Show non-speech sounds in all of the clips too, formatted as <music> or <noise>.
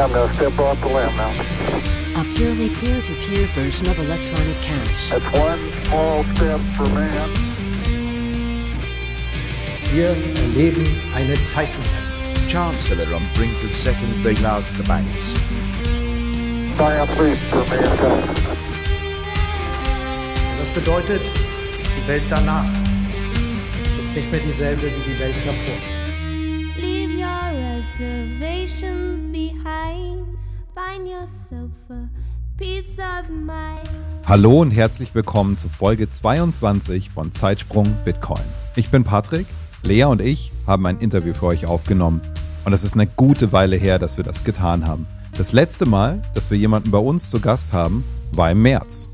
I'm going to step off the limb now. A purely peer-to-peer version of electronic cash. That's one small step for man. Wir erleben eine Zeitenwende. Chancellor on brink of second bailout of the banks. For mankind. Das bedeutet, die Welt danach ist nicht mehr dieselbe wie die Welt davor. Hallo und herzlich willkommen zu Folge 22 von Zeitsprung Bitcoin. Ich bin Patrick, Lea und ich haben ein Interview für euch aufgenommen. Und es ist eine gute Weile her, dass wir das getan haben. Das letzte Mal, dass wir jemanden bei uns zu Gast haben, war im März.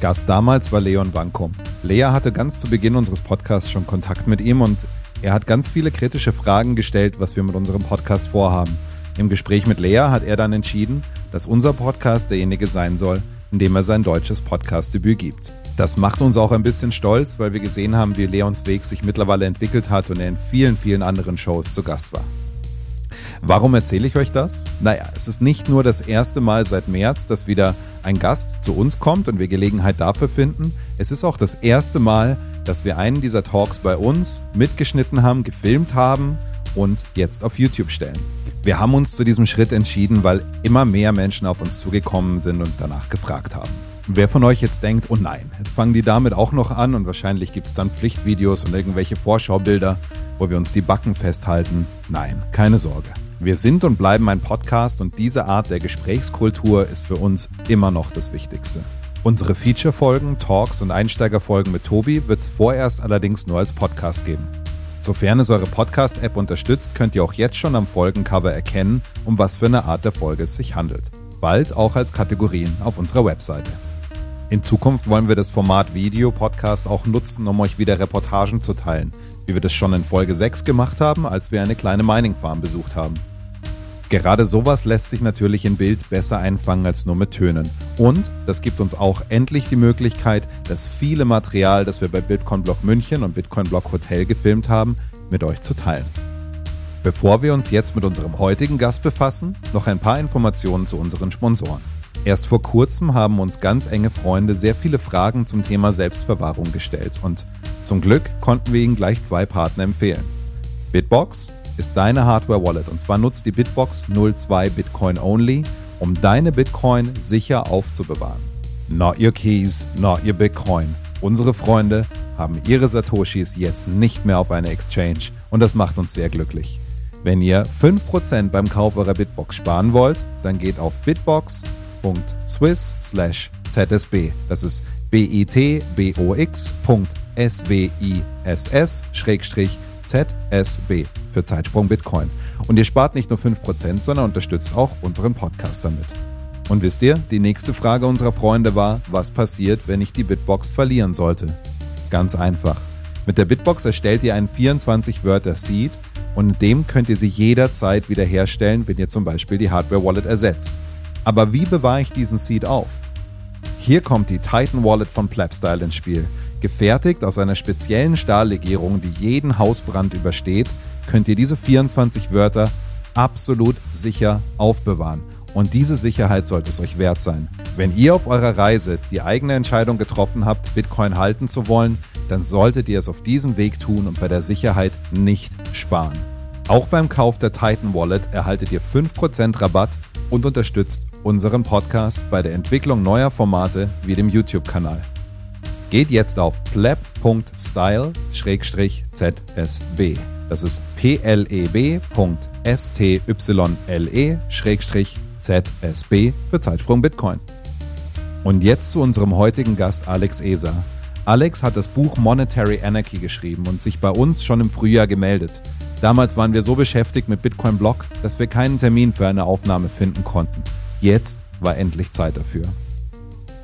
Gast damals war Leon Wankum. Lea hatte ganz zu Beginn unseres Podcasts schon Kontakt mit ihm und er hat ganz viele kritische Fragen gestellt, was wir mit unserem Podcast vorhaben. Im Gespräch mit Lea hat er dann entschieden, dass unser Podcast derjenige sein soll, in dem er sein deutsches Podcast-Debüt gibt. Das macht uns auch ein bisschen stolz, weil wir gesehen haben, wie Leons Weg sich mittlerweile entwickelt hat und er in vielen, vielen anderen Shows zu Gast war. Warum erzähle ich euch das? Naja, es ist nicht nur das erste Mal seit März, dass wieder ein Gast zu uns kommt und wir Gelegenheit dafür finden. Es ist auch das erste Mal, dass wir einen dieser Talks bei uns mitgeschnitten haben, gefilmt haben und jetzt auf YouTube stellen. Wir haben uns zu diesem Schritt entschieden, weil immer mehr Menschen auf uns zugekommen sind und danach gefragt haben. Wer von euch jetzt denkt, oh nein, jetzt fangen die damit auch noch an und wahrscheinlich gibt es dann Pflichtvideos und irgendwelche Vorschaubilder, wo wir uns die Backen festhalten. Nein, keine Sorge. Wir sind und bleiben ein Podcast und diese Art der Gesprächskultur ist für uns immer noch das Wichtigste. Unsere Feature-Folgen, Talks und Einsteigerfolgen mit Tobi wird es vorerst allerdings nur als Podcast geben. Sofern es eure Podcast-App unterstützt, könnt ihr auch jetzt schon am Folgencover erkennen, um was für eine Art der Folge es sich handelt. Bald auch als Kategorien auf unserer Webseite. In Zukunft wollen wir das Format Video-Podcast auch nutzen, um euch wieder Reportagen zu teilen, wie wir das schon in Folge 6 gemacht haben, als wir eine kleine Mining-Farm besucht haben. Gerade sowas lässt sich natürlich in Bild besser einfangen als nur mit Tönen. Und das gibt uns auch endlich die Möglichkeit, das viele Material, das wir bei Bitcoin Block München und Bitcoin Block Hotel gefilmt haben, mit euch zu teilen. Bevor wir uns jetzt mit unserem heutigen Gast befassen, noch ein paar Informationen zu unseren Sponsoren. Erst vor kurzem haben uns ganz enge Freunde sehr viele Fragen zum Thema Selbstverwahrung gestellt und zum Glück konnten wir ihnen gleich zwei Partner empfehlen. Bitbox ist deine Hardware-Wallet und zwar nutzt die Bitbox 02 Bitcoin Only, um deine Bitcoin sicher aufzubewahren. Not your keys, not your Bitcoin. Unsere Freunde haben ihre Satoshis jetzt nicht mehr auf einer Exchange und das macht uns sehr glücklich. Wenn ihr 5% beim Kauf eurer Bitbox sparen wollt, dann geht auf bitbox.swiss ZSB. Das ist bitbox.swiss-ZSB für Zeitsprung Bitcoin. Und ihr spart nicht nur 5%, sondern unterstützt auch unseren Podcast damit. Und wisst ihr, die nächste Frage unserer Freunde war, was passiert, wenn ich die Bitbox verlieren sollte? Ganz einfach. Mit der Bitbox erstellt ihr einen 24-Wörter-Seed und in dem könnt ihr sie jederzeit wiederherstellen, wenn ihr zum Beispiel die Hardware-Wallet ersetzt. Aber wie bewahre ich diesen Seed auf? Hier kommt die Titan Wallet von Plapstyle ins Spiel. Gefertigt aus einer speziellen Stahllegierung, die jeden Hausbrand übersteht, könnt ihr diese 24 Wörter absolut sicher aufbewahren. Und diese Sicherheit sollte es euch wert sein. Wenn ihr auf eurer Reise die eigene Entscheidung getroffen habt, Bitcoin halten zu wollen, dann solltet ihr es auf diesem Weg tun und bei der Sicherheit nicht sparen. Auch beim Kauf der Titan Wallet erhaltet ihr 5% Rabatt und unterstützt unseren Podcast bei der Entwicklung neuer Formate wie dem YouTube-Kanal. Geht jetzt auf pleb.style-zsb. Das ist pleb.style-zsb für Zeitsprung Bitcoin. Und jetzt zu unserem heutigen Gast Alex Eser. Alex hat das Buch Monetary Anarchy geschrieben und sich bei uns schon im Frühjahr gemeldet. Damals waren wir so beschäftigt mit Bitcoin Block, dass wir keinen Termin für eine Aufnahme finden konnten. Jetzt war endlich Zeit dafür.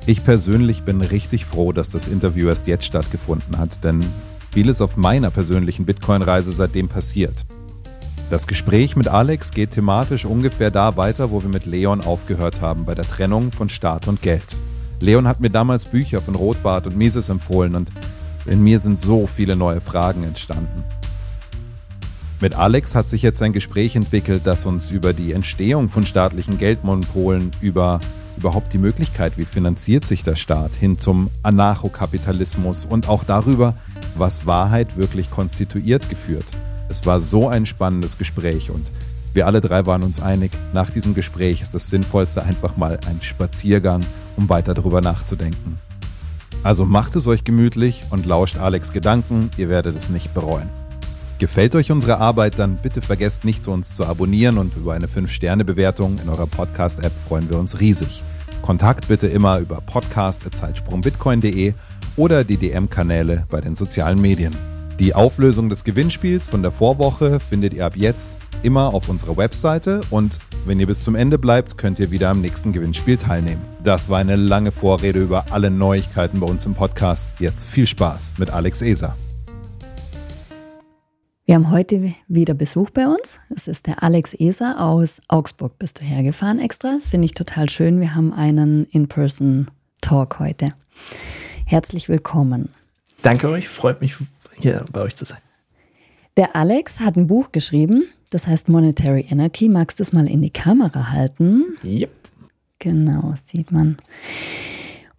Ich persönlich bin richtig froh, dass das Interview erst jetzt stattgefunden hat, denn vieles auf meiner persönlichen Bitcoin-Reise seitdem passiert. Das Gespräch mit Alex geht thematisch ungefähr da weiter, wo wir mit Leon aufgehört haben, bei der Trennung von Staat und Geld. Leon hat mir damals Bücher von Rothbart und Mises empfohlen und in mir sind so viele neue Fragen entstanden. Mit Alex hat sich jetzt ein Gespräch entwickelt, das uns über die Entstehung von staatlichen Geldmonopolen, über überhaupt die Möglichkeit, wie finanziert sich der Staat, hin zum Anarchokapitalismus und auch darüber, was Wahrheit wirklich konstituiert, geführt. Es war so ein spannendes Gespräch und wir alle drei waren uns einig, nach diesem Gespräch ist das Sinnvollste einfach mal ein Spaziergang, um weiter darüber nachzudenken. Also macht es euch gemütlich und lauscht Alex Gedanken, ihr werdet es nicht bereuen. Gefällt euch unsere Arbeit, dann bitte vergesst nicht, uns zu abonnieren und über eine 5-Sterne-Bewertung in eurer Podcast-App freuen wir uns riesig. Kontakt bitte immer über podcast.zeitsprungbitcoin.de oder die DM-Kanäle bei den sozialen Medien. Die Auflösung des Gewinnspiels von der Vorwoche findet ihr ab jetzt immer auf unserer Webseite und wenn ihr bis zum Ende bleibt, könnt ihr wieder am nächsten Gewinnspiel teilnehmen. Das war eine lange Vorrede über alle Neuigkeiten bei uns im Podcast. Jetzt viel Spaß mit Alex Eser. Wir haben heute wieder Besuch bei uns. Es ist der Alex Eser aus Augsburg. Bist du hergefahren extra? Das finde ich total schön. Wir haben einen In-Person-Talk heute. Herzlich willkommen. Danke euch, freut mich, hier bei euch zu sein. Der Alex hat ein Buch geschrieben, das heißt Monetary Anarchy. Magst du es mal in die Kamera halten? Yep. Genau, sieht man.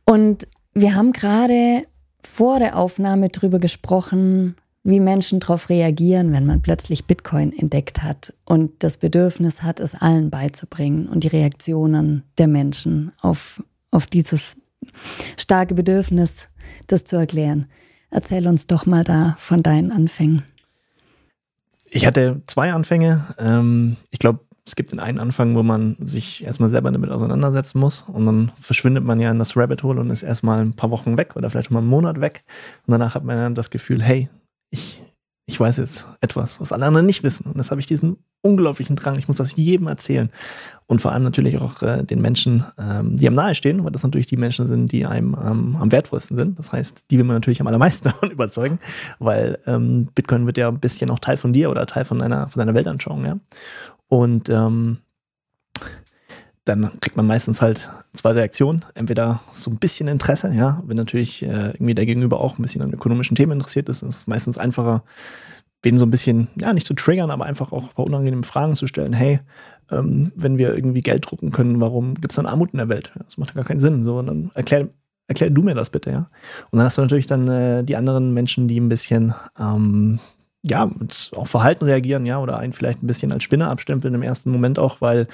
Und wir haben gerade vor der Aufnahme darüber gesprochen, wie Menschen darauf reagieren, wenn man plötzlich Bitcoin entdeckt hat und das Bedürfnis hat, es allen beizubringen und die Reaktionen der Menschen auf, auf dieses starke Bedürfnis, das zu erklären. Erzähl uns doch mal da von deinen Anfängen. Ich hatte zwei Anfänge. Ähm, ich glaube, es gibt den einen Anfang, wo man sich erstmal selber damit auseinandersetzen muss und dann verschwindet man ja in das Rabbit Hole und ist erstmal ein paar Wochen weg oder vielleicht mal einen Monat weg. Und danach hat man dann das Gefühl, hey, ich, ich weiß jetzt etwas, was alle anderen nicht wissen. Und das habe ich diesen unglaublichen Drang. Ich muss das jedem erzählen. Und vor allem natürlich auch äh, den Menschen, ähm, die am nahe stehen, weil das natürlich die Menschen sind, die einem ähm, am wertvollsten sind. Das heißt, die will man natürlich am allermeisten <laughs> davon überzeugen, weil ähm, Bitcoin wird ja ein bisschen auch Teil von dir oder Teil von deiner, von deiner Weltanschauung, ja. Und ähm, dann kriegt man meistens halt zwei Reaktionen. Entweder so ein bisschen Interesse, ja, wenn natürlich äh, irgendwie der Gegenüber auch ein bisschen an ökonomischen Themen interessiert ist, ist es meistens einfacher, wen so ein bisschen, ja, nicht zu triggern, aber einfach auch ein paar unangenehme Fragen zu stellen. Hey, ähm, wenn wir irgendwie Geld drucken können, warum gibt es dann Armut in der Welt? Das macht ja gar keinen Sinn. So, und dann erklär, erklär du mir das bitte, ja. Und dann hast du natürlich dann äh, die anderen Menschen, die ein bisschen ähm, ja, mit Verhalten reagieren, ja, oder einen vielleicht ein bisschen als Spinner abstempeln im ersten Moment auch, weil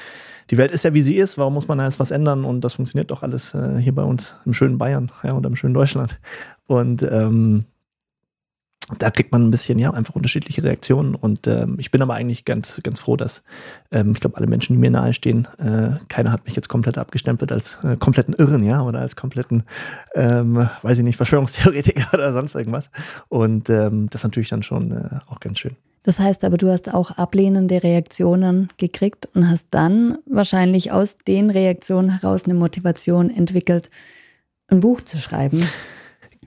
die Welt ist ja wie sie ist, warum muss man da jetzt was ändern? Und das funktioniert doch alles äh, hier bei uns im schönen Bayern, ja, oder im schönen Deutschland. Und ähm, da kriegt man ein bisschen, ja, einfach unterschiedliche Reaktionen. Und ähm, ich bin aber eigentlich ganz, ganz froh, dass ähm, ich glaube, alle Menschen, die mir nahestehen, äh, keiner hat mich jetzt komplett abgestempelt als äh, kompletten Irren, ja, oder als kompletten, ähm, weiß ich nicht, Verschwörungstheoretiker <laughs> oder sonst irgendwas. Und ähm, das ist natürlich dann schon äh, auch ganz schön. Das heißt aber, du hast auch ablehnende Reaktionen gekriegt und hast dann wahrscheinlich aus den Reaktionen heraus eine Motivation entwickelt, ein Buch zu schreiben.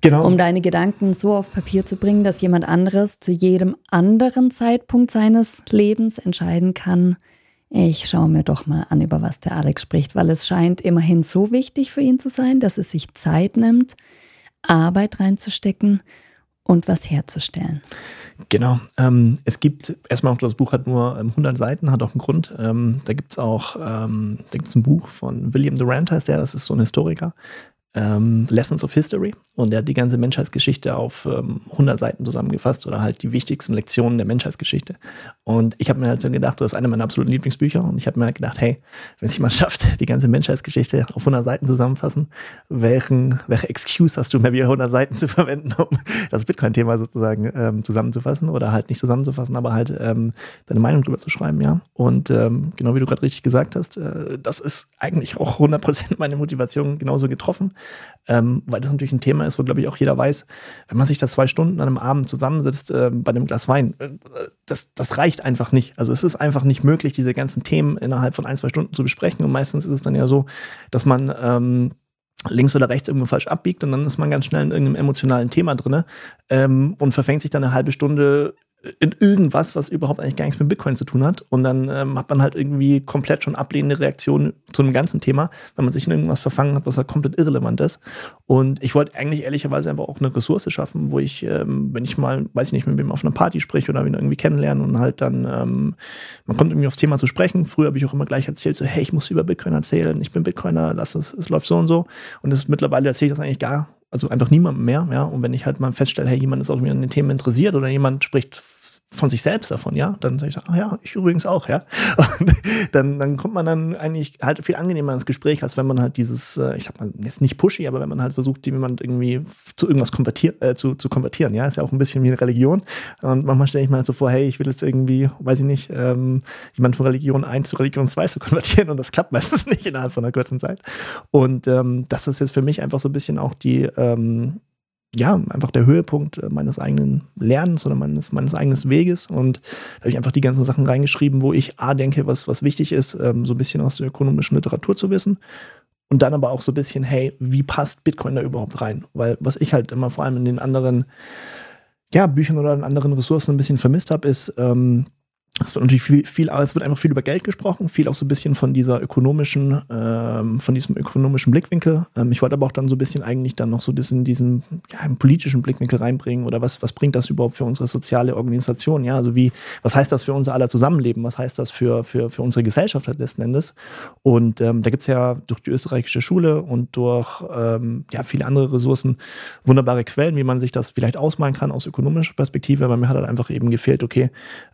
Genau. Um deine Gedanken so auf Papier zu bringen, dass jemand anderes zu jedem anderen Zeitpunkt seines Lebens entscheiden kann, ich schaue mir doch mal an, über was der Alex spricht, weil es scheint immerhin so wichtig für ihn zu sein, dass es sich Zeit nimmt, Arbeit reinzustecken und was herzustellen. Genau. Ähm, es gibt, erstmal auch das Buch hat nur 100 ähm, Seiten, hat auch einen Grund. Ähm, da gibt es auch, ähm, da gibt es ein Buch von William Durant, heißt der, das ist so ein Historiker ähm, Lessons of History und er hat die ganze Menschheitsgeschichte auf ähm, 100 Seiten zusammengefasst oder halt die wichtigsten Lektionen der Menschheitsgeschichte. Und ich habe mir halt so gedacht, das ist eine meiner absoluten Lieblingsbücher und ich habe mir halt gedacht, hey, wenn es jemand schafft, <laughs> die ganze Menschheitsgeschichte auf 100 Seiten zusammenfassen, welchen, welche Excuse hast du mehr wie 100 Seiten zu verwenden, um das Bitcoin-Thema sozusagen ähm, zusammenzufassen oder halt nicht zusammenzufassen, aber halt ähm, deine Meinung drüber zu schreiben, ja. Und ähm, genau wie du gerade richtig gesagt hast, äh, das ist eigentlich auch 100% meine Motivation genauso getroffen ähm, weil das natürlich ein Thema ist, wo, glaube ich, auch jeder weiß, wenn man sich da zwei Stunden an einem Abend zusammensitzt äh, bei einem Glas Wein, äh, das, das reicht einfach nicht. Also es ist einfach nicht möglich, diese ganzen Themen innerhalb von ein, zwei Stunden zu besprechen. Und meistens ist es dann ja so, dass man ähm, links oder rechts irgendwo falsch abbiegt und dann ist man ganz schnell in irgendeinem emotionalen Thema drin ähm, und verfängt sich dann eine halbe Stunde in irgendwas, was überhaupt eigentlich gar nichts mit Bitcoin zu tun hat. Und dann ähm, hat man halt irgendwie komplett schon ablehnende Reaktionen zu einem ganzen Thema, wenn man sich in irgendwas verfangen hat, was da komplett irrelevant ist. Und ich wollte eigentlich ehrlicherweise einfach auch eine Ressource schaffen, wo ich, ähm, wenn ich mal, weiß ich nicht, mit wem auf einer Party spreche oder ihn irgendwie kennenlernen und halt dann, ähm, man kommt irgendwie aufs Thema zu sprechen. Früher habe ich auch immer gleich erzählt, so, hey, ich muss über Bitcoin erzählen, ich bin Bitcoiner, lass es, es läuft so und so. Und das mittlerweile erzähle ich das eigentlich gar also einfach niemandem mehr, ja. Und wenn ich halt mal feststelle, hey, jemand ist auch wieder an den Themen interessiert oder jemand spricht von sich selbst davon, ja, dann sage ich, ach ja, ich übrigens auch, ja. <laughs> Und dann, dann kommt man dann eigentlich halt viel angenehmer ins Gespräch, als wenn man halt dieses, äh, ich sag mal, jetzt nicht pushy, aber wenn man halt versucht, jemand irgendwie zu irgendwas konvertieren, äh, zu, zu konvertieren, ja, ist ja auch ein bisschen wie eine Religion. Und manchmal stelle ich mir halt so vor, hey, ich will jetzt irgendwie, weiß ich nicht, ähm, jemand von Religion 1 zu Religion 2 zu <laughs> konvertieren und das klappt meistens nicht innerhalb von einer kurzen Zeit. Und ähm, das ist jetzt für mich einfach so ein bisschen auch die, ähm, ja, einfach der Höhepunkt äh, meines eigenen Lernens oder meines, meines eigenen Weges. Und da habe ich einfach die ganzen Sachen reingeschrieben, wo ich A denke, was, was wichtig ist, ähm, so ein bisschen aus der ökonomischen Literatur zu wissen. Und dann aber auch so ein bisschen, hey, wie passt Bitcoin da überhaupt rein? Weil was ich halt immer vor allem in den anderen ja, Büchern oder in anderen Ressourcen ein bisschen vermisst habe, ist, ähm, es wird natürlich viel, viel, es wird einfach viel über Geld gesprochen, viel auch so ein bisschen von dieser ökonomischen, ähm, von diesem ökonomischen Blickwinkel. Ähm, ich wollte aber auch dann so ein bisschen eigentlich dann noch so diesen, diesen ja, politischen Blickwinkel reinbringen oder was, was bringt das überhaupt für unsere soziale Organisation? Ja, also wie, was heißt das für unser aller Zusammenleben? Was heißt das für, für, für unsere Gesellschaft halt letzten Endes? Und ähm, da gibt es ja durch die österreichische Schule und durch ähm, ja, viele andere Ressourcen wunderbare Quellen, wie man sich das vielleicht ausmalen kann aus ökonomischer Perspektive. Aber mir hat halt einfach eben gefehlt, okay,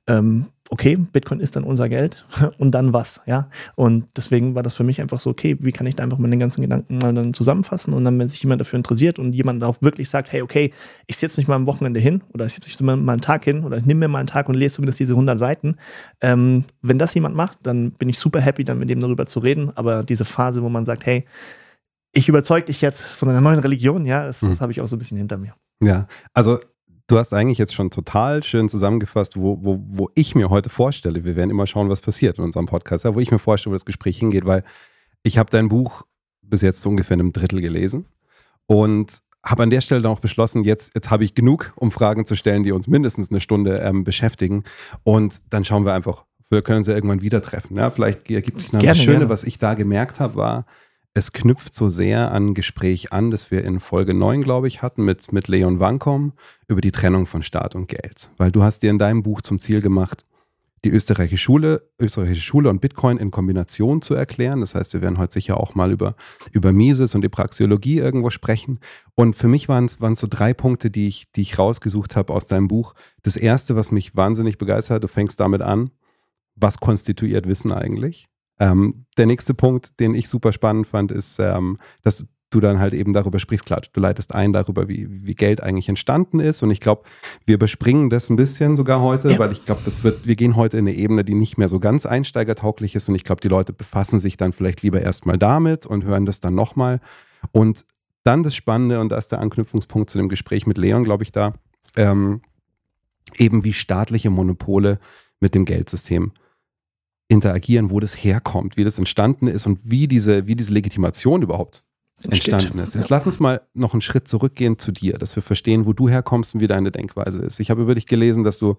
ähm, okay, Bitcoin ist dann unser Geld <laughs> und dann was, ja. Und deswegen war das für mich einfach so, okay, wie kann ich da einfach meine ganzen Gedanken mal dann zusammenfassen und dann, wenn sich jemand dafür interessiert und jemand auch wirklich sagt, hey, okay, ich setze mich mal am Wochenende hin oder ich setze mich mal einen Tag hin oder ich nehme mir mal einen Tag und lese zumindest diese 100 Seiten. Ähm, wenn das jemand macht, dann bin ich super happy, dann mit dem darüber zu reden. Aber diese Phase, wo man sagt, hey, ich überzeuge dich jetzt von einer neuen Religion, ja, das, mhm. das habe ich auch so ein bisschen hinter mir. Ja, also du hast eigentlich jetzt schon total schön zusammengefasst, wo, wo, wo ich mir heute vorstelle, wir werden immer schauen, was passiert in unserem Podcast, ja, wo ich mir vorstelle, wo das Gespräch hingeht, weil ich habe dein Buch bis jetzt ungefähr in einem Drittel gelesen und habe an der Stelle dann auch beschlossen, jetzt, jetzt habe ich genug, um Fragen zu stellen, die uns mindestens eine Stunde ähm, beschäftigen. Und dann schauen wir einfach, wir können sie irgendwann wieder treffen. Ja, vielleicht ergibt sich noch gerne, das Schöne, gerne. was ich da gemerkt habe, war, es knüpft so sehr an Gespräch an, das wir in Folge 9, glaube ich, hatten mit, mit Leon Wankom über die Trennung von Staat und Geld. Weil du hast dir in deinem Buch zum Ziel gemacht, die österreichische Schule, österreichische Schule und Bitcoin in Kombination zu erklären. Das heißt, wir werden heute sicher auch mal über, über Mises und die Praxeologie irgendwo sprechen. Und für mich waren es, so drei Punkte, die ich, die ich rausgesucht habe aus deinem Buch. Das erste, was mich wahnsinnig begeistert du fängst damit an, was konstituiert Wissen eigentlich? Ähm, der nächste Punkt, den ich super spannend fand, ist, ähm, dass du dann halt eben darüber sprichst. Klar, du leitest ein darüber, wie, wie Geld eigentlich entstanden ist. Und ich glaube, wir überspringen das ein bisschen sogar heute, ja. weil ich glaube, das wird, wir gehen heute in eine Ebene, die nicht mehr so ganz einsteigertauglich ist. Und ich glaube, die Leute befassen sich dann vielleicht lieber erstmal damit und hören das dann nochmal. Und dann das Spannende, und da ist der Anknüpfungspunkt zu dem Gespräch mit Leon, glaube ich, da, ähm, eben wie staatliche Monopole mit dem Geldsystem interagieren, wo das herkommt, wie das entstanden ist und wie diese, wie diese Legitimation überhaupt Entsteht. entstanden ist. Jetzt ja. lass uns mal noch einen Schritt zurückgehen zu dir, dass wir verstehen, wo du herkommst und wie deine Denkweise ist. Ich habe über dich gelesen, dass du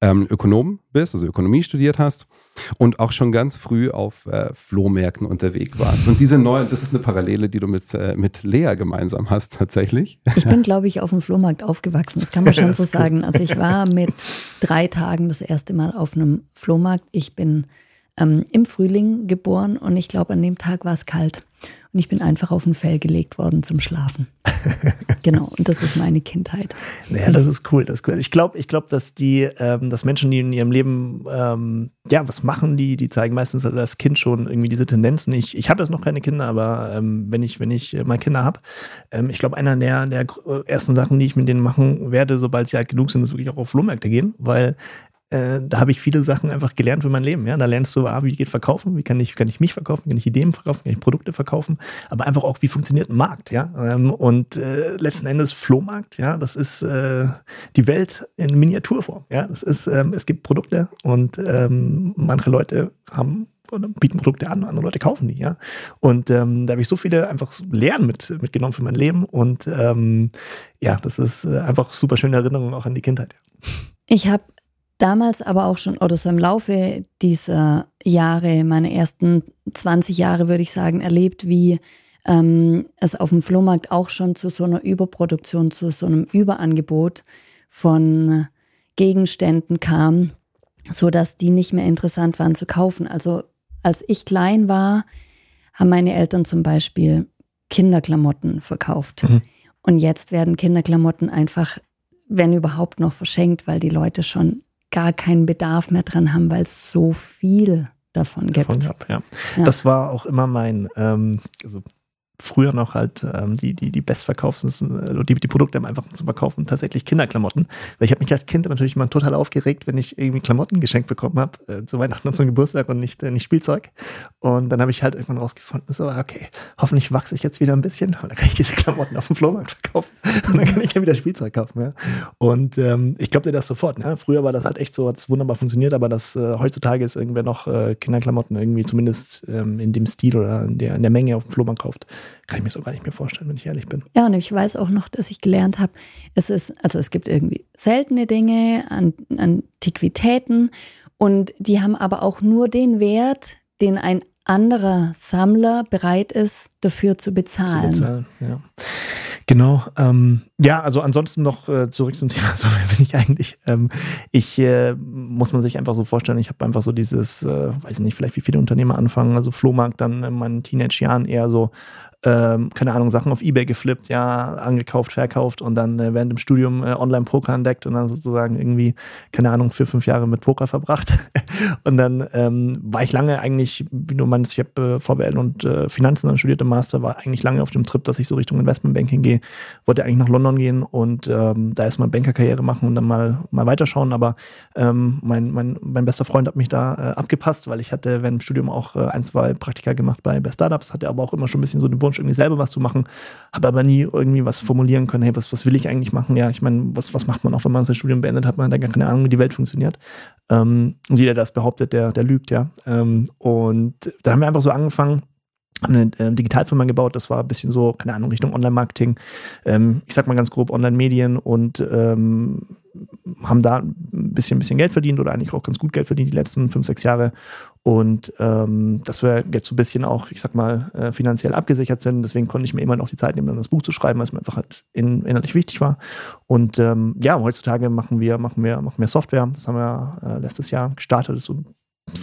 ähm, Ökonom bist, also Ökonomie studiert hast und auch schon ganz früh auf äh, Flohmärkten unterwegs warst. Und diese neue, das ist eine Parallele, die du mit, äh, mit Lea gemeinsam hast tatsächlich. Ich bin, glaube ich, auf dem Flohmarkt aufgewachsen, das kann man schon so sagen. Also ich war mit drei Tagen das erste Mal auf einem Flohmarkt. Ich bin ähm, im Frühling geboren und ich glaube, an dem Tag war es kalt. Und ich bin einfach auf ein Fell gelegt worden zum Schlafen. <laughs> genau, und das ist meine Kindheit. Ja, das ist cool. Das ist cool. Ich glaube, ich glaub, dass die, ähm, dass Menschen, die in ihrem Leben ähm, ja was machen, die, die zeigen meistens als Kind schon irgendwie diese Tendenzen. Ich, ich habe jetzt noch keine Kinder, aber ähm, wenn ich, wenn ich mal Kinder habe, ähm, ich glaube, einer der, der ersten Sachen, die ich mit denen machen werde, sobald sie alt genug sind, ist wirklich auch auf Flohmärkte gehen, weil äh, da habe ich viele Sachen einfach gelernt für mein Leben. Ja? Da lernst du, ah, wie geht Verkaufen, wie kann ich, kann ich mich verkaufen, kann ich Ideen verkaufen, kann ich Produkte verkaufen, aber einfach auch, wie funktioniert ein Markt. Ja? Ähm, und äh, letzten Endes Flohmarkt, ja, das ist äh, die Welt in Miniaturform. Ja? Das ist, ähm, es gibt Produkte und ähm, manche Leute haben oder bieten Produkte an, andere Leute kaufen die, ja. Und ähm, da habe ich so viele einfach Lernen mit, mitgenommen für mein Leben. Und ähm, ja, das ist äh, einfach super schöne Erinnerung auch an die Kindheit. Ich habe damals aber auch schon, oder so im Laufe dieser Jahre, meine ersten 20 Jahre würde ich sagen, erlebt, wie ähm, es auf dem Flohmarkt auch schon zu so einer Überproduktion, zu so einem Überangebot von Gegenständen kam, so dass die nicht mehr interessant waren zu kaufen. Also als ich klein war, haben meine Eltern zum Beispiel Kinderklamotten verkauft. Mhm. Und jetzt werden Kinderklamotten einfach, wenn überhaupt, noch verschenkt, weil die Leute schon gar keinen Bedarf mehr dran haben, weil es so viel davon gibt. Davon gab, ja. Ja. Das war auch immer mein, ähm, also früher noch halt ähm, die, die, die bestverkauftesten, äh, die, die Produkte am einfachsten zu verkaufen, tatsächlich Kinderklamotten. Weil ich habe mich als Kind natürlich immer total aufgeregt, wenn ich irgendwie Klamotten geschenkt bekommen habe, äh, zu Weihnachten und zum Geburtstag und nicht, äh, nicht Spielzeug. Und dann habe ich halt irgendwann rausgefunden, so, okay, hoffentlich wachse ich jetzt wieder ein bisschen und dann kann ich diese Klamotten auf dem Flohmarkt verkaufen <laughs> und dann kann ich ja wieder Spielzeug kaufen. Ja. Und ähm, ich glaube dir das sofort. Ne? Früher war das halt echt so, hat es wunderbar funktioniert, aber das äh, heutzutage ist irgendwer noch äh, Kinderklamotten irgendwie zumindest ähm, in dem Stil oder in der, in der Menge auf dem Flohmarkt kauft. Kann ich mir so gar nicht mehr vorstellen, wenn ich ehrlich bin. Ja, und ich weiß auch noch, dass ich gelernt habe, es ist, also es gibt irgendwie seltene Dinge, An Antiquitäten und die haben aber auch nur den Wert, den ein anderer Sammler bereit ist, dafür zu Zu bezahlen. bezahlen, ja. Genau. Ähm, ja, also ansonsten noch äh, zurück zum Thema. <laughs> So bin ich eigentlich. Ähm, ich äh, muss man sich einfach so vorstellen. Ich habe einfach so dieses, äh, weiß ich nicht, vielleicht wie viele Unternehmer anfangen. Also Flohmarkt dann in meinen Teenage-Jahren eher so ähm, keine Ahnung, Sachen auf Ebay geflippt, ja, angekauft, verkauft und dann äh, während dem Studium äh, Online-Poker entdeckt und dann sozusagen irgendwie, keine Ahnung, vier, fünf Jahre mit Poker verbracht. <laughs> und dann ähm, war ich lange eigentlich, wie du meinst, ich habe äh, VWL und äh, Finanzen dann studiert im Master, war eigentlich lange auf dem Trip, dass ich so Richtung Investmentbanking gehe, wollte eigentlich nach London gehen und ähm, da erstmal Bankerkarriere machen und dann mal, mal weiterschauen, aber ähm, mein, mein, mein bester Freund hat mich da äh, abgepasst, weil ich hatte während dem Studium auch äh, ein, zwei Praktika gemacht bei, bei Startups, hatte aber auch immer schon ein bisschen so den Wunsch, irgendwie selber was zu machen, habe aber nie irgendwie was formulieren können, hey, was, was will ich eigentlich machen? Ja, ich meine, was, was macht man auch, wenn man sein Studium beendet hat, man hat ja gar keine Ahnung, wie die Welt funktioniert. Ähm, und jeder, der das behauptet, der, der lügt, ja. Ähm, und dann haben wir einfach so angefangen, haben eine äh, Digitalfirma gebaut, das war ein bisschen so, keine Ahnung, Richtung Online-Marketing. Ähm, ich sag mal ganz grob Online-Medien und ähm, haben da ein bisschen, bisschen Geld verdient oder eigentlich auch ganz gut Geld verdient die letzten fünf, sechs Jahre. Und ähm, dass wir jetzt so ein bisschen auch, ich sag mal, äh, finanziell abgesichert sind. Deswegen konnte ich mir immer noch die Zeit nehmen, dann das Buch zu schreiben, weil es mir einfach halt in, inhaltlich wichtig war. Und ähm, ja, heutzutage machen wir, machen wir, machen wir Software. Das haben wir äh, letztes Jahr gestartet. Das ist so so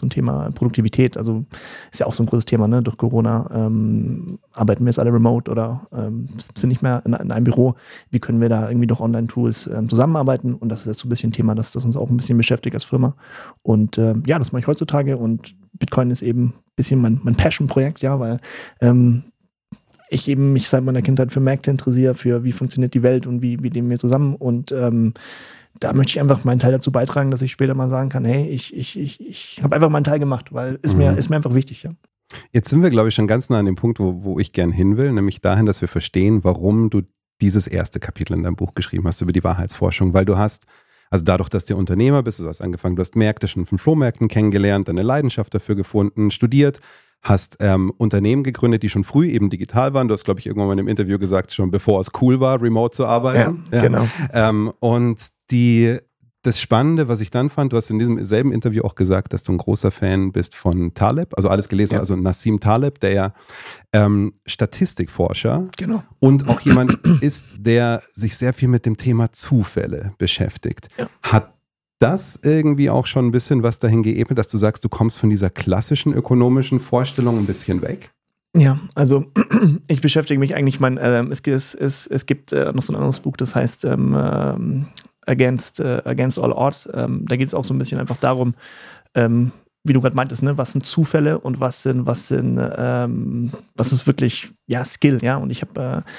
ein Thema Produktivität, also ist ja auch so ein großes Thema, ne? Durch Corona ähm, arbeiten wir jetzt alle remote oder ähm, sind nicht mehr in, in einem Büro. Wie können wir da irgendwie durch Online-Tools ähm, zusammenarbeiten? Und das ist jetzt so ein bisschen ein Thema, das, das uns auch ein bisschen beschäftigt als Firma. Und ähm, ja, das mache ich heutzutage und Bitcoin ist eben ein bisschen mein, mein Passion-Projekt, ja, weil ähm, ich eben mich seit meiner Kindheit für Märkte interessiere, für wie funktioniert die Welt und wie, wie leben wir zusammen und ähm, da möchte ich einfach meinen Teil dazu beitragen, dass ich später mal sagen kann, hey, ich, ich, ich, ich habe einfach meinen Teil gemacht, weil ist, mir, Mhm. ist mir einfach wichtig. Ja. Jetzt sind wir, glaube ich, schon ganz nah an dem Punkt, wo, wo ich gern hin will, nämlich dahin, dass wir verstehen, warum du dieses erste Kapitel in deinem Buch geschrieben hast über die Wahrheitsforschung, weil du hast, also dadurch, dass du Unternehmer bist, du hast angefangen, du hast Märkte schon von Flohmärkten kennengelernt, deine Leidenschaft dafür gefunden, studiert, hast ähm, Unternehmen gegründet, die schon früh eben digital waren. Du hast, glaube ich, irgendwann mal in einem Interview gesagt, schon bevor es cool war, remote zu arbeiten. genau. Ähm, und die, das Spannende, was ich dann fand, du hast in diesem selben Interview auch gesagt, dass du ein großer Fan bist von Taleb, also alles gelesen, Ja. also Nassim Taleb, der ja ähm, Statistikforscher Genau. und auch jemand <clears throat> ist, der sich sehr viel mit dem Thema Zufälle beschäftigt. Ja. Hat das irgendwie auch schon ein bisschen was dahin geebnet, dass du sagst, du kommst von dieser klassischen ökonomischen Vorstellung ein bisschen weg? Ja, also <clears throat> ich beschäftige mich eigentlich, mein, es, es, es, es gibt äh, noch so ein anderes Buch, das heißt ähm, ähm, Against, äh, Against All Odds. Ähm, da geht es auch so ein bisschen einfach darum, ähm, wie du gerade meintest, ne, was sind Zufälle und was sind, was sind, ähm, was ist wirklich, ja, Skill, ja. Und ich habe äh,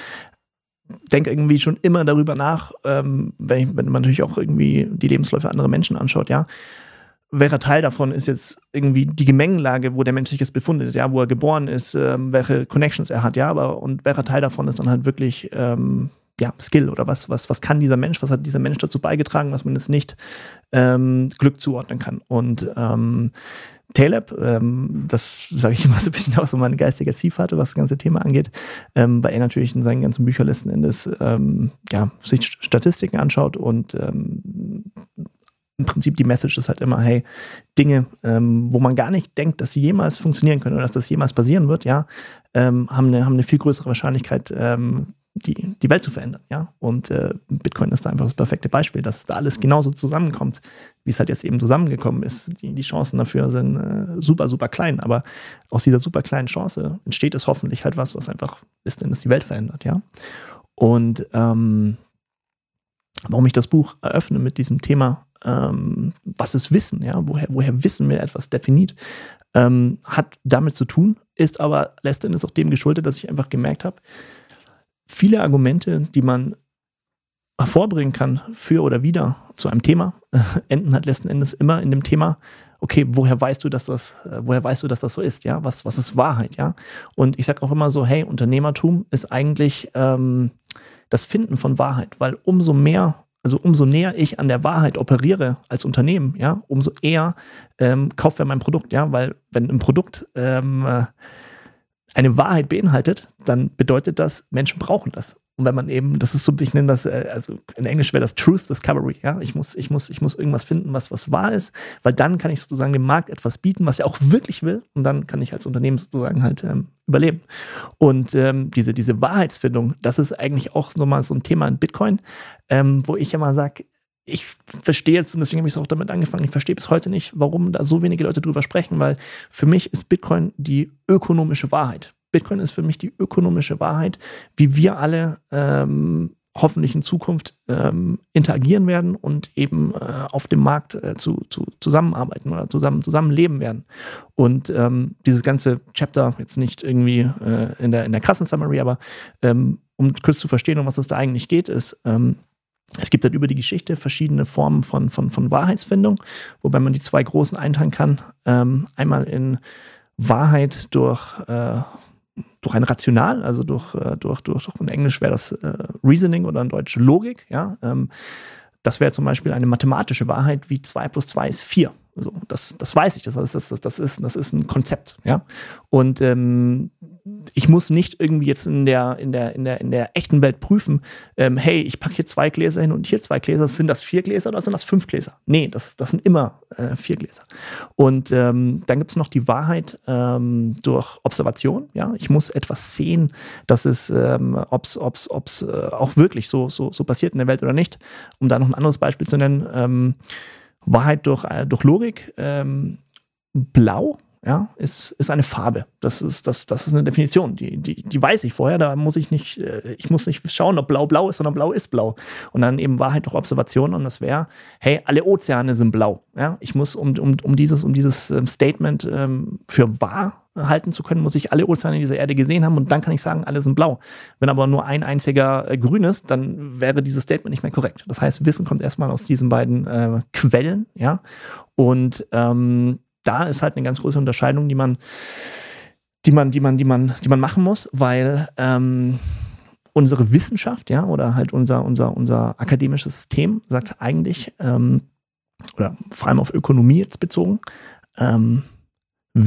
denke irgendwie schon immer darüber nach, ähm, wenn, ich, wenn man natürlich auch irgendwie die Lebensläufe anderer Menschen anschaut, ja. Welcher Teil davon ist jetzt irgendwie die Gemengenlage, wo der Mensch sich jetzt befindet, ja, wo er geboren ist, ähm, welche Connections er hat, ja, aber und welcher Teil davon ist dann halt wirklich ähm, ja, Skill oder was, was, was kann dieser Mensch, was hat dieser Mensch dazu beigetragen, was man jetzt nicht ähm, Glück zuordnen kann. Und ähm, Taleb, ähm, das sage ich <laughs> immer so ein bisschen auch so meine geistige Zielfahrt, was das ganze Thema angeht, ähm, weil er natürlich in seinen ganzen Büchern letzten Endes ähm, ja, sich Statistiken anschaut und ähm, im Prinzip die Message ist halt immer, hey, Dinge, ähm, wo man gar nicht denkt, dass sie jemals funktionieren können oder dass das jemals passieren wird, ja, ähm, haben, eine, haben eine viel größere Wahrscheinlichkeit, die, die Welt zu verändern, ja. Und äh, Bitcoin ist da einfach das perfekte Beispiel, dass da alles genauso zusammenkommt, wie es halt jetzt eben zusammengekommen ist. Die, die Chancen dafür sind äh, super, super klein, aber aus dieser super kleinen Chance entsteht es hoffentlich halt was, was einfach letzten Endes die Welt verändert, ja. Und ähm, warum ich das Buch eröffne mit diesem Thema, ähm, was ist Wissen, ja, woher, woher Wissen wir etwas definiert, ähm, hat damit zu tun, ist aber letzten Endes auch dem geschuldet, dass ich einfach gemerkt habe, viele Argumente, die man hervorbringen kann für oder wieder zu einem Thema, äh, enden halt letzten Endes immer in dem Thema, okay, woher weißt du, dass das, äh, woher weißt du, dass das so ist, ja? Was, was ist Wahrheit, ja? Und ich sage auch immer so, hey, Unternehmertum ist eigentlich ähm, das Finden von Wahrheit, weil umso mehr, also umso näher ich an der Wahrheit operiere als Unternehmen, ja, umso eher ähm, kauft wer mein Produkt, ja, weil wenn ein Produkt ähm, äh, eine Wahrheit beinhaltet, dann bedeutet das, Menschen brauchen das. Und wenn man eben, das ist so, ich nenne das, äh, also in Englisch wäre das Truth Discovery, ja. Ich muss, ich muss, ich muss irgendwas finden, was, was wahr ist, weil dann kann ich sozusagen dem Markt etwas bieten, was er auch wirklich will. Und dann kann ich als Unternehmen sozusagen halt ähm, überleben. Und ähm, diese, diese Wahrheitsfindung, das ist eigentlich auch nochmal so ein Thema in Bitcoin, ähm, wo ich immer sage, ich verstehe jetzt, und deswegen habe ich es auch damit angefangen, ich verstehe bis heute nicht, warum da so wenige Leute drüber sprechen, weil für mich ist Bitcoin die ökonomische Wahrheit. Bitcoin ist für mich die ökonomische Wahrheit, wie wir alle ähm, hoffentlich in Zukunft ähm, interagieren werden und eben äh, auf dem Markt äh, zu, zu, zusammenarbeiten oder zusammen zusammenleben werden. Und ähm, dieses ganze Chapter jetzt nicht irgendwie äh, in der in der krassen Summary, aber ähm, um kurz zu verstehen, um was es da eigentlich geht, ist ähm, es gibt halt über die Geschichte verschiedene Formen von, von, von Wahrheitsfindung, wobei man die zwei großen einteilen kann. Ähm, einmal in Wahrheit durch äh, durch ein Rational, also durch, äh, durch, durch, durch in Englisch wäre das äh, Reasoning oder in Deutsch Logik, ja. Ähm, das wäre zum Beispiel eine mathematische Wahrheit, wie 2 plus 2 ist 4. So, das, das weiß ich, das, das, das, das, ist, das ist ein Konzept, ja. Und ähm, ich muss nicht irgendwie jetzt in der, in der, in der, in der echten Welt prüfen, ähm, hey, ich packe hier zwei Gläser hin und hier zwei Gläser, sind das vier Gläser oder sind das fünf Gläser? Nee, das, das sind immer äh, vier Gläser. Und ähm, dann gibt es noch die Wahrheit ähm, durch Observation, ja. Ich muss etwas sehen, dass es, ähm, ob es äh, auch wirklich so, so, so passiert in der Welt oder nicht. Um da noch ein anderes Beispiel zu nennen, ähm, Wahrheit durch, äh, durch Logik. Ähm, blau ja, ist, ist eine Farbe. Das ist, das, das ist eine Definition. Die, die, die weiß ich vorher. Da muss ich nicht, äh, ich muss nicht schauen, ob blau blau ist, sondern blau ist blau. Und dann eben Wahrheit durch Observation. Und das wäre, hey, alle Ozeane sind blau. Ja, ich muss, um, um, um dieses, um dieses ähm, Statement ähm, für wahr halten zu können, muss ich alle Ozeane dieser Erde gesehen haben und dann kann ich sagen, alle sind blau. Wenn aber nur ein einziger äh, grün ist, dann wäre dieses Statement nicht mehr korrekt. Das heißt, Wissen kommt erstmal aus diesen beiden äh, Quellen, ja. Und ähm, da ist halt eine ganz große Unterscheidung, die man, die man, die man, die man, die man machen muss, weil ähm, unsere Wissenschaft, ja, oder halt unser, unser, unser akademisches System sagt eigentlich, ähm, oder vor allem auf Ökonomie jetzt bezogen, ähm,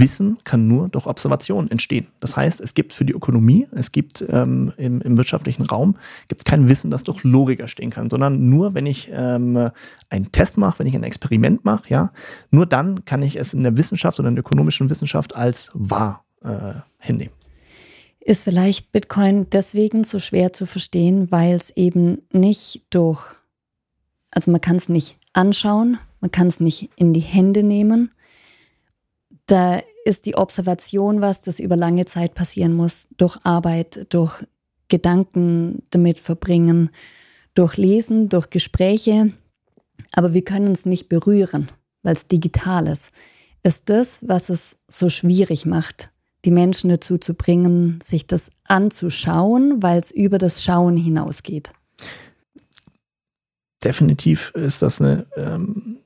Wissen kann nur durch Observation entstehen. Das heißt, es gibt für die Ökonomie, es gibt ähm, im, im, wirtschaftlichen Raum, gibt es kein Wissen, das durch Logik entstehen kann, sondern nur, wenn ich ähm, einen Test mache, wenn ich ein Experiment mache, ja, nur dann kann ich es in der Wissenschaft oder in der ökonomischen Wissenschaft als wahr äh, hinnehmen. Ist vielleicht Bitcoin deswegen so schwer zu verstehen, weil es eben nicht durch, also man kann es nicht anschauen, man kann es nicht in die Hände nehmen da ist die Observation was, das über lange Zeit passieren muss, durch Arbeit, durch Gedanken damit verbringen, durch Lesen, durch Gespräche. Aber wir können es nicht berühren, weil es digital ist. Ist das, was es so schwierig macht, die Menschen dazu zu bringen, sich das anzuschauen, weil es über das Schauen hinausgeht? Definitiv ist das eine ähm,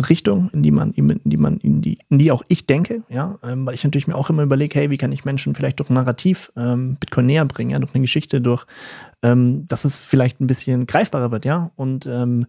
Richtung, in die man, in die man, in die, in die auch ich denke, ja, ähm, weil ich natürlich mir auch immer überlege, hey, wie kann ich Menschen vielleicht durch ein Narrativ ähm, Bitcoin näher bringen, ja, durch eine Geschichte, durch, ähm, dass es vielleicht ein bisschen greifbarer wird, ja. Und ähm,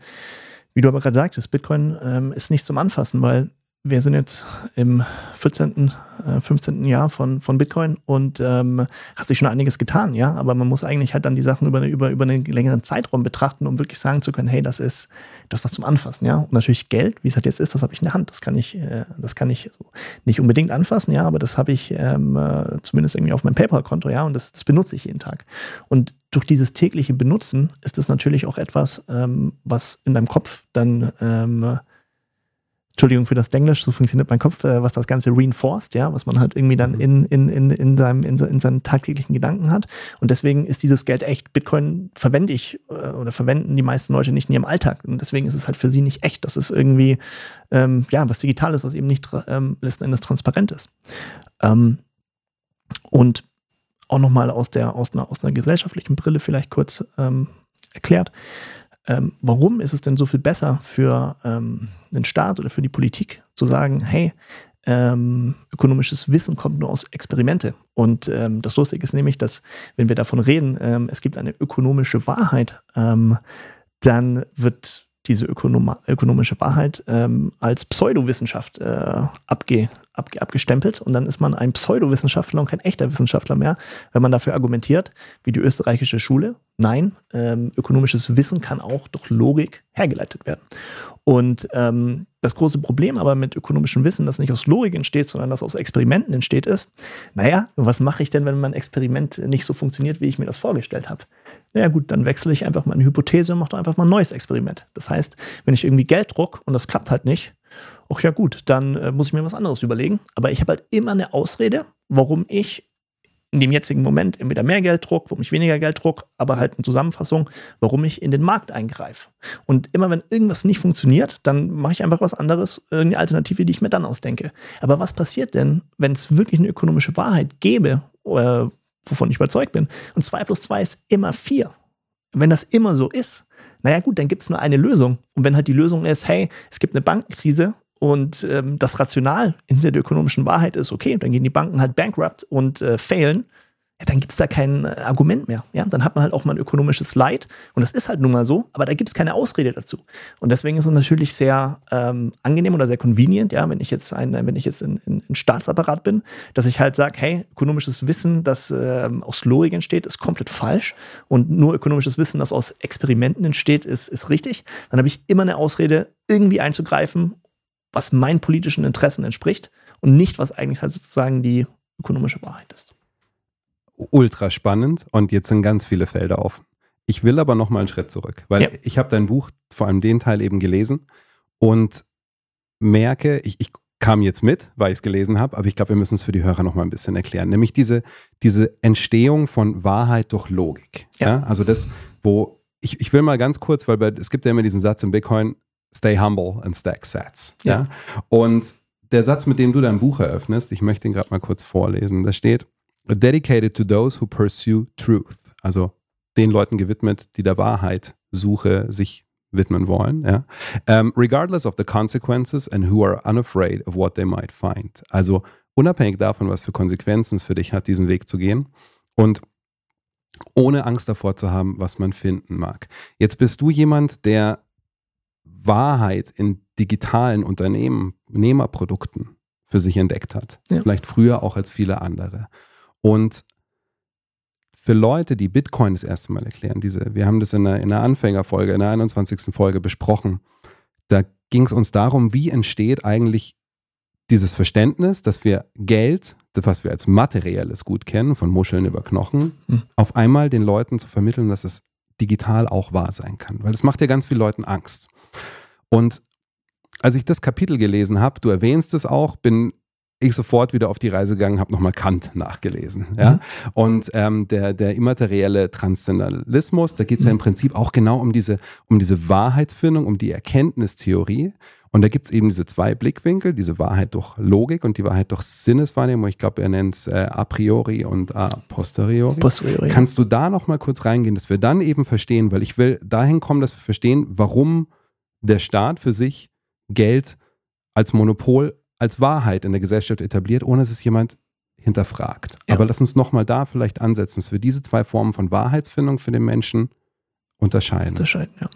wie du aber gerade sagtest, Bitcoin ähm, ist nicht zum Anfassen, weil wir sind jetzt im 14., äh, 15. Jahr von, von Bitcoin und ähm, hat sich schon einiges getan, ja. Aber man muss eigentlich halt dann die Sachen über, über, über einen längeren Zeitraum betrachten, um wirklich sagen zu können, hey, das ist das was zum Anfassen, ja. Und natürlich Geld, wie es halt jetzt ist, das habe ich in der Hand. Das kann ich, äh, das kann ich so nicht unbedingt anfassen, ja, aber das habe ich ähm, äh, zumindest irgendwie auf meinem PayPal-Konto, ja, und das, das benutze ich jeden Tag. Und durch dieses tägliche Benutzen ist es natürlich auch etwas, ähm, was in deinem Kopf dann ähm, Entschuldigung für das Englisch, so funktioniert mein Kopf, äh, was das Ganze reinforced, ja, was man halt irgendwie dann Mhm. in, in, in, in, seinem, in, in seinen tagtäglichen Gedanken hat. Und deswegen ist dieses Geld echt, Bitcoin verwende ich äh, oder verwenden die meisten Leute nicht in ihrem Alltag. Und deswegen ist es halt für sie nicht echt. Das ist irgendwie, ähm, ja, was digital ist, was eben nicht ähm, letzten Endes transparent ist. Ähm, und auch nochmal aus, der, aus, einer, aus einer gesellschaftlichen Brille vielleicht kurz ähm, erklärt. Ähm, warum ist es denn so viel besser für ähm, den Staat oder für die Politik zu sagen, hey, ähm, ökonomisches Wissen kommt nur aus Experimente. Und ähm, das Lustige ist nämlich, dass wenn wir davon reden, ähm, es gibt eine ökonomische Wahrheit, ähm, dann wird diese Ökonom ökonomische Wahrheit ähm, als Pseudowissenschaft äh, abge abge abgestempelt und dann ist man ein Pseudowissenschaftler und kein echter Wissenschaftler mehr, wenn man dafür argumentiert, wie die österreichische Schule, nein, ähm, ökonomisches Wissen kann auch durch Logik hergeleitet werden. Und ähm, das große Problem aber mit ökonomischem Wissen, das nicht aus Logik entsteht, sondern das aus Experimenten entsteht, ist, naja, was mache ich denn, wenn mein Experiment nicht so funktioniert, wie ich mir das vorgestellt habe? Naja gut, dann wechsle ich einfach meine Hypothese und mache einfach mal ein neues Experiment. Das heißt, wenn ich irgendwie Geld druck und das klappt halt nicht, ach ja gut, dann äh, muss ich mir was anderes überlegen. Aber ich habe halt immer eine Ausrede, warum ich in dem jetzigen Moment entweder mehr Geld druck, warum ich weniger Geld druck, aber halt eine Zusammenfassung, warum ich in den Markt eingreife. Und immer wenn irgendwas nicht funktioniert, dann mache ich einfach was anderes, irgendeine Alternative, die ich mir dann ausdenke. Aber was passiert denn, wenn es wirklich eine ökonomische Wahrheit gäbe, äh, wovon ich überzeugt bin, und 2 plus 2 ist immer 4? Wenn das immer so ist, naja gut, dann gibt es nur eine Lösung. Und wenn halt die Lösung ist, hey, es gibt eine Bankenkrise und ähm, das Rational hinter der ökonomischen Wahrheit ist, okay, dann gehen die Banken halt bankrupt und äh, failen, ja, dann gibt es da kein äh, Argument mehr. Ja? Dann hat man halt auch mal ein ökonomisches Leid und das ist halt nun mal so, aber da gibt es keine Ausrede dazu. Und deswegen ist es natürlich sehr ähm, angenehm oder sehr convenient, ja, wenn ich jetzt ein, wenn ich jetzt in, in, in Staatsapparat bin, dass ich halt sage, hey, ökonomisches Wissen, das ähm, aus Logik entsteht, ist komplett falsch und nur ökonomisches Wissen, das aus Experimenten entsteht, ist, ist richtig. Dann habe ich immer eine Ausrede, irgendwie einzugreifen, was meinen politischen Interessen entspricht und nicht, was eigentlich halt sozusagen die ökonomische Wahrheit ist. ultra spannend und jetzt sind ganz viele Felder offen. Ich will aber noch mal einen Schritt zurück, weil Ja. ich habe dein Buch, vor allem den Teil eben gelesen und merke, ich, ich kam jetzt mit, weil ich es gelesen habe, aber ich glaube, wir müssen es für die Hörer noch mal ein bisschen erklären. Nämlich diese, diese Entstehung von Wahrheit durch Logik. Ja. Ja. Also das, wo, ich, ich will mal ganz kurz, weil bei, es gibt ja immer diesen Satz im Bitcoin, stay humble and stack sats. Ja. Ja. Und der Satz, mit dem du dein Buch eröffnest, ich möchte ihn gerade mal kurz vorlesen, da steht, dedicated to those who pursue truth. Also den Leuten gewidmet, die der Wahrheit Suche sich widmen wollen. Ja? Um, regardless of the consequences and who are unafraid of what they might find. Also unabhängig davon, was für Konsequenzen es für dich hat, diesen Weg zu gehen und ohne Angst davor zu haben, was man finden mag. Jetzt bist du jemand, der Wahrheit in digitalen Unternehmen, Nehmerprodukten für sich entdeckt hat. Ja. Vielleicht früher auch als viele andere. Und für Leute, die Bitcoin das erste Mal erklären, diese, wir haben das in einer, in einer Anfängerfolge, in der 21. Folge besprochen, da ging es uns darum, wie entsteht eigentlich dieses Verständnis, dass wir Geld, das, was wir als materielles Gut kennen, von Muscheln über Knochen, Hm. auf einmal den Leuten zu vermitteln, dass es digital auch wahr sein kann. Weil das macht ja ganz vielen Leuten Angst. Und als ich das Kapitel gelesen habe, du erwähnst es auch, bin ich sofort wieder auf die Reise gegangen, habe nochmal Kant nachgelesen. Ja? Mhm. Und ähm, der, der immaterielle Transzendentalismus, da geht es ja im Prinzip auch genau um diese, um diese Wahrheitsfindung, um die Erkenntnistheorie. Und da gibt es eben diese zwei Blickwinkel, diese Wahrheit durch Logik und die Wahrheit durch Sinneswahrnehmung. Ich glaube, er nennt es äh, a priori und a posteriori. Posteriori. Kannst du da noch mal kurz reingehen, dass wir dann eben verstehen, weil ich will dahin kommen, dass wir verstehen, warum der Staat für sich Geld als Monopol, als Wahrheit in der Gesellschaft etabliert, ohne dass es jemand hinterfragt. Ja. Aber lass uns noch mal da vielleicht ansetzen, dass wir diese zwei Formen von Wahrheitsfindung für den Menschen unterscheiden. unterscheiden, ja.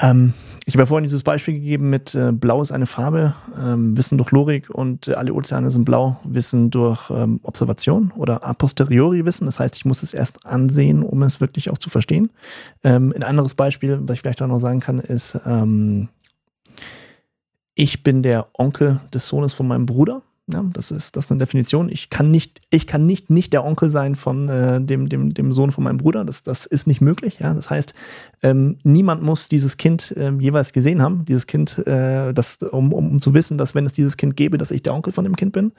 Ähm, ich habe ja vorhin dieses Beispiel gegeben mit äh, Blau ist eine Farbe, ähm, Wissen durch Logik und äh, alle Ozeane sind blau, Wissen durch ähm, Observation oder a posteriori Wissen. Das heißt, ich muss es erst ansehen, um es wirklich auch zu verstehen. Ähm, ein anderes Beispiel, was ich vielleicht auch noch sagen kann, ist, ähm, ich bin der Onkel des Sohnes von meinem Bruder. Ja, das ist das ist eine Definition. Ich kann nicht, ich kann nicht, nicht der Onkel sein von äh, dem, dem, dem Sohn von meinem Bruder. Das, das ist nicht möglich. Ja, das heißt, ähm, niemand muss dieses Kind äh, jeweils gesehen haben. Dieses Kind, äh, das, um, um zu wissen, dass wenn es dieses Kind gäbe, dass ich der Onkel von dem Kind bin.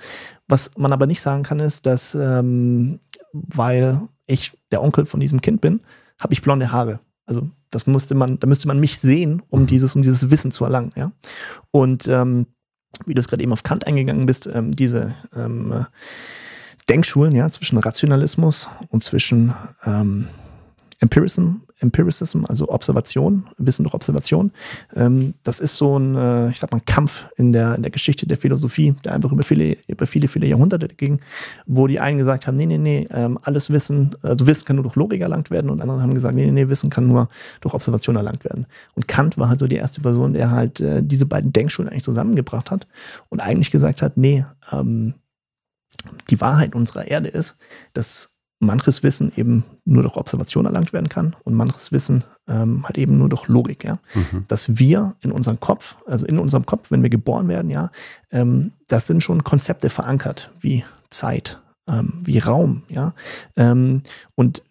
Was man aber nicht sagen kann, ist, dass ähm, weil ich der Onkel von diesem Kind bin, habe ich blonde Haare. Also das musste man, da müsste man mich sehen, um dieses, um dieses Wissen zu erlangen. Ja, und ähm, wie du es gerade eben auf Kant eingegangen bist, ähm, diese ähm, äh, Denkschulen, ja, zwischen Rationalismus und zwischen ähm, Empiricism, Empiricism, also Observation, Wissen durch Observation. Ähm, das ist so ein, äh, ich sag mal, Kampf in der, in der Geschichte der Philosophie, der einfach über viele, über viele, viele Jahrhunderte ging, wo die einen gesagt haben, nee, nee, nee, ähm, alles Wissen, also Wissen kann nur durch Logik erlangt werden und andere haben gesagt, nee, nee, nee, Wissen kann nur durch Observation erlangt werden. Und Kant war halt so die erste Person, der halt äh, diese beiden Denkschulen eigentlich zusammengebracht hat und eigentlich gesagt hat, nee, ähm, die Wahrheit unserer Erde ist, dass manches Wissen eben nur durch Observation erlangt werden kann und manches Wissen ähm, hat eben nur durch Logik, ja. Mhm. Dass wir in unserem Kopf, also in unserem Kopf, wenn wir geboren werden, ja, ähm, das sind schon Konzepte verankert, wie Zeit, ähm, wie Raum, ja. Ähm, und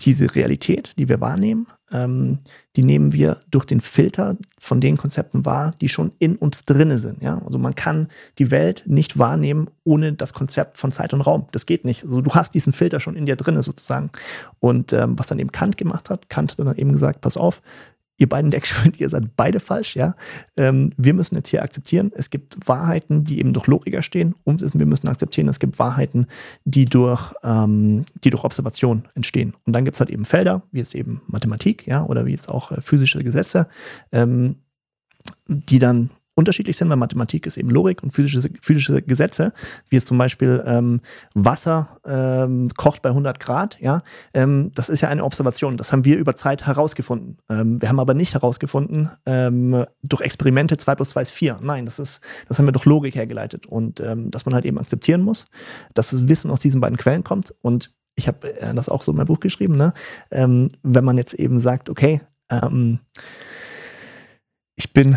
diese Realität, die wir wahrnehmen, ähm, die nehmen wir durch den Filter von den Konzepten wahr, die schon in uns drinne sind. Ja? Also man kann die Welt nicht wahrnehmen ohne das Konzept von Zeit und Raum. Das geht nicht. Also du hast diesen Filter schon in dir drinne sozusagen. Und ähm, was dann eben Kant gemacht hat, Kant hat dann eben gesagt, pass auf, ihr beiden Deckschwimmt, <laughs> ihr seid beide falsch, ja. Ähm, wir müssen jetzt hier akzeptieren, es gibt Wahrheiten, die eben durch Logiker stehen und wir müssen akzeptieren, es gibt Wahrheiten, die durch, ähm, die durch Observation entstehen. Und dann gibt es halt eben Felder, wie es eben Mathematik, ja, oder wie es auch äh, physische Gesetze, ähm, die dann unterschiedlich sind, weil Mathematik ist eben Logik und physische, physische Gesetze, wie es zum Beispiel ähm, Wasser ähm, kocht bei 100 Grad, ja, ähm, das ist ja eine Observation, das haben wir über Zeit herausgefunden. Ähm, wir haben aber nicht herausgefunden ähm, durch Experimente 2 plus 2 ist 4. Nein, das ist, das haben wir durch Logik hergeleitet und ähm, dass man halt eben akzeptieren muss, dass das Wissen aus diesen beiden Quellen kommt und ich habe äh, das auch so in meinem Buch geschrieben, ne? wenn man jetzt eben sagt, okay, ich bin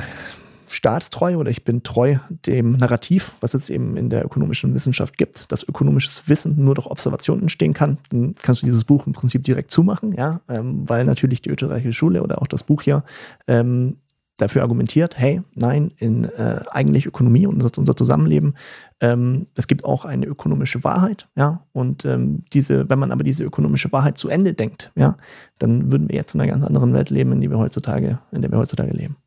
staatstreu oder ich bin treu dem Narrativ, was es eben in der ökonomischen Wissenschaft gibt, dass ökonomisches Wissen nur durch Observation entstehen kann, dann kannst du dieses Buch im Prinzip direkt zumachen, ja, ähm, weil natürlich die österreichische Schule oder auch das Buch hier ähm, dafür argumentiert, hey, nein, in äh, eigentlich Ökonomie und unser, unser Zusammenleben, ähm, es gibt auch eine ökonomische Wahrheit, ja, und ähm, diese, wenn man aber diese ökonomische Wahrheit zu Ende denkt, ja, dann würden wir jetzt in einer ganz anderen Welt leben, in die wir heutzutage, in der wir heutzutage leben.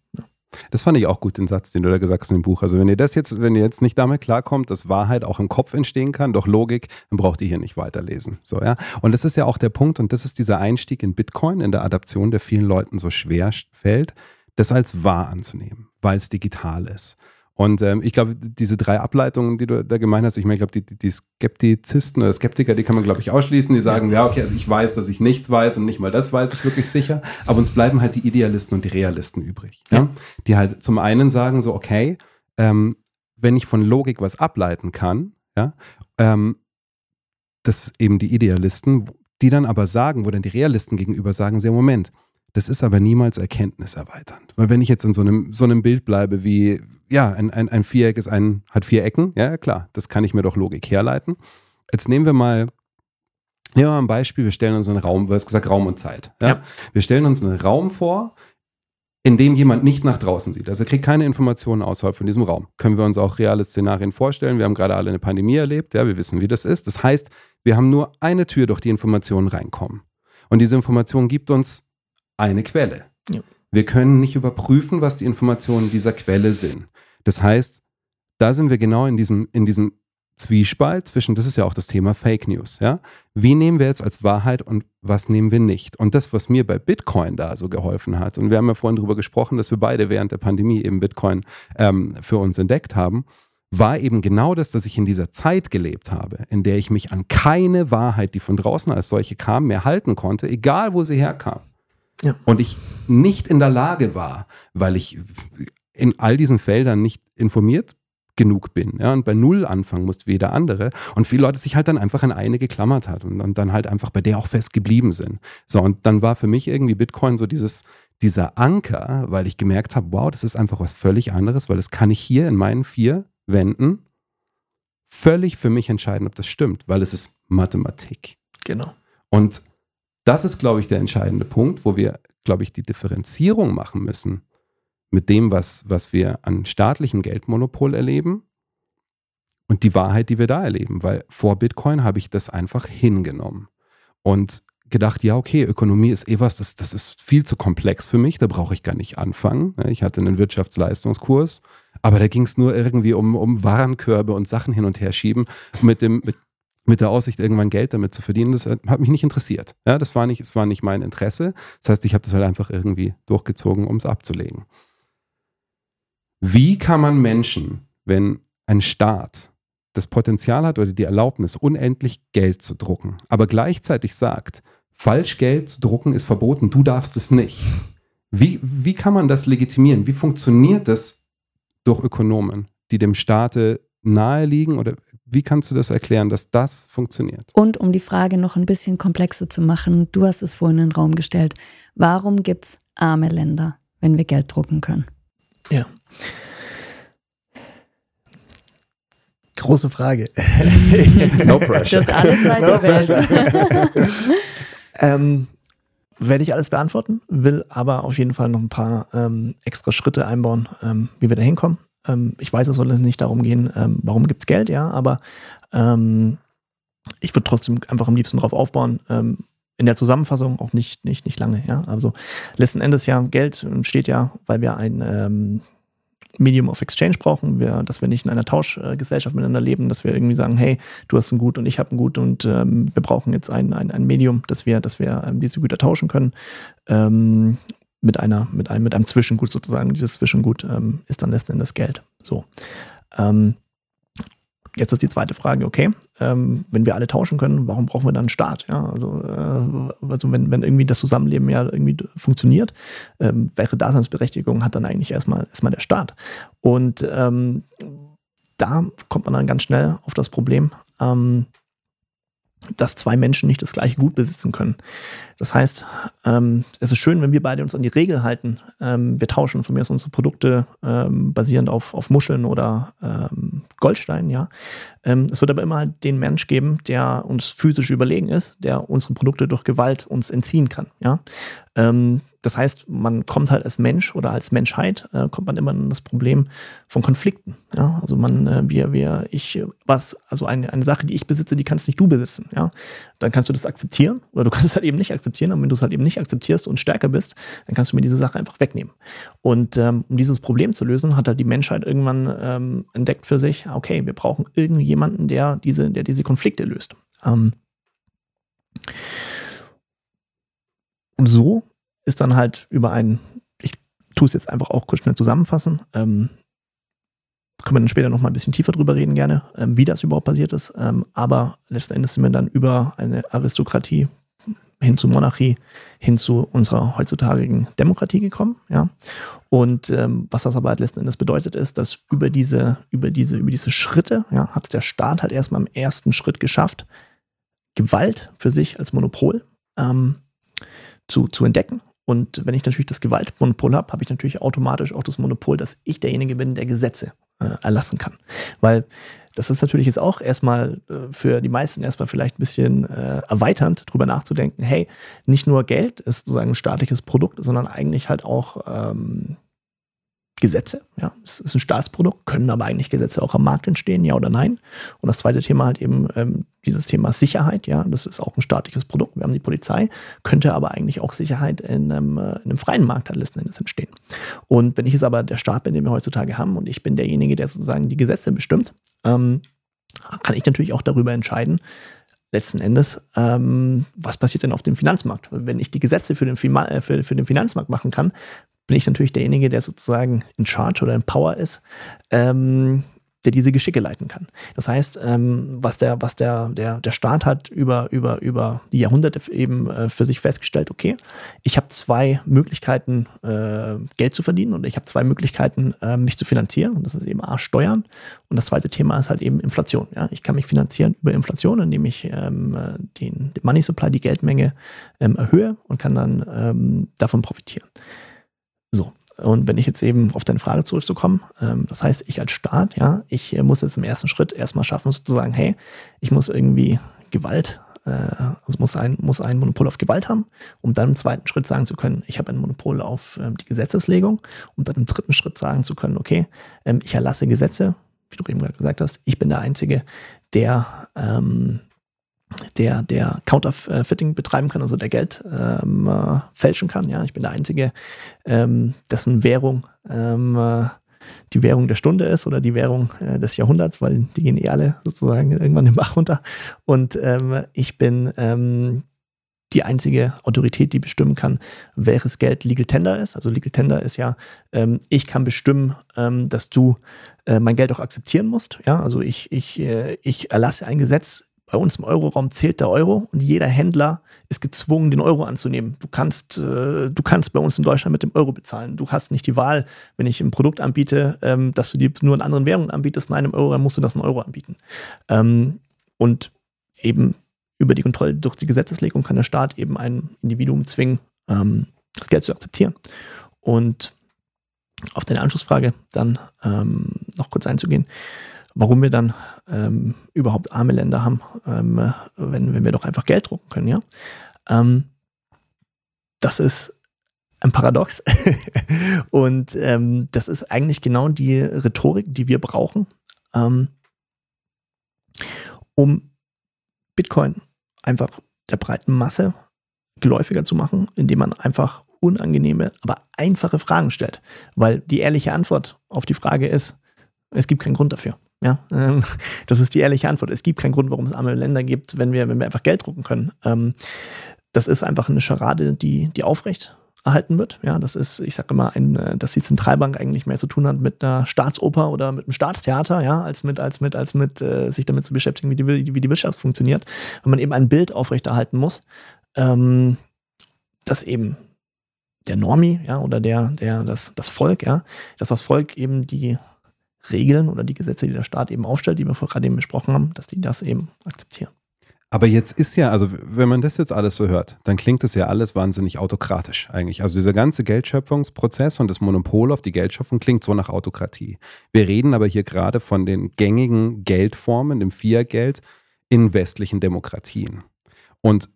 Das fand ich auch gut, den Satz, den du da gesagt hast in dem Buch. Also wenn ihr das jetzt, wenn ihr jetzt nicht damit klarkommt, dass Wahrheit auch im Kopf entstehen kann, durch Logik, dann braucht ihr hier nicht weiterlesen. So, ja. Und das ist ja auch der Punkt, und das ist dieser Einstieg in Bitcoin, in der Adaption, der vielen Leuten so schwer fällt, das als wahr anzunehmen, weil es digital ist. Und ähm, ich glaube, diese drei Ableitungen, die du da gemeint hast, ich meine, ich glaube, die, die Skeptizisten oder Skeptiker, die kann man, glaube ich, ausschließen. Die sagen, ja. okay, also ich weiß, dass ich nichts weiß und nicht mal das weiß ich wirklich sicher. Aber uns bleiben halt die Idealisten und die Realisten übrig. Ja? ja? Die halt zum einen sagen so, okay, ähm, wenn ich von Logik was ableiten kann, ja, ähm, das ist eben die Idealisten, die dann aber sagen, wo dann die Realisten gegenüber sagen, sehr Moment, das ist aber niemals erkenntniserweiternd. Weil wenn ich jetzt in so einem, so einem Bild bleibe wie, ja, ein, ein, ein Viereck ist ein, hat vier Ecken, ja klar, das kann ich mir doch Logik herleiten. Jetzt nehmen wir mal, nehmen wir mal ein Beispiel, wir stellen uns einen Raum, du hast gesagt Raum und Zeit. Ja? ja. Wir stellen uns einen Raum vor, in dem jemand nicht nach draußen sieht. Also er kriegt keine Informationen außerhalb von diesem Raum. Können wir uns auch reale Szenarien vorstellen. Wir haben gerade alle eine Pandemie erlebt, ja, wir wissen, wie das ist. Das heißt, wir haben nur eine Tür, durch die Informationen reinkommen. Und diese Information gibt uns eine Quelle. Ja. Wir können nicht überprüfen, was die Informationen dieser Quelle sind. Das heißt, da sind wir genau in diesem, in diesem Zwiespalt zwischen, das ist ja auch das Thema Fake News, ja. Wie nehmen wir jetzt als Wahrheit und was nehmen wir nicht? Und das, was mir bei Bitcoin da so geholfen hat, und wir haben ja vorhin darüber gesprochen, dass wir beide während der Pandemie eben Bitcoin ähm, für uns entdeckt haben, war eben genau das, dass ich in dieser Zeit gelebt habe, in der ich mich an keine Wahrheit, die von draußen als solche kam, mehr halten konnte, egal wo sie herkam. Ja. und ich nicht in der Lage war, weil ich in all diesen Feldern nicht informiert genug bin. Ja, und bei Null anfangen muss wie jeder andere. Und viele Leute sich halt dann einfach an eine geklammert hat und, und dann halt einfach bei der auch fest geblieben sind. So, und dann war für mich irgendwie Bitcoin so dieses, dieser Anker, weil ich gemerkt habe, wow, das ist einfach was völlig anderes, weil das kann ich hier in meinen vier Wänden völlig für mich entscheiden, ob das stimmt, weil es ist Mathematik. Genau. Und das ist, glaube ich, der entscheidende Punkt, wo wir, glaube ich, die Differenzierung machen müssen mit dem, was, was wir an staatlichem Geldmonopol erleben und die Wahrheit, die wir da erleben. Weil vor Bitcoin habe ich das einfach hingenommen und gedacht, ja, okay, Ökonomie ist eh was, das, das ist viel zu komplex für mich, da brauche ich gar nicht anfangen. Ich hatte einen Wirtschaftsleistungskurs, aber da ging es nur irgendwie um, um Warenkörbe und Sachen hin und her schieben mit dem, mit, mit der Aussicht, irgendwann Geld damit zu verdienen, das hat mich nicht interessiert. Ja, das war nicht, es war nicht mein Interesse. Das heißt, ich habe das halt einfach irgendwie durchgezogen, um es abzulegen. Wie kann man Menschen, wenn ein Staat das Potenzial hat oder die Erlaubnis, unendlich Geld zu drucken, aber gleichzeitig sagt, falsch Geld zu drucken ist verboten, du darfst es nicht. Wie, wie kann man das legitimieren? Wie funktioniert das durch Ökonomen, die dem Staate nahe liegen? Oder wie kannst du das erklären, dass das funktioniert? Und um die Frage noch ein bisschen komplexer zu machen, du hast es vorhin in den Raum gestellt. Warum gibt es arme Länder, wenn wir Geld drucken können? Ja. Große Frage. <laughs> no <laughs> pressure. Das alle Zeit der Welt. <laughs> Ähm, werde ich alles beantworten, will aber auf jeden Fall noch ein paar ähm, extra Schritte einbauen, ähm, wie wir da hinkommen. Ähm, ich weiß, es soll nicht darum gehen, ähm, warum gibt es Geld, ja, aber ähm, ich würde trotzdem einfach am liebsten drauf aufbauen. Ähm, in der Zusammenfassung auch nicht, nicht, nicht lange, ja. Also letzten Endes ja, Geld steht ja, weil wir ein ähm, Medium of Exchange brauchen, wir, dass wir nicht in einer Tauschgesellschaft miteinander leben, dass wir irgendwie sagen, hey, du hast ein Gut und ich habe ein Gut und ähm, wir brauchen jetzt ein, ein, ein Medium, dass wir, dass wir ähm, diese Güter tauschen können. Ähm, mit einer, mit einem, mit einem Zwischengut sozusagen. Dieses Zwischengut ähm, ist dann letzten Endes Geld. So. Ähm, jetzt ist die zweite Frage, okay, ähm, wenn wir alle tauschen können, warum brauchen wir dann einen Staat? Ja, also, äh, also wenn, wenn irgendwie das Zusammenleben ja irgendwie funktioniert, ähm, welche Daseinsberechtigung hat dann eigentlich erstmal, erstmal der Staat? Und ähm, da kommt man dann ganz schnell auf das Problem, ähm, dass zwei Menschen nicht das gleiche Gut besitzen können. Das heißt, ähm, es ist schön, wenn wir beide uns an die Regel halten. Ähm, wir tauschen von mir aus unsere Produkte ähm, basierend auf, auf Muscheln oder ähm, Goldstein, ja. Ähm, es wird aber immer den Mensch geben, der uns physisch überlegen ist, der unsere Produkte durch Gewalt uns entziehen kann, ja. Das heißt, man kommt halt als Mensch oder als Menschheit, äh, kommt man immer in das Problem von Konflikten. Ja? Also man, äh, wir, wir, ich, was, also eine, eine Sache, die ich besitze, die kannst nicht du besitzen. Ja? Dann kannst du das akzeptieren oder du kannst es halt eben nicht akzeptieren. Und wenn du es halt eben nicht akzeptierst und stärker bist, dann kannst du mir diese Sache einfach wegnehmen. Und ähm, um dieses Problem zu lösen, hat halt die Menschheit irgendwann ähm, entdeckt für sich, okay, wir brauchen irgendjemanden, der diese, der diese Konflikte löst. Ähm, und so ist dann halt über einen, ich tue es jetzt einfach auch kurz schnell zusammenfassen, ähm, können wir dann später noch mal ein bisschen tiefer drüber reden gerne, ähm, wie das überhaupt passiert ist. Ähm, aber letzten Endes sind wir dann über eine Aristokratie hin zu Monarchie, hin zu unserer heutzutage Demokratie gekommen. Ja. Und ähm, was das aber halt letzten Endes bedeutet, ist, dass über diese, über diese, über diese Schritte, ja, hat der Staat halt erstmal im ersten Schritt geschafft, Gewalt für sich als Monopol ähm, zu, zu entdecken und wenn ich natürlich das Gewaltmonopol habe, habe ich natürlich automatisch auch das Monopol, dass ich derjenige bin, der Gesetze äh, erlassen kann. Weil das ist natürlich jetzt auch erstmal äh, für die meisten erstmal vielleicht ein bisschen äh, erweiternd, darüber nachzudenken, hey, nicht nur Geld ist sozusagen ein staatliches Produkt, sondern eigentlich halt auch ähm, Gesetze. Ja, es ist ein Staatsprodukt, können aber eigentlich Gesetze auch am Markt entstehen, ja oder nein? Und das zweite Thema halt eben ähm, dieses Thema Sicherheit, ja, das ist auch ein staatliches Produkt. Wir haben die Polizei, könnte aber eigentlich auch Sicherheit in einem, äh, in einem freien Markt halt letzten Endes entstehen. Und wenn ich jetzt aber der Staat bin, den wir heutzutage haben, und ich bin derjenige, der sozusagen die Gesetze bestimmt, ähm, kann ich natürlich auch darüber entscheiden, letzten Endes, ähm, was passiert denn auf dem Finanzmarkt? Wenn ich die Gesetze für den, für, für den Finanzmarkt machen kann, bin ich natürlich derjenige, der sozusagen in Charge oder in Power ist, ähm, der diese Geschicke leiten kann. Das heißt, ähm, was der, was der, der, der Staat hat über, über, über die Jahrhunderte eben äh, für sich festgestellt, okay, ich habe zwei Möglichkeiten, äh, Geld zu verdienen und ich habe zwei Möglichkeiten, äh, mich zu finanzieren. Und das ist eben A, Steuern. Und das zweite Thema ist halt eben Inflation. Ja? Ich kann mich finanzieren über Inflation, indem ich ähm, den, den Money Supply, die Geldmenge ähm, erhöhe und kann dann ähm, davon profitieren. Und wenn ich jetzt eben auf deine Frage zurückzukommen, ähm, das heißt, ich als Staat, ja, ich äh, muss jetzt im ersten Schritt erstmal schaffen, sozusagen, hey, ich muss irgendwie Gewalt, äh, also muss ein, muss ein Monopol auf Gewalt haben, um dann im zweiten Schritt sagen zu können, ich habe ein Monopol auf ähm, die Gesetzeslegung, um dann im dritten Schritt sagen zu können, okay, ähm, ich erlasse Gesetze, wie du eben gerade gesagt hast, ich bin der Einzige, der ähm, der, der Counterfeiting betreiben kann, also der Geld ähm, äh, fälschen kann. Ja, ich bin der Einzige, ähm, dessen Währung ähm, äh, die Währung der Stunde ist oder die Währung äh, des Jahrhunderts, weil die gehen eh alle sozusagen irgendwann den Bach runter. Und ähm, ich bin ähm, die einzige Autorität, die bestimmen kann, welches Geld Legal Tender ist. Also Legal Tender ist ja, ähm, ich kann bestimmen, ähm, dass du äh, mein Geld auch akzeptieren musst. Ja, also ich, ich, äh, ich erlasse ein Gesetz bei uns im Euroraum zählt der Euro und jeder Händler ist gezwungen, den Euro anzunehmen. Du kannst, äh, du kannst bei uns in Deutschland mit dem Euro bezahlen. Du hast nicht die Wahl, wenn ich ein Produkt anbiete, ähm, dass du die nur in anderen Währungen anbietest. Nein, im Euro, dann musst du das in Euro anbieten. Ähm, und eben über die Kontrolle durch die Gesetzeslegung kann der Staat eben ein Individuum zwingen, ähm, das Geld zu akzeptieren. Und auf deine Anschlussfrage dann ähm, noch kurz einzugehen warum wir dann ähm, überhaupt arme Länder haben, ähm, wenn, wenn wir doch einfach Geld drucken können, ja. Ähm, das ist ein Paradox. <laughs> und ähm, das ist eigentlich genau die Rhetorik, die wir brauchen, ähm, um Bitcoin einfach der breiten Masse geläufiger zu machen, indem man einfach unangenehme, aber einfache Fragen stellt. Weil die ehrliche Antwort auf die Frage ist, es gibt keinen Grund dafür. Ja, ähm, <laughs> das ist die ehrliche Antwort. Es gibt keinen Grund, warum es arme Länder gibt, wenn wir, wenn wir einfach Geld drucken können. Ähm, das ist einfach eine Scharade, die, die aufrecht erhalten wird. Ja, das ist, ich sage immer, ein, äh, dass die Zentralbank eigentlich mehr zu tun hat mit einer Staatsoper oder mit einem Staatstheater, ja, als mit, als mit, als mit äh, sich damit zu beschäftigen, wie die, wie die Wirtschaft funktioniert. Wenn man eben ein Bild aufrechterhalten muss, ähm, dass eben der Normi, ja, oder der, der, das, das Volk, ja, dass das Volk eben die Regeln oder die Gesetze, die der Staat eben aufstellt, die wir gerade eben besprochen haben, dass die das eben akzeptieren. Aber jetzt ist ja, also wenn man das jetzt alles so hört, dann klingt das ja alles wahnsinnig autokratisch eigentlich. Also dieser ganze Geldschöpfungsprozess und das Monopol auf die Geldschöpfung klingt so nach Autokratie. Wir reden aber hier gerade von den gängigen Geldformen, dem Fiat-Geld in westlichen Demokratien. Und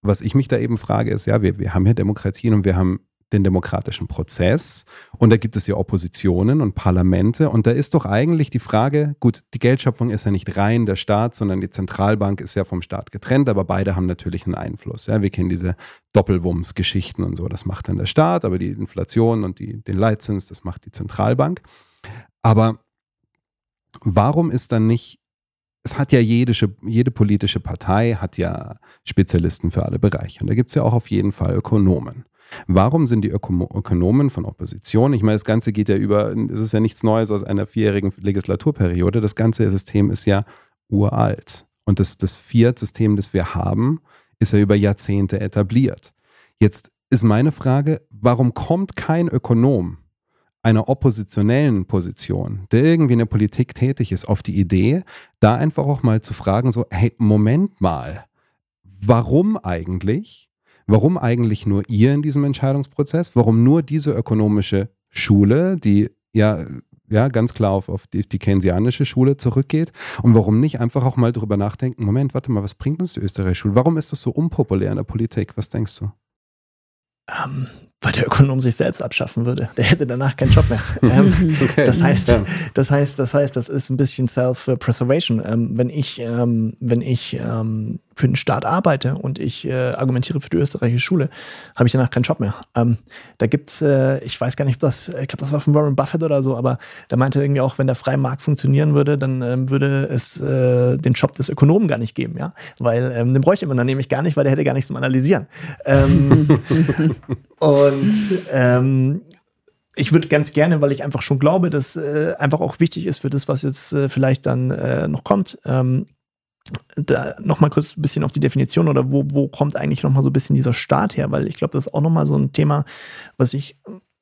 was ich mich da eben frage, ist, ja, wir, wir haben hier Demokratien und wir haben den demokratischen Prozess und da gibt es ja Oppositionen und Parlamente und da ist doch eigentlich die Frage, gut, die Geldschöpfung ist ja nicht rein der Staat, sondern die Zentralbank ist ja vom Staat getrennt, aber beide haben natürlich einen Einfluss. Ja, wir kennen diese Doppelwumms-Geschichten und so, das macht dann der Staat, aber die Inflation und die, den Leitzins, das macht die Zentralbank. Aber warum ist dann nicht es hat ja jede, jede politische Partei hat ja Spezialisten für alle Bereiche. Und da gibt es ja auch auf jeden Fall Ökonomen. Warum sind die Öko Ökonomen von Opposition? Ich meine, das Ganze geht ja über, es ist ja nichts Neues aus einer vierjährigen Legislaturperiode. Das ganze System ist ja uralt. Und das, das Fiat-System, das wir haben, ist ja über Jahrzehnte etabliert. Jetzt ist meine Frage, warum kommt kein Ökonom einer oppositionellen Position, der irgendwie in der Politik tätig ist, auf die Idee, da einfach auch mal zu fragen, so, hey, Moment mal, warum eigentlich Warum eigentlich nur ihr in diesem Entscheidungsprozess? Warum nur diese ökonomische Schule, die ja, ja ganz klar auf, auf die, die keynesianische Schule zurückgeht? Und warum nicht einfach auch mal drüber nachdenken, Moment, warte mal, was bringt uns die österreichische Schule? Warum ist das so unpopulär in der Politik? Was denkst du? Ähm, weil der Ökonom sich selbst abschaffen würde. Der hätte danach keinen Job mehr. <laughs> Ähm, okay. Das heißt, das heißt, das heißt, das ist ein bisschen Self-Preservation. Ähm, wenn ich, ähm, wenn ich ähm, für den Staat arbeite und ich äh, argumentiere für die österreichische Schule, habe ich danach keinen Job mehr. Ähm, da gibt's, äh, ich weiß gar nicht, ob das, ich glaube, das war von Warren Buffett oder so, aber da meinte irgendwie auch, wenn der freie Markt funktionieren würde, dann ähm, würde es äh, den Job des Ökonomen gar nicht geben, ja, weil ähm, den bräuchte man dann nämlich gar nicht, weil der hätte gar nichts zum Analysieren. Ähm, <laughs> und ähm, ich würde ganz gerne, weil ich einfach schon glaube, dass äh, einfach auch wichtig ist für das, was jetzt äh, vielleicht dann äh, noch kommt, ähm, da nochmal kurz ein bisschen auf die Definition oder wo, wo kommt eigentlich nochmal so ein bisschen dieser Start her, weil ich glaube, das ist auch nochmal so ein Thema, was ich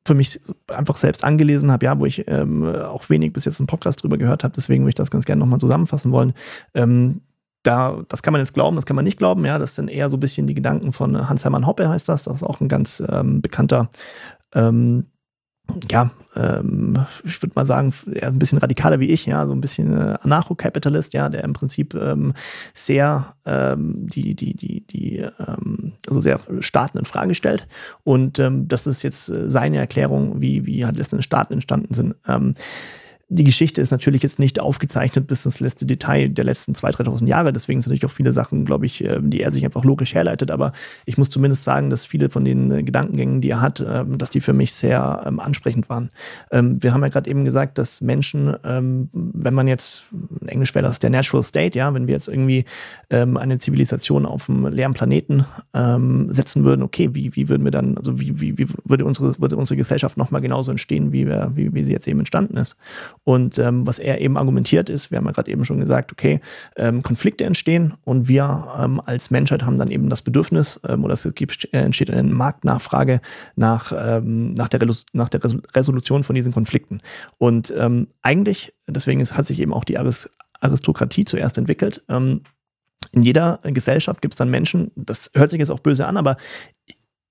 für mich einfach selbst angelesen habe, ja, wo ich ähm, auch wenig bis jetzt einen Podcast drüber gehört habe, deswegen würde ich das ganz gerne nochmal zusammenfassen wollen. Ähm, da, das kann man jetzt glauben, das kann man nicht glauben, ja, das sind eher so ein bisschen die Gedanken von Hans-Hermann Hoppe heißt das, das ist auch ein ganz ähm, bekannter ähm, ja, ähm, ich würde mal sagen, er ist ein bisschen radikaler wie ich, ja, so ein bisschen äh, Anarcho-Capitalist, ja, der im Prinzip ähm, sehr ähm, die, die, die, die, ähm, also sehr Staaten in Frage stellt. Und ähm, das ist jetzt äh, seine Erklärung, wie, wie halt letzten Staaten entstanden sind. Die Geschichte ist natürlich jetzt nicht aufgezeichnet bis ins letzte Detail der letzten 2.000, 3.000 Jahre. Deswegen sind natürlich auch viele Sachen, glaube ich, ähm, die er sich einfach logisch herleitet. Aber ich muss zumindest sagen, dass viele von den äh, Gedankengängen, die er hat, ähm, dass die für mich sehr ähm, ansprechend waren. Wir haben ja gerade eben gesagt, dass Menschen, wenn man jetzt, in Englisch wäre das der Natural State, ja, wenn wir jetzt irgendwie eine Zivilisation auf einem leeren Planeten setzen würden, okay, wie, wie würden wir dann, also wie, wie, wie würde unsere, würde unsere Gesellschaft nochmal genauso entstehen, wie, wir, wie, wie sie jetzt eben entstanden ist? Und ähm, was er eben argumentiert ist, wir haben ja gerade eben schon gesagt, okay, ähm, Konflikte entstehen und wir ähm, als Menschheit haben dann eben das Bedürfnis ähm, oder es gibt, äh, entsteht eine Marktnachfrage nach, ähm, nach, der, nach der Resolution von diesen Konflikten. Und ähm, eigentlich, deswegen ist, hat sich eben auch die Aristokratie zuerst entwickelt. In jeder Gesellschaft gibt es dann Menschen, das hört sich jetzt auch böse an, aber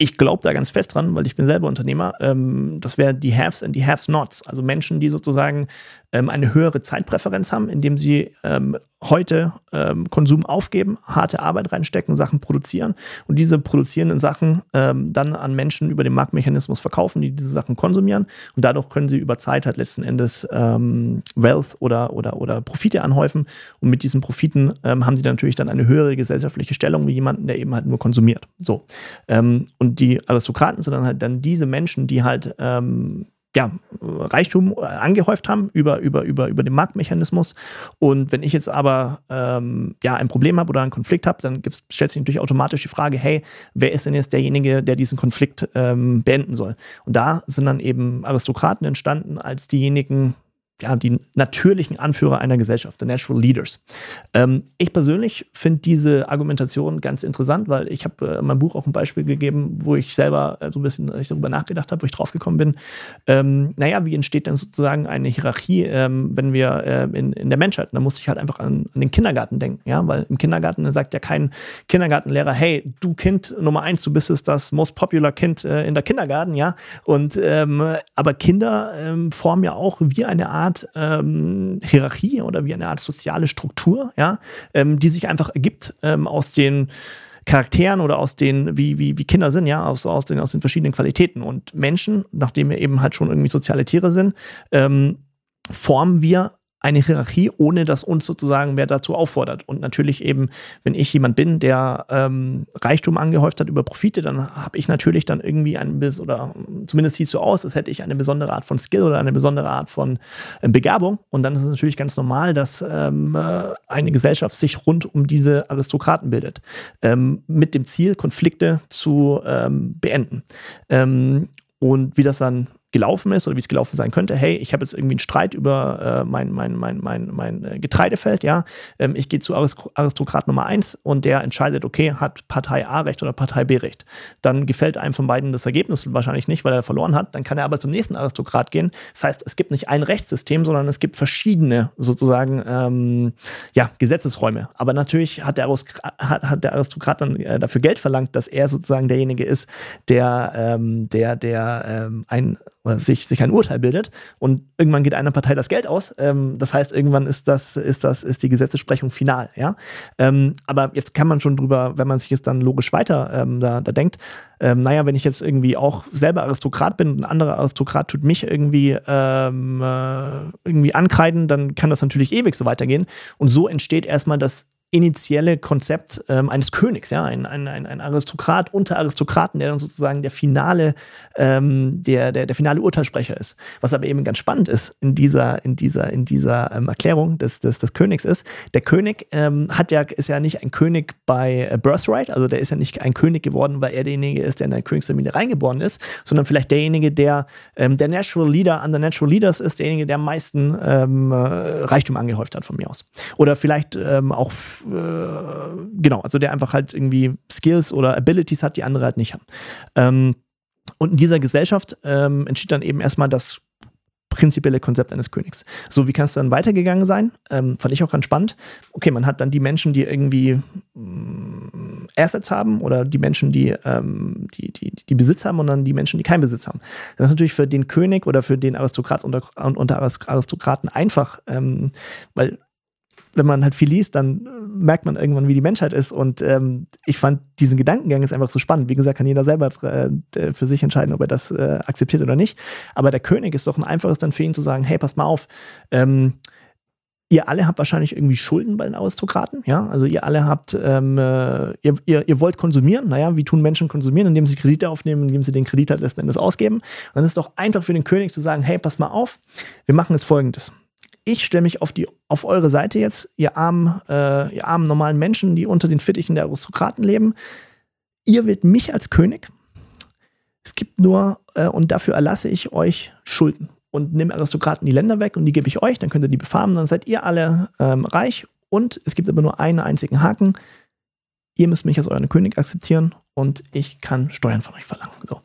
ich glaube da ganz fest dran, weil ich bin selber Unternehmer. Ähm, das wären die Haves und die Haves-Nots, also Menschen, die sozusagen ähm, eine höhere Zeitpräferenz haben, indem sie ähm, heute ähm, Konsum aufgeben, harte Arbeit reinstecken, Sachen produzieren und diese produzierenden Sachen ähm, dann an Menschen über den Marktmechanismus verkaufen, die diese Sachen konsumieren und dadurch können sie über Zeit halt letzten Endes ähm, Wealth oder, oder, oder Profite anhäufen und mit diesen Profiten ähm, haben sie dann natürlich dann eine höhere gesellschaftliche Stellung wie jemanden, der eben halt nur konsumiert. So. Und die Aristokraten sind dann halt dann diese Menschen, die halt ähm, ja, Reichtum äh, angehäuft haben über, über, über, über den Marktmechanismus. Und wenn ich jetzt aber ähm, ja, ein Problem habe oder einen Konflikt habe, dann gibt's, stellt sich natürlich automatisch die Frage, hey, wer ist denn jetzt derjenige, der diesen Konflikt ähm, beenden soll? Und da sind dann eben Aristokraten entstanden als diejenigen, ja, die natürlichen Anführer einer Gesellschaft, the natural leaders. Ähm, ich persönlich finde diese Argumentation ganz interessant, weil ich habe äh, in meinem Buch auch ein Beispiel gegeben, wo ich selber äh, so ein bisschen ich darüber nachgedacht habe, wo ich draufgekommen bin. Ähm, naja, wie entsteht denn sozusagen eine Hierarchie, ähm, wenn wir äh, in, in der Menschheit? Da musste ich halt einfach an, an den Kindergarten denken, ja, weil im Kindergarten sagt ja kein Kindergartenlehrer, hey, du Kind Nummer eins, du bist es das most popular Kind äh, in der Kindergarten, ja. Und ähm, aber Kinder ähm, formen ja auch wie eine Art Art ähm, Hierarchie oder wie eine Art soziale Struktur, ja, ähm, die sich einfach ergibt ähm, aus den Charakteren oder aus den, wie, wie, wie Kinder sind, ja, aus, aus, den, aus den verschiedenen Qualitäten. Und Menschen, nachdem wir eben halt schon irgendwie soziale Tiere sind, ähm, formen wir eine Hierarchie, ohne dass uns sozusagen wer dazu auffordert. Und natürlich eben, wenn ich jemand bin, der ähm, Reichtum angehäuft hat über Profite, dann habe ich natürlich dann irgendwie ein bis oder zumindest sieht es so aus, als hätte ich eine besondere Art von Skill oder eine besondere Art von äh, Begabung. Und dann ist es natürlich ganz normal, dass ähm, äh, eine Gesellschaft sich rund um diese Aristokraten bildet, ähm, mit dem Ziel, Konflikte zu ähm, beenden. Ähm, und wie das dann gelaufen ist oder wie es gelaufen sein könnte. Hey, ich habe jetzt irgendwie einen Streit über äh, mein, mein, mein, mein, mein äh, Getreidefeld, ja. Ähm, ich gehe zu Aristokrat Nummer eins und der entscheidet, okay, hat Partei A Recht oder Partei B Recht. Dann gefällt einem von beiden das Ergebnis wahrscheinlich nicht, weil er verloren hat. Dann kann er aber zum nächsten Aristokrat gehen. Das heißt, es gibt nicht ein Rechtssystem, sondern es gibt verschiedene sozusagen ähm, ja, Gesetzesräume. Aber natürlich hat der, hat, hat der Aristokrat dann äh, dafür Geld verlangt, dass er sozusagen derjenige ist, der, ähm, der, der ähm, ein sich, sich ein Urteil bildet und irgendwann geht einer Partei das Geld aus. Ähm, das heißt, irgendwann ist das, ist das, ist die Gesetzesprechung final, ja. Ähm, aber jetzt kann man schon drüber, wenn man sich jetzt dann logisch weiter ähm, da, da denkt, ähm, naja, wenn ich jetzt irgendwie auch selber Aristokrat bin und ein anderer Aristokrat tut mich irgendwie, ähm, äh, irgendwie ankreiden, dann kann das natürlich ewig so weitergehen. Und so entsteht erstmal das initielle Konzept ähm, eines Königs, ja, ein, ein, ein, Aristokrat unter Aristokraten, der dann sozusagen der finale, ähm, der, der, der finale Urteilsprecher ist. Was aber eben ganz spannend ist in dieser, in dieser, in dieser ähm, Erklärung des, des, des Königs ist, der König ähm, hat ja, ist ja nicht ein König bei äh, Birthright, also der ist ja nicht ein König geworden, weil er derjenige ist, der in eine Königsfamilie reingeboren ist, sondern vielleicht derjenige, der ähm, der Natural Leader an der Natural Leaders ist, derjenige, der am meisten ähm, äh, Reichtum angehäuft hat von mir aus. Oder vielleicht auch äh, genau, also der einfach halt irgendwie Skills oder Abilities hat, die andere halt nicht haben. Ähm, und in dieser Gesellschaft ähm, entsteht dann eben erstmal das prinzipielle Konzept eines Königs. So, wie kann es dann weitergegangen sein? Ähm, fand ich auch ganz spannend. Okay, man hat dann die Menschen, die irgendwie mm, Assets haben oder die Menschen, die, ähm, die, die, die Besitz haben und dann die Menschen, die keinen Besitz haben. Das ist natürlich für den König oder für den Aristokrat unter, unter Aristokraten einfach, ähm, weil wenn man halt viel liest, dann äh, merkt man irgendwann, wie die Menschheit ist. Und ähm, ich fand diesen Gedankengang ist einfach so spannend. Wie gesagt, kann jeder selber äh, für sich entscheiden, ob er das äh, akzeptiert oder nicht. Aber der König ist doch ein einfaches dann für ihn zu sagen, hey, pass mal auf, ähm, Ihr alle habt wahrscheinlich irgendwie Schulden bei den Aristokraten, ja? Also ihr alle habt, ähm, äh, ihr, ihr, ihr wollt konsumieren. Naja, wie tun Menschen konsumieren? Indem sie Kredite aufnehmen, indem sie den Kredit halt letzten Endes ausgeben. Und dann ist es doch einfach für den König zu sagen, hey, pass mal auf, wir machen jetzt folgendes ich stelle mich auf, die, auf eure Seite jetzt, ihr armen, äh, ihr armen normalen Menschen, die unter den Fittichen der Aristokraten leben. Ihr wählt mich als König. Es gibt nur, äh, und dafür erlasse ich euch Schulden und nehme Aristokraten die Länder weg und die gebe ich euch, dann könnt ihr die befarmen, dann seid ihr alle ähm, reich. Und es gibt aber nur einen einzigen Haken. Ihr müsst mich als euren König akzeptieren und ich kann Steuern von euch verlangen. So.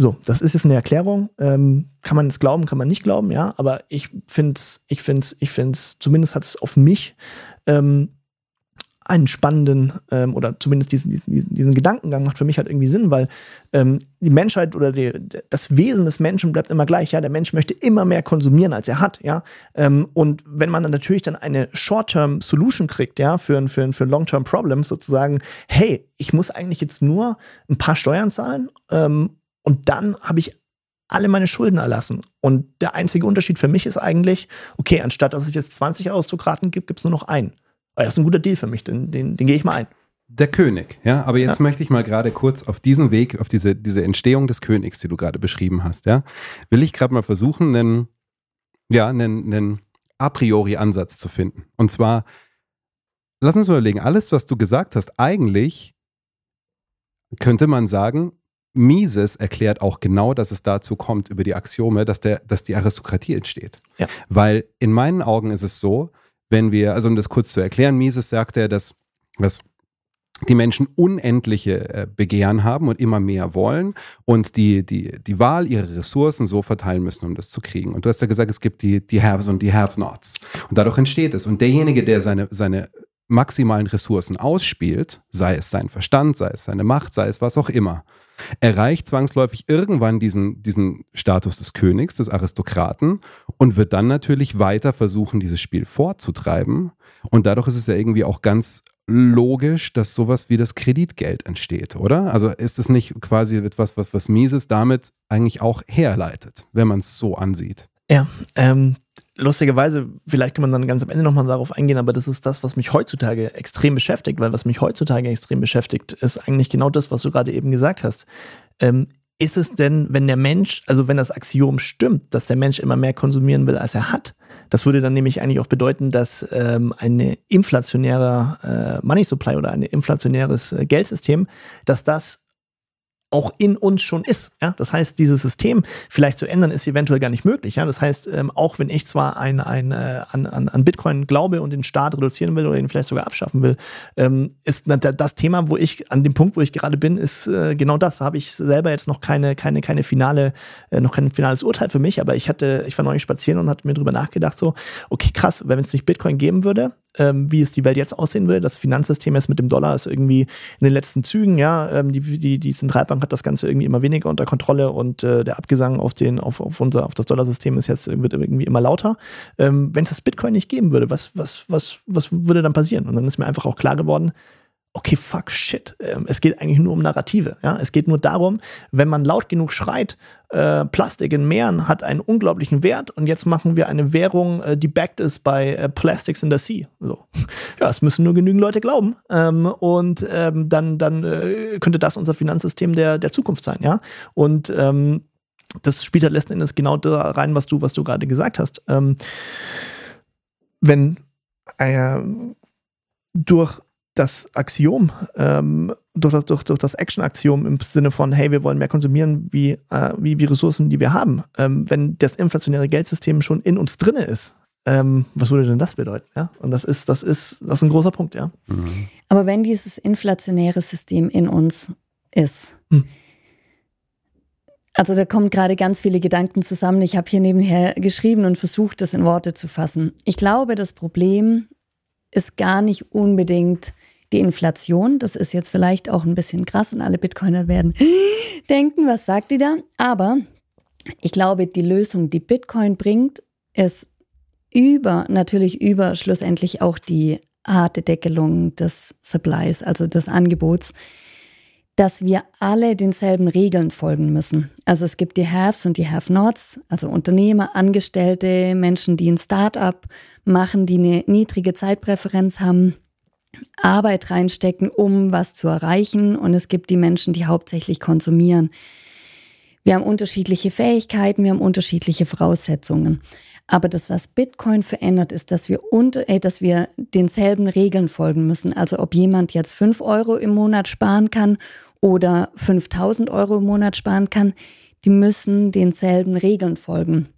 So, das ist jetzt eine Erklärung. Ähm, kann man es glauben, kann man nicht glauben, ja. Aber ich finde es, ich finde es, ich finde es, zumindest hat es auf mich ähm, einen spannenden ähm, oder zumindest diesen, diesen, diesen, Gedankengang macht für mich halt irgendwie Sinn, weil ähm, die Menschheit oder die, das Wesen des Menschen bleibt immer gleich. Ja, der Mensch möchte immer mehr konsumieren, als er hat. Ja, ähm, und wenn man dann natürlich dann eine Short-Term-Solution kriegt, ja, für, für, für Long-Term-Problems sozusagen, hey, ich muss eigentlich jetzt nur ein paar Steuern zahlen ähm, und dann habe ich alle meine Schulden erlassen. Und der einzige Unterschied für mich ist eigentlich, okay, anstatt dass es jetzt 20 Aristokraten gibt, gibt es nur noch einen. Das ist ein guter Deal für mich, den, den, den gehe ich mal ein. Der König, ja. Aber jetzt ja. möchte ich mal gerade kurz auf diesen Weg, auf diese, diese Entstehung des Königs, die du gerade beschrieben hast, ja, will ich gerade mal versuchen, einen, ja, einen, einen a priori Ansatz zu finden. Und zwar, lass uns mal überlegen, alles, was du gesagt hast, eigentlich könnte man sagen, Mises erklärt auch genau, dass es dazu kommt über die Axiome, dass, der, dass die Aristokratie entsteht. Ja. Weil in meinen Augen ist es so, wenn wir, also um das kurz zu erklären, Mises sagt er, dass, dass die Menschen unendliche äh, Begehren haben und immer mehr wollen und die, die, die Wahl ihrer Ressourcen so verteilen müssen, um das zu kriegen. Und du hast ja gesagt, es gibt die, die Haves und die Have-Nots. Und dadurch entsteht es. Und derjenige, der seine, seine maximalen Ressourcen ausspielt, sei es sein Verstand, sei es seine Macht, sei es was auch immer, erreicht zwangsläufig irgendwann diesen, diesen Status des Königs, des Aristokraten und wird dann natürlich weiter versuchen, dieses Spiel fortzutreiben. Und dadurch ist es ja irgendwie auch ganz logisch, dass sowas wie das Kreditgeld entsteht, oder? Also ist es nicht quasi etwas, was, was Mises damit eigentlich auch herleitet, wenn man es so ansieht? Ja, ähm, lustigerweise, vielleicht kann man dann ganz am Ende nochmal darauf eingehen, aber das ist das, was mich heutzutage extrem beschäftigt, weil was mich heutzutage extrem beschäftigt, ist eigentlich genau das, was du gerade eben gesagt hast. Ähm, ist es denn, wenn der Mensch, also wenn das Axiom stimmt, dass der Mensch immer mehr konsumieren will, als er hat, das würde dann nämlich eigentlich auch bedeuten, dass ähm, eine inflationäre äh, Money Supply oder ein inflationäres äh, Geldsystem, dass das auch in uns schon ist. Ja? Das heißt, dieses System vielleicht zu ändern, ist eventuell gar nicht möglich. Ja? Das heißt, ähm, auch wenn ich zwar ein, ein, äh, an, an, Bitcoin glaube und den Staat reduzieren will oder ihn vielleicht sogar abschaffen will, ähm, ist das Thema, wo ich, an dem Punkt, wo ich gerade bin, ist äh, genau das. Da habe ich selber jetzt noch keine, keine, keine finale, äh, noch kein finales Urteil für mich, aber ich hatte, ich war neulich spazieren und hatte mir drüber nachgedacht, so, okay, krass, wenn es nicht Bitcoin geben würde, ähm, wie es die Welt jetzt aussehen würde. Das Finanzsystem jetzt mit dem Dollar ist irgendwie in den letzten Zügen, ja, ähm, die, die, die Zentralbank hat das Ganze irgendwie immer weniger unter Kontrolle und äh, der Abgesang auf, den, auf, auf, unser, auf das Dollarsystem ist jetzt wird irgendwie immer lauter. Ähm, Wenn es das Bitcoin nicht geben würde, was, was, was, was würde dann passieren? Und dann ist mir einfach auch klar geworden, okay, fuck, shit. Ähm, es geht eigentlich nur um Narrative. Ja? Es geht nur darum, wenn man laut genug schreit, äh, Plastik in Meeren hat einen unglaublichen Wert und jetzt machen wir eine Währung, äh, die backed ist bei äh, Plastics in the Sea. So. <laughs> Ja, es müssen nur genügend Leute glauben. Ähm, und ähm, dann, dann äh, könnte das unser Finanzsystem der, der Zukunft sein, ja. Und ähm, das spielt halt letzten Endes genau da rein, was du, was du gerade gesagt hast. Ähm, wenn äh, durch das Axiom, ähm, durch das, durch, durch das Action-Axiom im Sinne von, hey, wir wollen mehr konsumieren wie, äh, wie, wie Ressourcen, die wir haben. Ähm, wenn das inflationäre Geldsystem schon in uns drinne ist, ähm, was würde denn das bedeuten? Ja? Und das ist, das ist, das ist ein großer Punkt, ja. Mhm. Aber wenn dieses inflationäre System in uns ist, Hm. also da kommen gerade ganz viele Gedanken zusammen. Ich habe hier nebenher geschrieben und versucht, das in Worte zu fassen. Ich glaube, das Problem ist gar nicht unbedingt die Inflation. Das ist jetzt vielleicht auch ein bisschen krass und alle Bitcoiner werden denken, was sagt die da? Aber ich glaube, die Lösung, die Bitcoin bringt, ist über, natürlich über schlussendlich auch die harte Deckelung des Supplies, also des Angebots, dass wir alle denselben Regeln folgen müssen. Also es gibt die Haves und die Have-Nots, also Unternehmer, Angestellte, Menschen, die ein Start-up machen, die eine niedrige Zeitpräferenz haben, Arbeit reinstecken, um was zu erreichen. Und es gibt die Menschen, die hauptsächlich konsumieren. Wir haben unterschiedliche Fähigkeiten, wir haben unterschiedliche Voraussetzungen. Aber das, was Bitcoin verändert, ist, dass wir, unter, äh, dass wir denselben Regeln folgen müssen. Also ob jemand jetzt 5 Euro im Monat sparen kann oder 5000 Euro im Monat sparen kann, die müssen denselben Regeln folgen.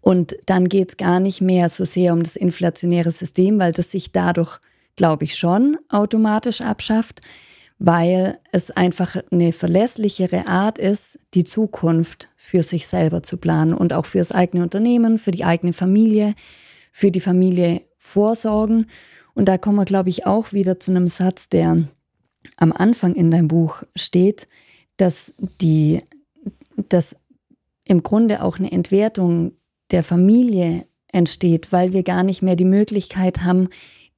Und dann geht es gar nicht mehr so sehr um das inflationäre System, weil das sich dadurch, glaube ich, schon automatisch abschafft, weil es einfach eine verlässlichere Art ist, die Zukunft für sich selber zu planen und auch für das eigene Unternehmen, für die eigene Familie, für die Familie vorsorgen. Und da kommen wir, glaube ich, auch wieder zu einem Satz, der am Anfang in deinem Buch steht, dass die, dass im Grunde auch eine Entwertung der Familie entsteht, weil wir gar nicht mehr die Möglichkeit haben,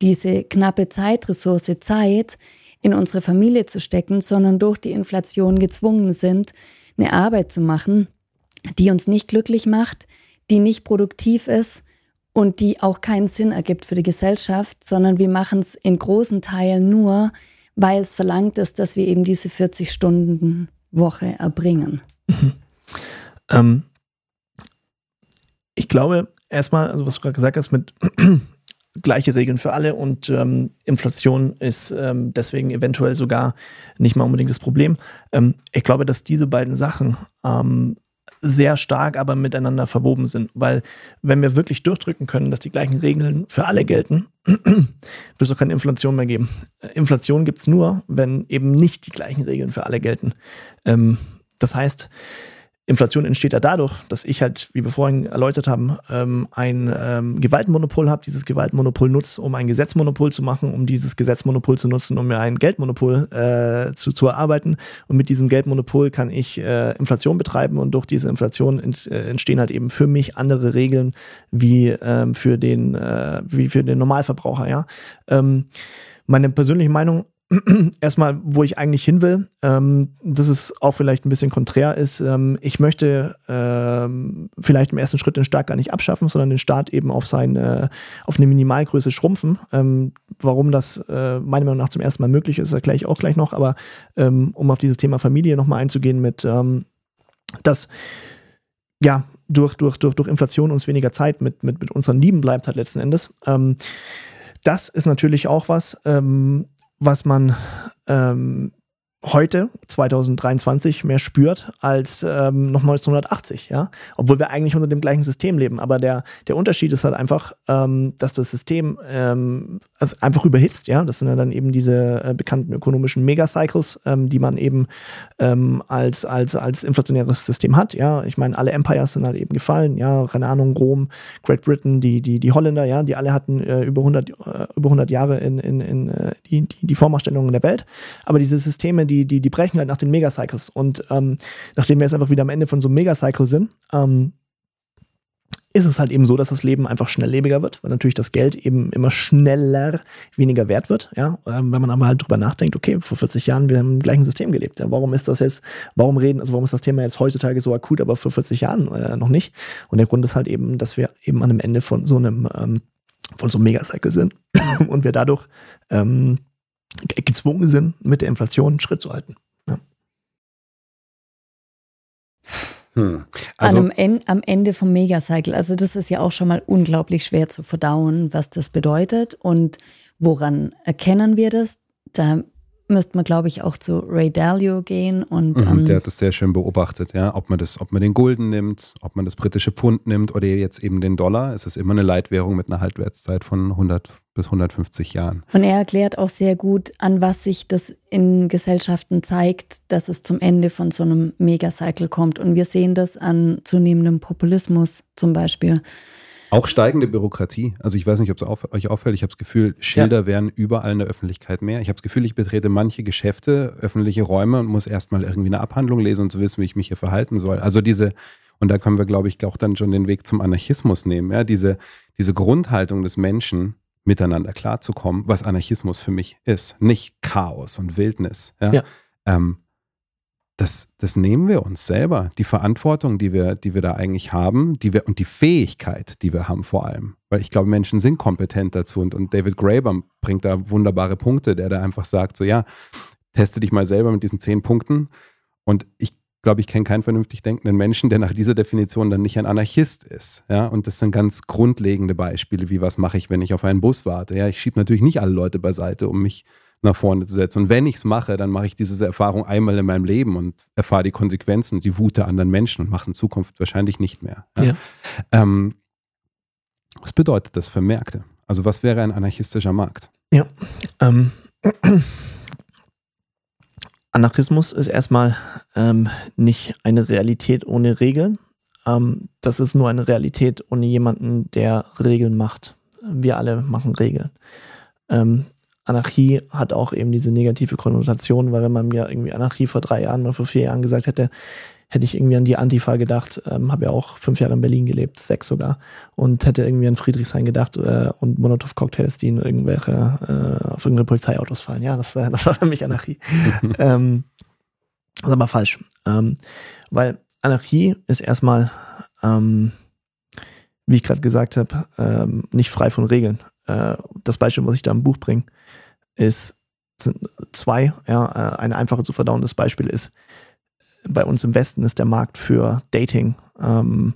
diese knappe Zeitressource Zeit in unsere Familie zu stecken, sondern durch die Inflation gezwungen sind, eine Arbeit zu machen, die uns nicht glücklich macht, die nicht produktiv ist und die auch keinen Sinn ergibt für die Gesellschaft, sondern wir machen es in großen Teilen nur, weil es verlangt ist, dass wir eben diese 40 Stunden Woche erbringen. Ähm, ich glaube, erstmal, also was du gerade gesagt hast, mit gleiche Regeln für alle und ähm, Inflation ist ähm, deswegen eventuell sogar nicht mal unbedingt das Problem. Ähm, ich glaube, dass diese beiden Sachen ähm, sehr stark aber miteinander verwoben sind, weil wenn wir wirklich durchdrücken können, dass die gleichen Regeln für alle gelten, <clears throat> wird es auch keine Inflation mehr geben. Inflation gibt es nur, wenn eben nicht die gleichen Regeln für alle gelten. Ähm, das heißt, Inflation entsteht ja dadurch, dass ich halt, wie wir vorhin erläutert haben, ähm, ein ähm, Gewaltmonopol habe, dieses Gewaltmonopol nutze, um ein Gesetzmonopol zu machen, um dieses Gesetzmonopol zu nutzen, um mir ein Geldmonopol äh, zu, zu erarbeiten. Und mit diesem Geldmonopol kann ich äh, Inflation betreiben und durch diese Inflation ent, äh, entstehen halt eben für mich andere Regeln wie ähm, für den äh, wie für den Normalverbraucher. Ja, ähm, meine persönliche Meinung <clears throat> erstmal, wo ich eigentlich hin will, ähm, das ist auch vielleicht ein bisschen konträr ist, ähm, ich möchte ähm, vielleicht im ersten Schritt den Staat gar nicht abschaffen, sondern den Staat eben auf seine, auf eine Minimalgröße schrumpfen. Ähm, warum das äh, meiner Meinung nach zum ersten Mal möglich ist, erkläre ich auch gleich noch, aber ähm, um auf dieses Thema Familie nochmal einzugehen mit, ähm, dass ja, durch, durch, durch, durch Inflation uns weniger Zeit mit, mit, mit unseren Lieben bleibt halt letzten Endes. Ähm, das ist natürlich auch was, ähm, was man ähm, heute, 2023, mehr spürt als ähm, noch 1980, ja. Obwohl wir eigentlich unter dem gleichen System leben. Aber der, der Unterschied ist halt einfach, ähm, dass das System ähm, also einfach überhitzt, ja. Das sind ja dann eben diese äh, bekannten ökonomischen Megacycles, ähm, die man eben ähm, als, als, als inflationäres System hat, ja. Ich meine, alle Empires sind halt eben gefallen, ja. Keine Ahnung, Rom, Great Britain, die, die, die Holländer, ja, die alle hatten äh, über 100, äh, über 100 Jahre in, in, in äh, die, die, die Vormachtstellungen der Welt. Aber diese Systeme, die, die, die brechen halt nach den Megacycles. Und ähm, nachdem wir jetzt einfach wieder am Ende von so einem Megacycle sind, ähm, ist es halt eben so, dass das Leben einfach schnelllebiger wird, weil natürlich das Geld eben immer schneller weniger wert wird. Ja, ähm, wenn man aber halt drüber nachdenkt, okay, vor 40 Jahren wir haben im gleichen System gelebt. Ja, warum ist das jetzt, warum reden, also warum ist das Thema jetzt heutzutage so akut, aber vor 40 Jahren äh, noch nicht? Und der Grund ist halt eben, dass wir eben an einem Ende von so einem ähm, von so einem Megacycle sind <laughs> und wir dadurch ähm, gezwungen sind, mit der Inflation Schritt zu halten. Ja. Hm. Also, An einem En am Ende vom Megacycle. Also das ist ja auch schon mal unglaublich schwer zu verdauen, was das bedeutet und woran erkennen wir das. Da müsste man, glaube ich, auch zu Ray Dalio gehen und mhm, ähm, der hat das sehr schön beobachtet, ja. Ob man das, ob man den Gulden nimmt, ob man das britische Pfund nimmt oder jetzt eben den Dollar. Es ist immer eine Leitwährung mit einer Halbwertszeit von 100 bis 150 Jahren. Und er erklärt auch sehr gut, an was sich das in Gesellschaften zeigt, dass es zum Ende von so einem Megacycle kommt. Und wir sehen das an zunehmendem Populismus zum Beispiel. Auch steigende Bürokratie. Also ich weiß nicht, ob es auf, euch auffällt. Ich habe das Gefühl, Schilder werden überall in der Öffentlichkeit mehr. Ich habe das Gefühl, ich betrete manche Geschäfte, öffentliche Räume und muss erstmal irgendwie eine Abhandlung lesen, um zu wissen, wie ich mich hier verhalten soll. Also diese, und da können wir, glaube ich, auch dann schon den Weg zum Anarchismus nehmen. Ja? Diese, diese Grundhaltung des Menschen, miteinander klarzukommen, was Anarchismus für mich ist. Nicht Chaos und Wildnis. Ja? Ja. Ähm, das, das nehmen wir uns selber. Die Verantwortung, die wir, die wir da eigentlich haben, die wir, und die Fähigkeit, die wir haben vor allem. Weil ich glaube, Menschen sind kompetent dazu. Und, und David Graeber bringt da wunderbare Punkte, der da einfach sagt: so, ja, teste dich mal selber mit diesen zehn Punkten. Und ich glaube, ich kenne keinen vernünftig denkenden Menschen, der nach dieser Definition dann nicht ein Anarchist ist. Ja, und das sind ganz grundlegende Beispiele, wie was mache ich, wenn ich auf einen Bus warte. Ja, ich schiebe natürlich nicht alle Leute beiseite, um mich nach vorne zu setzen. Und wenn ich es mache, dann mache ich diese Erfahrung einmal in meinem Leben und erfahre die Konsequenzen und die Wut der anderen Menschen und mache es in Zukunft wahrscheinlich nicht mehr. Ja? Ja. Ähm, was bedeutet das für Märkte? Also was wäre ein anarchistischer Markt? Ja. Ähm, <clears throat> Anarchismus ist erstmal ähm, nicht eine Realität ohne Regeln. Ähm, das ist nur eine Realität ohne jemanden, der Regeln macht. Wir alle machen Regeln. Ähm, Anarchie hat auch eben diese negative Konnotation, weil wenn man mir irgendwie Anarchie vor drei Jahren oder vor vier Jahren gesagt hätte, hätte ich irgendwie an die Antifa gedacht, ähm, habe ja auch fünf Jahre in Berlin gelebt, sechs sogar, und hätte irgendwie an Friedrichshain gedacht äh, und Molotow-Cocktails, die in irgendwelche, äh, auf irgendwelche Polizeiautos fallen. Ja, das, äh, das war für mich Anarchie. <laughs> ähm, das ist aber falsch. Ähm, weil Anarchie ist erstmal, ähm, wie ich gerade gesagt habe, ähm, nicht frei von Regeln. Äh, das Beispiel, was ich da im Buch bringe, ist sind zwei. Ja, äh, ein einfaches zu verdauendes Beispiel ist, bei uns im Westen ist der Markt für Dating ähm,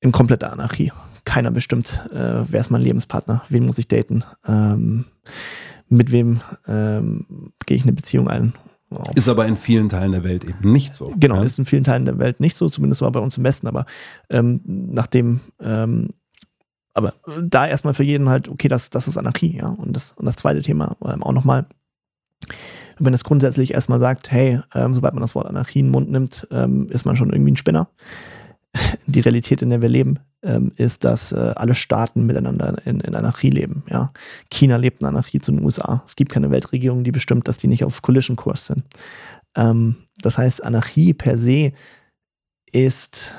in kompletter Anarchie. Keiner bestimmt, äh, wer ist mein Lebenspartner, wen muss ich daten, ähm, mit wem ähm, gehe ich eine Beziehung ein. Ist aber in vielen Teilen der Welt eben nicht so. Genau, ja? ist in vielen Teilen der Welt nicht so, zumindest war bei uns im Westen, aber ähm, nachdem, ähm, aber da erstmal für jeden halt, okay, das, das ist Anarchie, ja. Und das, und das zweite Thema ähm, auch nochmal, wenn es grundsätzlich erstmal sagt, hey, ähm, sobald man das Wort Anarchie in den Mund nimmt, ähm, ist man schon irgendwie ein Spinner. <laughs> Die Realität, in der wir leben, ähm, ist, dass äh, alle Staaten miteinander in, in Anarchie leben. Ja? China lebt in Anarchie zu den USA. Es gibt keine Weltregierung, die bestimmt, dass die nicht auf Collision-Kurs sind. Ähm, das heißt, Anarchie per se ist,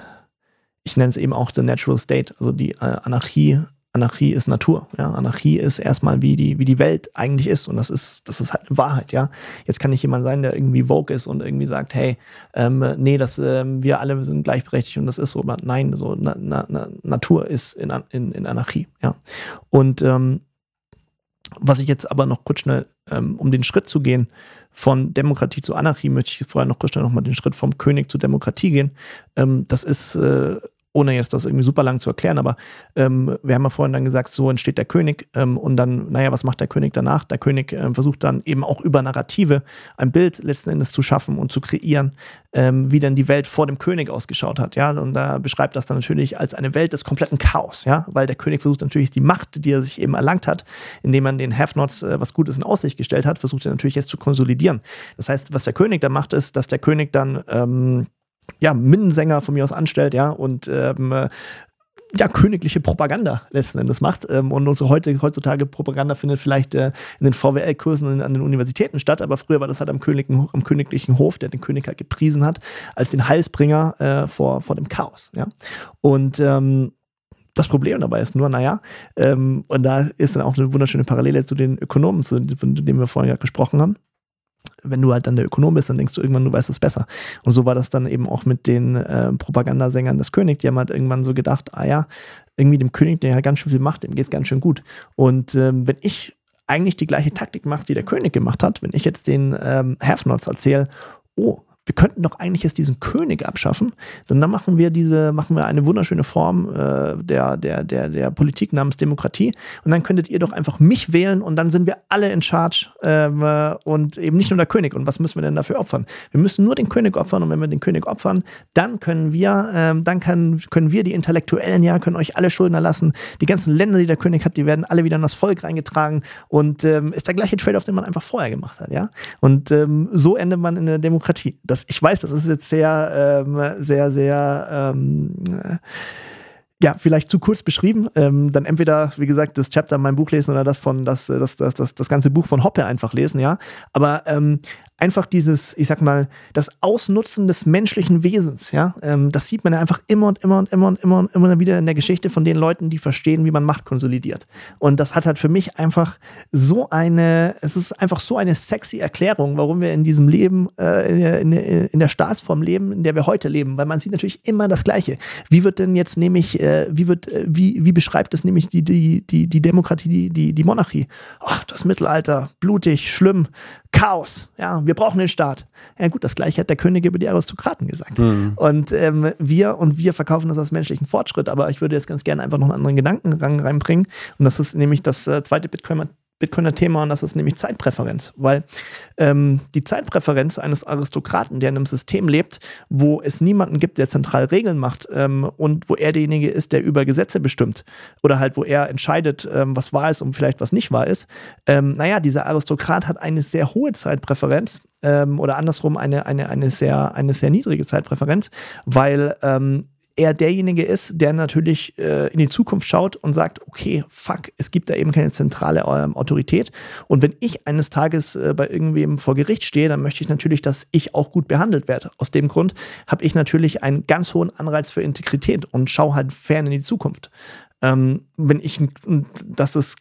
ich nenne es eben auch the natural state, also die äh, Anarchie Anarchie ist Natur. Ja? Anarchie ist erstmal, wie die, wie die Welt eigentlich ist. Und das ist, das ist halt eine Wahrheit, ja. Jetzt kann nicht jemand sein, der irgendwie Vogue ist und irgendwie sagt, hey, ähm, nee, das, ähm, wir alle sind gleichberechtigt und das ist so. Aber nein, so na, na, na, Natur ist in, in, in Anarchie, ja. Und ähm, was ich jetzt aber noch kurz schnell, ähm, um den Schritt zu gehen, von Demokratie zu Anarchie, möchte ich vorher noch kurz schnell nochmal den Schritt vom König zur Demokratie gehen. Ähm, das ist äh, ohne jetzt das irgendwie super lang zu erklären, aber ähm, wir haben ja vorhin dann gesagt, so entsteht der König ähm, und dann, naja, was macht der König danach? Der König ähm, versucht dann eben auch über Narrative ein Bild letzten Endes zu schaffen und zu kreieren, ähm, wie denn die Welt vor dem König ausgeschaut hat, ja, und da beschreibt das dann natürlich als eine Welt des kompletten Chaos, ja, weil der König versucht natürlich die Macht, die er sich eben erlangt hat, indem man den Have-Nots äh, was Gutes in Aussicht gestellt hat, versucht er natürlich jetzt zu konsolidieren. Das heißt, was der König dann macht, ist, dass der König dann ähm, ja, Minnesänger von mir aus anstellt, ja, und ähm, ja, königliche Propaganda letzten Endes macht. Ähm, und unsere heute, heutzutage Propaganda findet vielleicht äh, in den VWL-Kursen an den Universitäten statt, aber früher war das halt am, Königen, am königlichen Hof, der den König halt gepriesen hat, als den Heilsbringer äh, vor, vor dem Chaos. Ja? Und ähm, das Problem dabei ist nur, naja, ähm, und da ist dann auch eine wunderschöne Parallele zu den Ökonomen, zu, von denen wir vorhin ja gesprochen haben wenn du halt dann der Ökonom bist, dann denkst du irgendwann, du weißt es besser. Und so war das dann eben auch mit den äh, Propagandasängern des Königs. Die haben halt irgendwann so gedacht, ah ja, irgendwie dem König, der ja ganz schön viel macht, dem geht es ganz schön gut. Und ähm, wenn ich eigentlich die gleiche Taktik mache, die der König gemacht hat, wenn ich jetzt den ähm, Have-Nots erzähle, oh, wir könnten doch eigentlich jetzt diesen König abschaffen, denn dann machen wir diese, machen wir eine wunderschöne Form äh, der, der, der, der Politik namens Demokratie und dann könntet ihr doch einfach mich wählen und dann sind wir alle in Charge ähm, äh, und eben nicht nur der König. Und was müssen wir denn dafür opfern? Wir müssen nur den König opfern und wenn wir den König opfern, dann können wir, ähm, dann kann, können wir die Intellektuellen ja, können euch alle Schulden erlassen. Die ganzen Länder, die der König hat, die werden alle wieder in das Volk reingetragen und ähm, ist der gleiche Trade-off, den man einfach vorher gemacht hat, ja. Und ähm, so endet man in der Demokratie. Das das, ich weiß, das ist jetzt sehr, ähm, sehr, sehr, ähm, ja, vielleicht zu kurz beschrieben. Ähm, dann entweder, wie gesagt, das Chapter in meinem Buch lesen oder das von, das, das, das, das, das ganze Buch von Hoppe einfach lesen, ja. Aber ähm, einfach dieses, ich sag mal, das Ausnutzen des menschlichen Wesens, ja, ähm, das sieht man ja einfach immer und immer und immer und immer und immer wieder in der Geschichte von den Leuten, die verstehen, wie man Macht konsolidiert. Und das hat halt für mich einfach so eine, es ist einfach so eine sexy Erklärung, warum wir in diesem Leben, äh, in, in, in, der Staatsform leben, in der wir heute leben, weil man sieht natürlich immer das Gleiche. Wie wird denn jetzt nämlich, äh, wie wird, äh, wie, wie beschreibt es nämlich die, die, die, die Demokratie, die, die, die Monarchie? Ach, das Mittelalter, blutig, schlimm, Chaos, ja, wir brauchen den Staat. Ja gut, das gleiche hat der König über die Aristokraten gesagt. Mhm. Und ähm, wir und wir verkaufen das als menschlichen Fortschritt, aber ich würde jetzt ganz gerne einfach noch einen anderen Gedanken reinbringen. Und das ist nämlich das äh, zweite Bitcoin Bitcoiner Thema und das ist nämlich Zeitpräferenz, weil ähm, die Zeitpräferenz eines Aristokraten, der in einem System lebt, wo es niemanden gibt, der zentral Regeln macht ähm, und wo er derjenige ist, der über Gesetze bestimmt oder halt, wo er entscheidet, ähm, was wahr ist und vielleicht was nicht wahr ist. Ähm, naja, dieser Aristokrat hat eine sehr hohe Zeitpräferenz ähm, oder andersrum eine, eine, eine, sehr, eine sehr niedrige Zeitpräferenz, weil ähm, er derjenige ist, der natürlich äh, in die Zukunft schaut und sagt, okay, fuck, es gibt da eben keine zentrale ähm, Autorität. Und wenn ich eines Tages äh, bei irgendwem vor Gericht stehe, dann möchte ich natürlich, dass ich auch gut behandelt werde. Aus dem Grund habe ich natürlich einen ganz hohen Anreiz für Integrität und schaue halt fern in die Zukunft. Ähm, wenn ich, dass das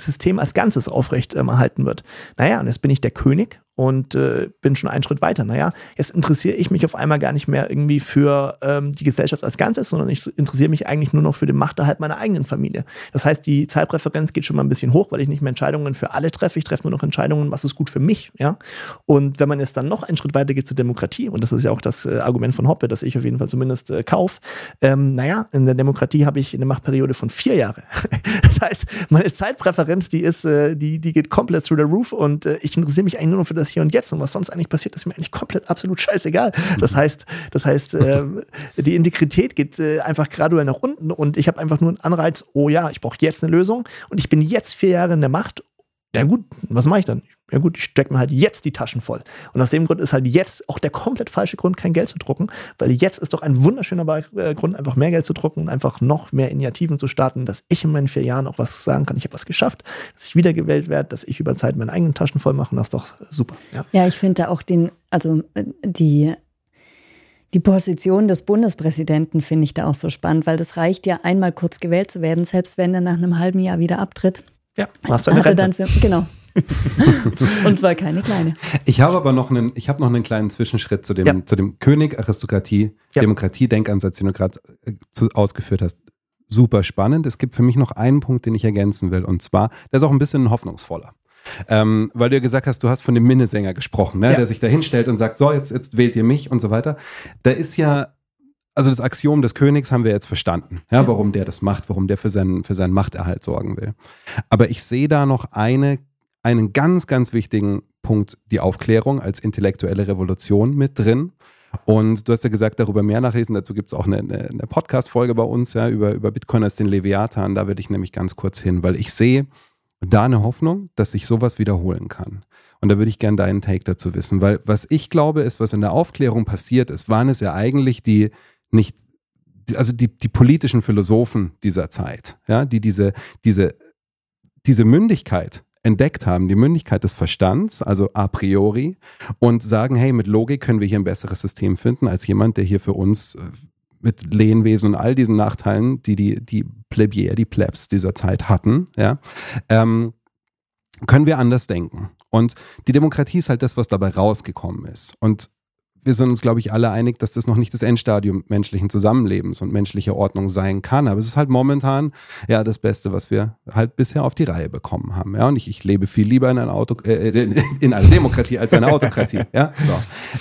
System als Ganzes aufrecht ähm, erhalten wird. Naja, und jetzt bin ich der König und äh, bin schon einen Schritt weiter. Naja, jetzt interessiere ich mich auf einmal gar nicht mehr irgendwie für ähm, die Gesellschaft als Ganzes, sondern ich interessiere mich eigentlich nur noch für den Machterhalt meiner eigenen Familie. Das heißt, die Zeitpräferenz geht schon mal ein bisschen hoch, weil ich nicht mehr Entscheidungen für alle treffe. Ich treffe nur noch Entscheidungen, was ist gut für mich. Ja? Und wenn man jetzt dann noch einen Schritt weiter geht zur Demokratie, und das ist ja auch das äh, Argument von Hoppe, das ich auf jeden Fall zumindest äh, kaufe, ähm, naja, in der Demokratie habe ich eine Machtperiode von vier Jahren. <laughs> das heißt, meine Zeitpräferenz, die ist, äh, die, die geht komplett through the roof und äh, ich interessiere mich eigentlich nur noch für das das Hier und Jetzt und was sonst eigentlich passiert, ist mir eigentlich komplett absolut scheißegal. Das mhm. heißt, das heißt, <laughs> äh, die Integrität geht äh, einfach graduell nach unten und ich habe einfach nur einen Anreiz, oh ja, ich brauche jetzt eine Lösung und ich bin jetzt vier Jahre in der Macht. Ja gut, was mache ich dann? ja gut, ich stecke mir halt jetzt die Taschen voll. Und aus dem Grund ist halt jetzt auch der komplett falsche Grund, kein Geld zu drucken, weil jetzt ist doch ein wunderschöner äh, Grund, einfach mehr Geld zu drucken und einfach noch mehr Initiativen zu starten, dass ich in meinen vier Jahren auch was sagen kann, ich habe was geschafft, dass ich wiedergewählt werde, dass ich über Zeit meine eigenen Taschen voll mache und das ist doch super. Ja, ja ich finde da auch den, also äh, die die Position des Bundespräsidenten finde ich da auch so spannend, weil das reicht ja einmal kurz gewählt zu werden, selbst wenn er nach einem halben Jahr wieder abtritt. Ja, hast du eine Rente. Dann für, genau, <laughs> Und zwar keine kleine. Ich habe aber noch einen, ich habe noch einen kleinen Zwischenschritt zu dem, ja. zu dem König, Aristokratie, ja. Demokratie, Denkansatz, den du gerade äh, ausgeführt hast. Super spannend. Es gibt für mich noch einen Punkt, den ich ergänzen will. Und zwar, der ist auch ein bisschen hoffnungsvoller. Ähm, weil du ja gesagt hast, du hast von dem Minnesänger gesprochen, ne? Ja. der sich da hinstellt und sagt, so, jetzt, jetzt wählt ihr mich und so weiter. Da ist ja also das Axiom des Königs haben wir jetzt verstanden, ja, warum der das macht, warum der für seinen, für seinen Machterhalt sorgen will. Aber ich sehe da noch eine einen ganz, ganz wichtigen Punkt, die Aufklärung als intellektuelle Revolution mit drin. Und du hast ja gesagt, darüber mehr nachlesen. Dazu gibt es auch eine, eine, eine Podcast-Folge bei uns, ja, über, über Bitcoin als den Leviathan. Da würde ich nämlich ganz kurz hin, weil ich sehe da eine Hoffnung, dass sich sowas wiederholen kann. Und da würde ich gerne deinen Take dazu wissen, weil was ich glaube, ist, was in der Aufklärung passiert ist, waren es ja eigentlich die nicht also die, die politischen Philosophen dieser Zeit, ja, die diese, diese, diese Mündigkeit entdeckt haben, die Mündigkeit des Verstands, also a priori, und sagen, hey, mit Logik können wir hier ein besseres System finden, als jemand, der hier für uns äh, mit Lehenwesen und all diesen Nachteilen, die die, die Plebier, die Plebs dieser Zeit hatten, ja, ähm, können wir anders denken. Und die Demokratie ist halt das, was dabei rausgekommen ist. Und wir sind uns, glaube ich, alle einig, dass das noch nicht das Endstadium menschlichen Zusammenlebens und menschlicher Ordnung sein kann. Aber es ist halt momentan ja das Beste, was wir halt bisher auf die Reihe bekommen haben. Ja, und ich, ich lebe viel lieber in einer, Auto, äh, in einer Demokratie als einer Autokratie. Ja, so.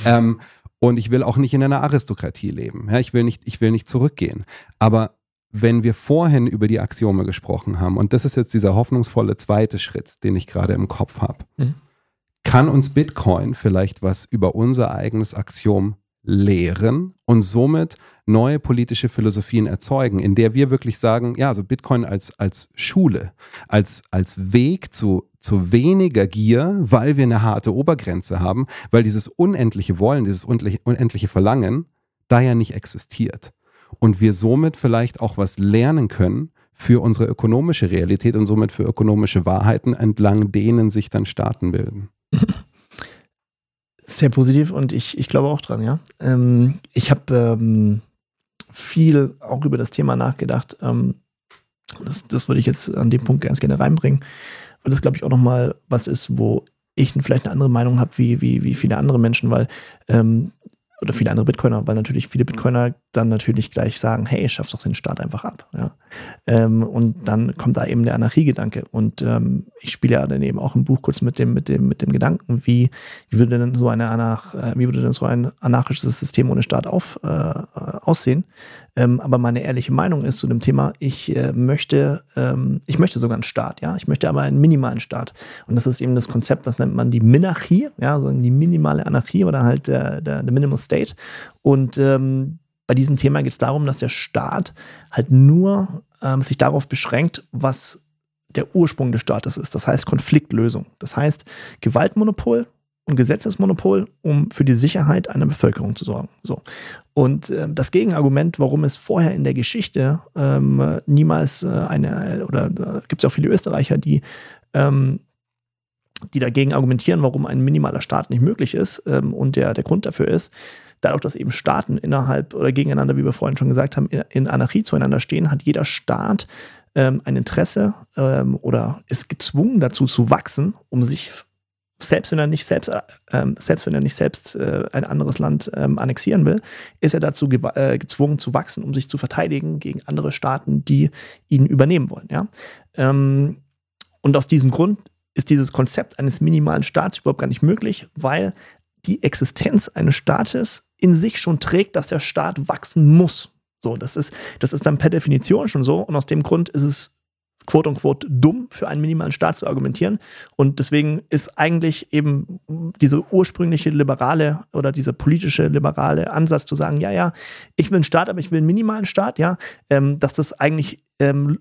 Ähm, und ich will auch nicht in einer Aristokratie leben. Ja, ich will nicht, ich will nicht zurückgehen. Aber wenn wir vorhin über die Axiome gesprochen haben, und das ist jetzt dieser hoffnungsvolle zweite Schritt, den ich gerade im Kopf habe, Mhm. Kann uns Bitcoin vielleicht was über unser eigenes Axiom lehren und somit neue politische Philosophien erzeugen, in der wir wirklich sagen, ja, also Bitcoin als, als Schule, als, als Weg zu, zu weniger Gier, weil wir eine harte Obergrenze haben, weil dieses unendliche Wollen, dieses unendliche, Verlangen da ja nicht existiert. Und wir somit vielleicht auch was lernen können für unsere ökonomische Realität und somit für ökonomische Wahrheiten, entlang denen sich dann Staaten bilden. Sehr positiv und ich, ich glaube auch dran, ja. Ähm, ich habe ähm, viel auch über das Thema nachgedacht. Ähm, das, das würde ich jetzt an dem Punkt ganz gerne reinbringen, weil das, glaube ich, auch nochmal was ist, wo ich vielleicht eine andere Meinung habe wie, wie, wie viele andere Menschen, weil ähm, oder viele andere Bitcoiner, weil natürlich viele Bitcoiner dann natürlich gleich sagen, hey, schaff doch den Staat einfach ab. Ja. Ähm, und dann kommt da eben der Anarchiegedanke. Und ähm, ich spiele ja dann eben auch im Buch kurz mit dem, mit dem, mit dem Gedanken, wie, wie würde denn so eine Anarch, äh, wie würde denn so ein anarchisches System ohne Staat auf, äh, aussehen? Ähm, aber meine ehrliche Meinung ist zu dem Thema, ich äh, möchte, ähm, ich möchte sogar einen Staat, ja. Ich möchte aber einen minimalen Staat. Und das ist eben das Konzept, das nennt man die Minarchie, ja, so die minimale Anarchie oder halt der, der, der Minimal State. Und ähm, bei diesem Thema geht es darum, dass der Staat halt nur ähm, sich darauf beschränkt, was der Ursprung des Staates ist. Das heißt Konfliktlösung. Das heißt Gewaltmonopol und Gesetzesmonopol, um für die Sicherheit einer Bevölkerung zu sorgen. So. Und äh, das Gegenargument, warum es vorher in der Geschichte ähm, niemals äh, eine, oder da gibt es ja auch viele Österreicher, die, ähm, die dagegen argumentieren, warum ein minimaler Staat nicht möglich ist. Ähm, und der, der Grund dafür ist, dadurch, dass eben Staaten innerhalb oder gegeneinander, wie wir vorhin schon gesagt haben, in, in Anarchie zueinander stehen, hat jeder Staat ähm, ein Interesse ähm, oder ist gezwungen dazu zu wachsen, um sich selbst wenn er nicht selbst, ähm, selbst wenn er nicht selbst äh, ein anderes Land ähm, annexieren will, ist er dazu ge äh, gezwungen zu wachsen, um sich zu verteidigen gegen andere Staaten, die ihn übernehmen wollen. Ja? Ähm, und aus diesem Grund ist dieses Konzept eines minimalen Staats überhaupt gar nicht möglich, weil die Existenz eines Staates in sich schon trägt, dass der Staat wachsen muss. So, das ist, das ist dann per Definition schon so. Und aus dem Grund ist es quote unquote dumm, für einen minimalen Staat zu argumentieren. Und deswegen ist eigentlich eben diese ursprüngliche liberale oder dieser politische liberale Ansatz zu sagen, ja, ja, ich will einen Staat, aber ich will einen minimalen Staat, ja, ähm, dass das eigentlich ähm,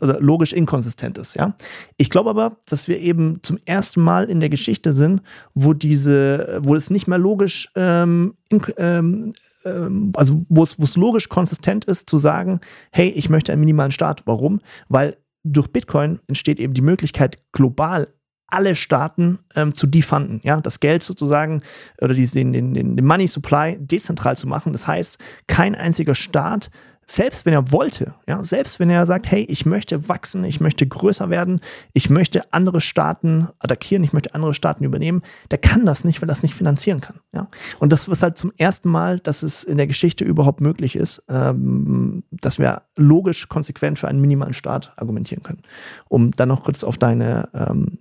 logisch inkonsistent ist, ja. Ich glaube aber, dass wir eben zum ersten Mal in der Geschichte sind, wo diese, wo es nicht mehr logisch, ähm, ähm, ähm, also wo es, wo es logisch konsistent ist, zu sagen, hey, ich möchte einen minimalen Staat. Warum? Weil durch Bitcoin entsteht eben die Möglichkeit, global alle Staaten ähm, zu defunden, ja, das Geld sozusagen oder die, den, den, den Money Supply dezentral zu machen. Das heißt, kein einziger Staat selbst wenn er wollte, ja, selbst wenn er sagt, hey, ich möchte wachsen, ich möchte größer werden, ich möchte andere Staaten attackieren, ich möchte andere Staaten übernehmen, der kann das nicht, weil er das nicht finanzieren kann. Ja? Und das ist halt zum ersten Mal, dass es in der Geschichte überhaupt möglich ist, ähm, dass wir logisch konsequent für einen minimalen Staat argumentieren können. Um dann noch kurz auf deine, ähm,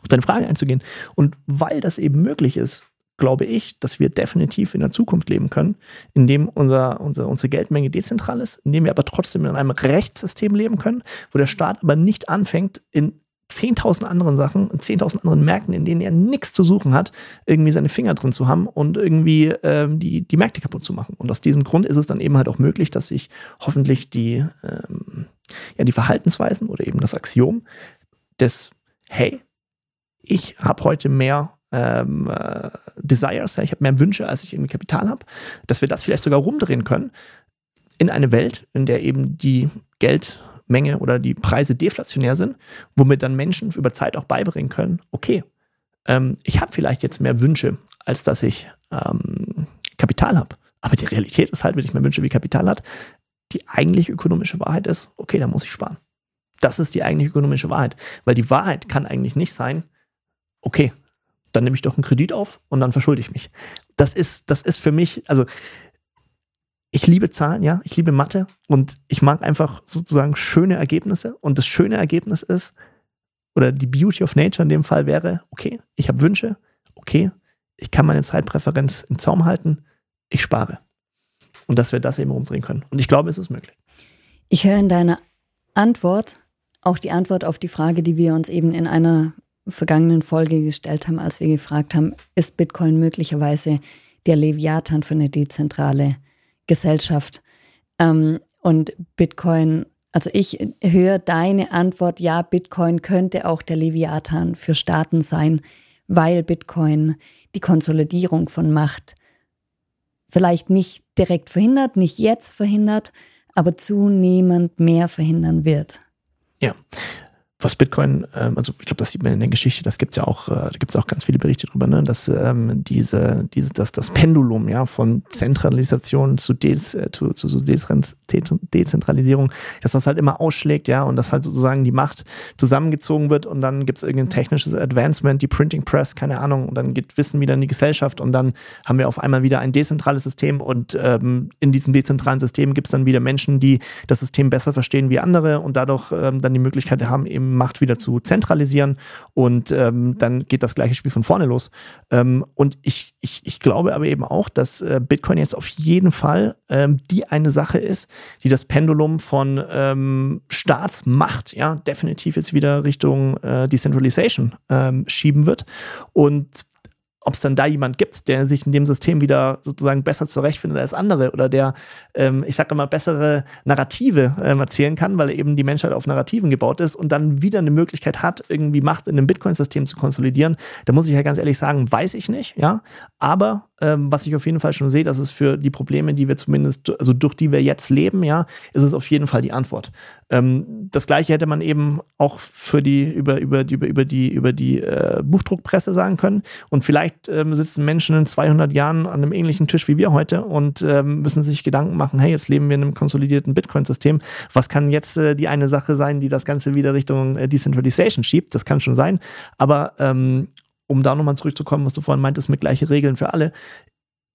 auf deine Frage einzugehen. Und weil das eben möglich ist, glaube ich, dass wir definitiv in der Zukunft leben können, in dem unser, unser, unsere Geldmenge dezentral ist, in dem wir aber trotzdem in einem Rechtssystem leben können, wo der Staat aber nicht anfängt, in 10.000 anderen Sachen, in 10.000 anderen Märkten, in denen er nichts zu suchen hat, irgendwie seine Finger drin zu haben und irgendwie ähm, die, die Märkte kaputt zu machen. Und aus diesem Grund ist es dann eben halt auch möglich, dass sich hoffentlich die, ähm, ja, die Verhaltensweisen oder eben das Axiom des, hey, ich habe heute mehr ähm, äh, Desires, ja, ich habe mehr Wünsche, als ich irgendwie Kapital habe, dass wir das vielleicht sogar rumdrehen können. in eine Welt, in der eben die Geldmenge oder die Preise deflationär sind, womit dann Menschen über Zeit auch beibringen können, okay, ähm, ich habe vielleicht jetzt mehr Wünsche, als dass ich ähm, Kapital habe. Aber die Realität ist halt, wenn ich mehr Wünsche wie Kapital hat, die eigentlich ökonomische Wahrheit ist, okay, dann muss ich sparen. Das ist die eigentlich ökonomische Wahrheit. Weil die Wahrheit kann eigentlich nicht sein, okay, dann nehme ich doch einen Kredit auf und dann verschulde ich mich. Das ist, das ist für mich, also ich liebe Zahlen, ja, ich liebe Mathe und ich mag einfach sozusagen schöne Ergebnisse. Und das schöne Ergebnis ist, oder die Beauty of Nature in dem Fall wäre, okay, ich habe Wünsche, okay, ich kann meine Zeitpräferenz im Zaum halten, ich spare. Und dass wir das eben umdrehen können. Und ich glaube, es ist möglich. Ich höre in deiner Antwort auch die Antwort auf die Frage, die wir uns eben in einer vergangenen Folge gestellt haben, als wir gefragt haben, ist Bitcoin möglicherweise der Leviathan für eine dezentrale Gesellschaft? Ähm, und Bitcoin, also ich höre deine Antwort, ja, Bitcoin könnte auch der Leviathan für Staaten sein, weil Bitcoin die Konsolidierung von Macht vielleicht nicht direkt verhindert, nicht jetzt verhindert, aber zunehmend mehr verhindern wird. Ja, was Bitcoin, ähm, also ich glaube, das sieht man in der Geschichte, das gibt's ja auch, äh, da gibt's auch ganz viele Berichte drüber, ne, dass ähm, diese, diese, dass das Pendulum ja von Zentralisation zu, Dez, äh, zu, zu, zu Dezentralisierung, dass das halt immer ausschlägt, ja, und dass halt sozusagen die Macht zusammengezogen wird und dann gibt's irgendein technisches Advancement, die Printing Press, keine Ahnung, und dann geht Wissen wieder in die Gesellschaft und dann haben wir auf einmal wieder ein dezentrales System und ähm, in diesem dezentralen System gibt's dann wieder Menschen, die das System besser verstehen wie andere und dadurch ähm, dann die Möglichkeit haben, eben Macht wieder zu zentralisieren und ähm, dann geht das gleiche Spiel von vorne los. Ähm, und ich, ich, ich glaube aber eben auch, dass äh, Bitcoin jetzt auf jeden Fall ähm, die eine Sache ist, die das Pendulum von ähm, Staatsmacht ja definitiv jetzt wieder Richtung äh, Decentralization ähm, schieben wird. Und ob es dann da jemand gibt, der sich in dem System wieder sozusagen besser zurechtfindet als andere oder der, ähm, ich sage immer, bessere Narrative ähm, erzählen kann, weil eben die Menschheit auf Narrativen gebaut ist und dann wieder eine Möglichkeit hat, irgendwie Macht in einem Bitcoin-System zu konsolidieren, da muss ich ja ganz ehrlich sagen, weiß ich nicht, ja. Aber ähm, was ich auf jeden Fall schon sehe, dass es für die Probleme, die wir zumindest, also durch die wir jetzt leben, ja, ist es auf jeden Fall die Antwort. Ähm, das gleiche hätte man eben auch für die, über, über, über, über die, über die äh, Buchdruckpresse sagen können. Und vielleicht ähm, sitzen Menschen in 200 Jahren an einem ähnlichen Tisch wie wir heute und ähm, müssen sich Gedanken machen, hey, jetzt leben wir in einem konsolidierten Bitcoin-System. Was kann jetzt äh, die eine Sache sein, die das Ganze wieder Richtung äh, Decentralization schiebt? Das kann schon sein. Aber ähm, um da nochmal zurückzukommen, was du vorhin meintest, mit gleiche Regeln für alle.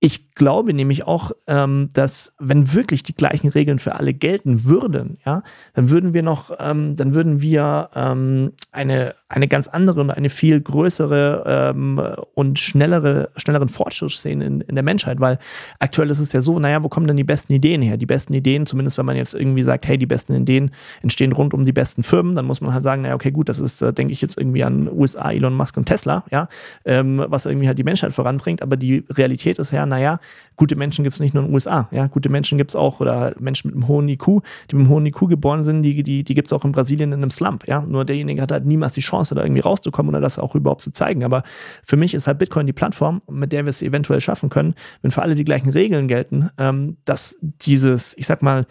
Ich glaube nämlich auch, ähm, dass wenn wirklich die gleichen Regeln für alle gelten würden, ja, dann würden wir noch, ähm, dann würden wir ähm, eine, eine ganz andere und eine viel größere ähm, und schnellere, schnelleren Fortschritt sehen in, in der Menschheit, weil aktuell ist es ja so, naja, wo kommen denn die besten Ideen her? Die besten Ideen, zumindest wenn man jetzt irgendwie sagt, hey, die besten Ideen entstehen rund um die besten Firmen, dann muss man halt sagen, naja, okay, gut, das ist, äh, denke ich jetzt irgendwie an USA, Elon Musk und Tesla, ja, ähm, was irgendwie halt die Menschheit voranbringt, aber die Realität ist ja, naja, gute Menschen gibt es nicht nur in den USA. Ja, gute Menschen gibt es auch, oder Menschen mit einem hohen IQ, die mit einem hohen IQ geboren sind, die, die, die gibt es auch in Brasilien in einem Slump. Ja, nur derjenige hat halt niemals die Chance, da irgendwie rauszukommen oder das auch überhaupt zu zeigen. Aber für mich ist halt Bitcoin die Plattform, mit der wir es eventuell schaffen können, wenn für alle die gleichen Regeln gelten, ähm, dass dieses, ich sag mal,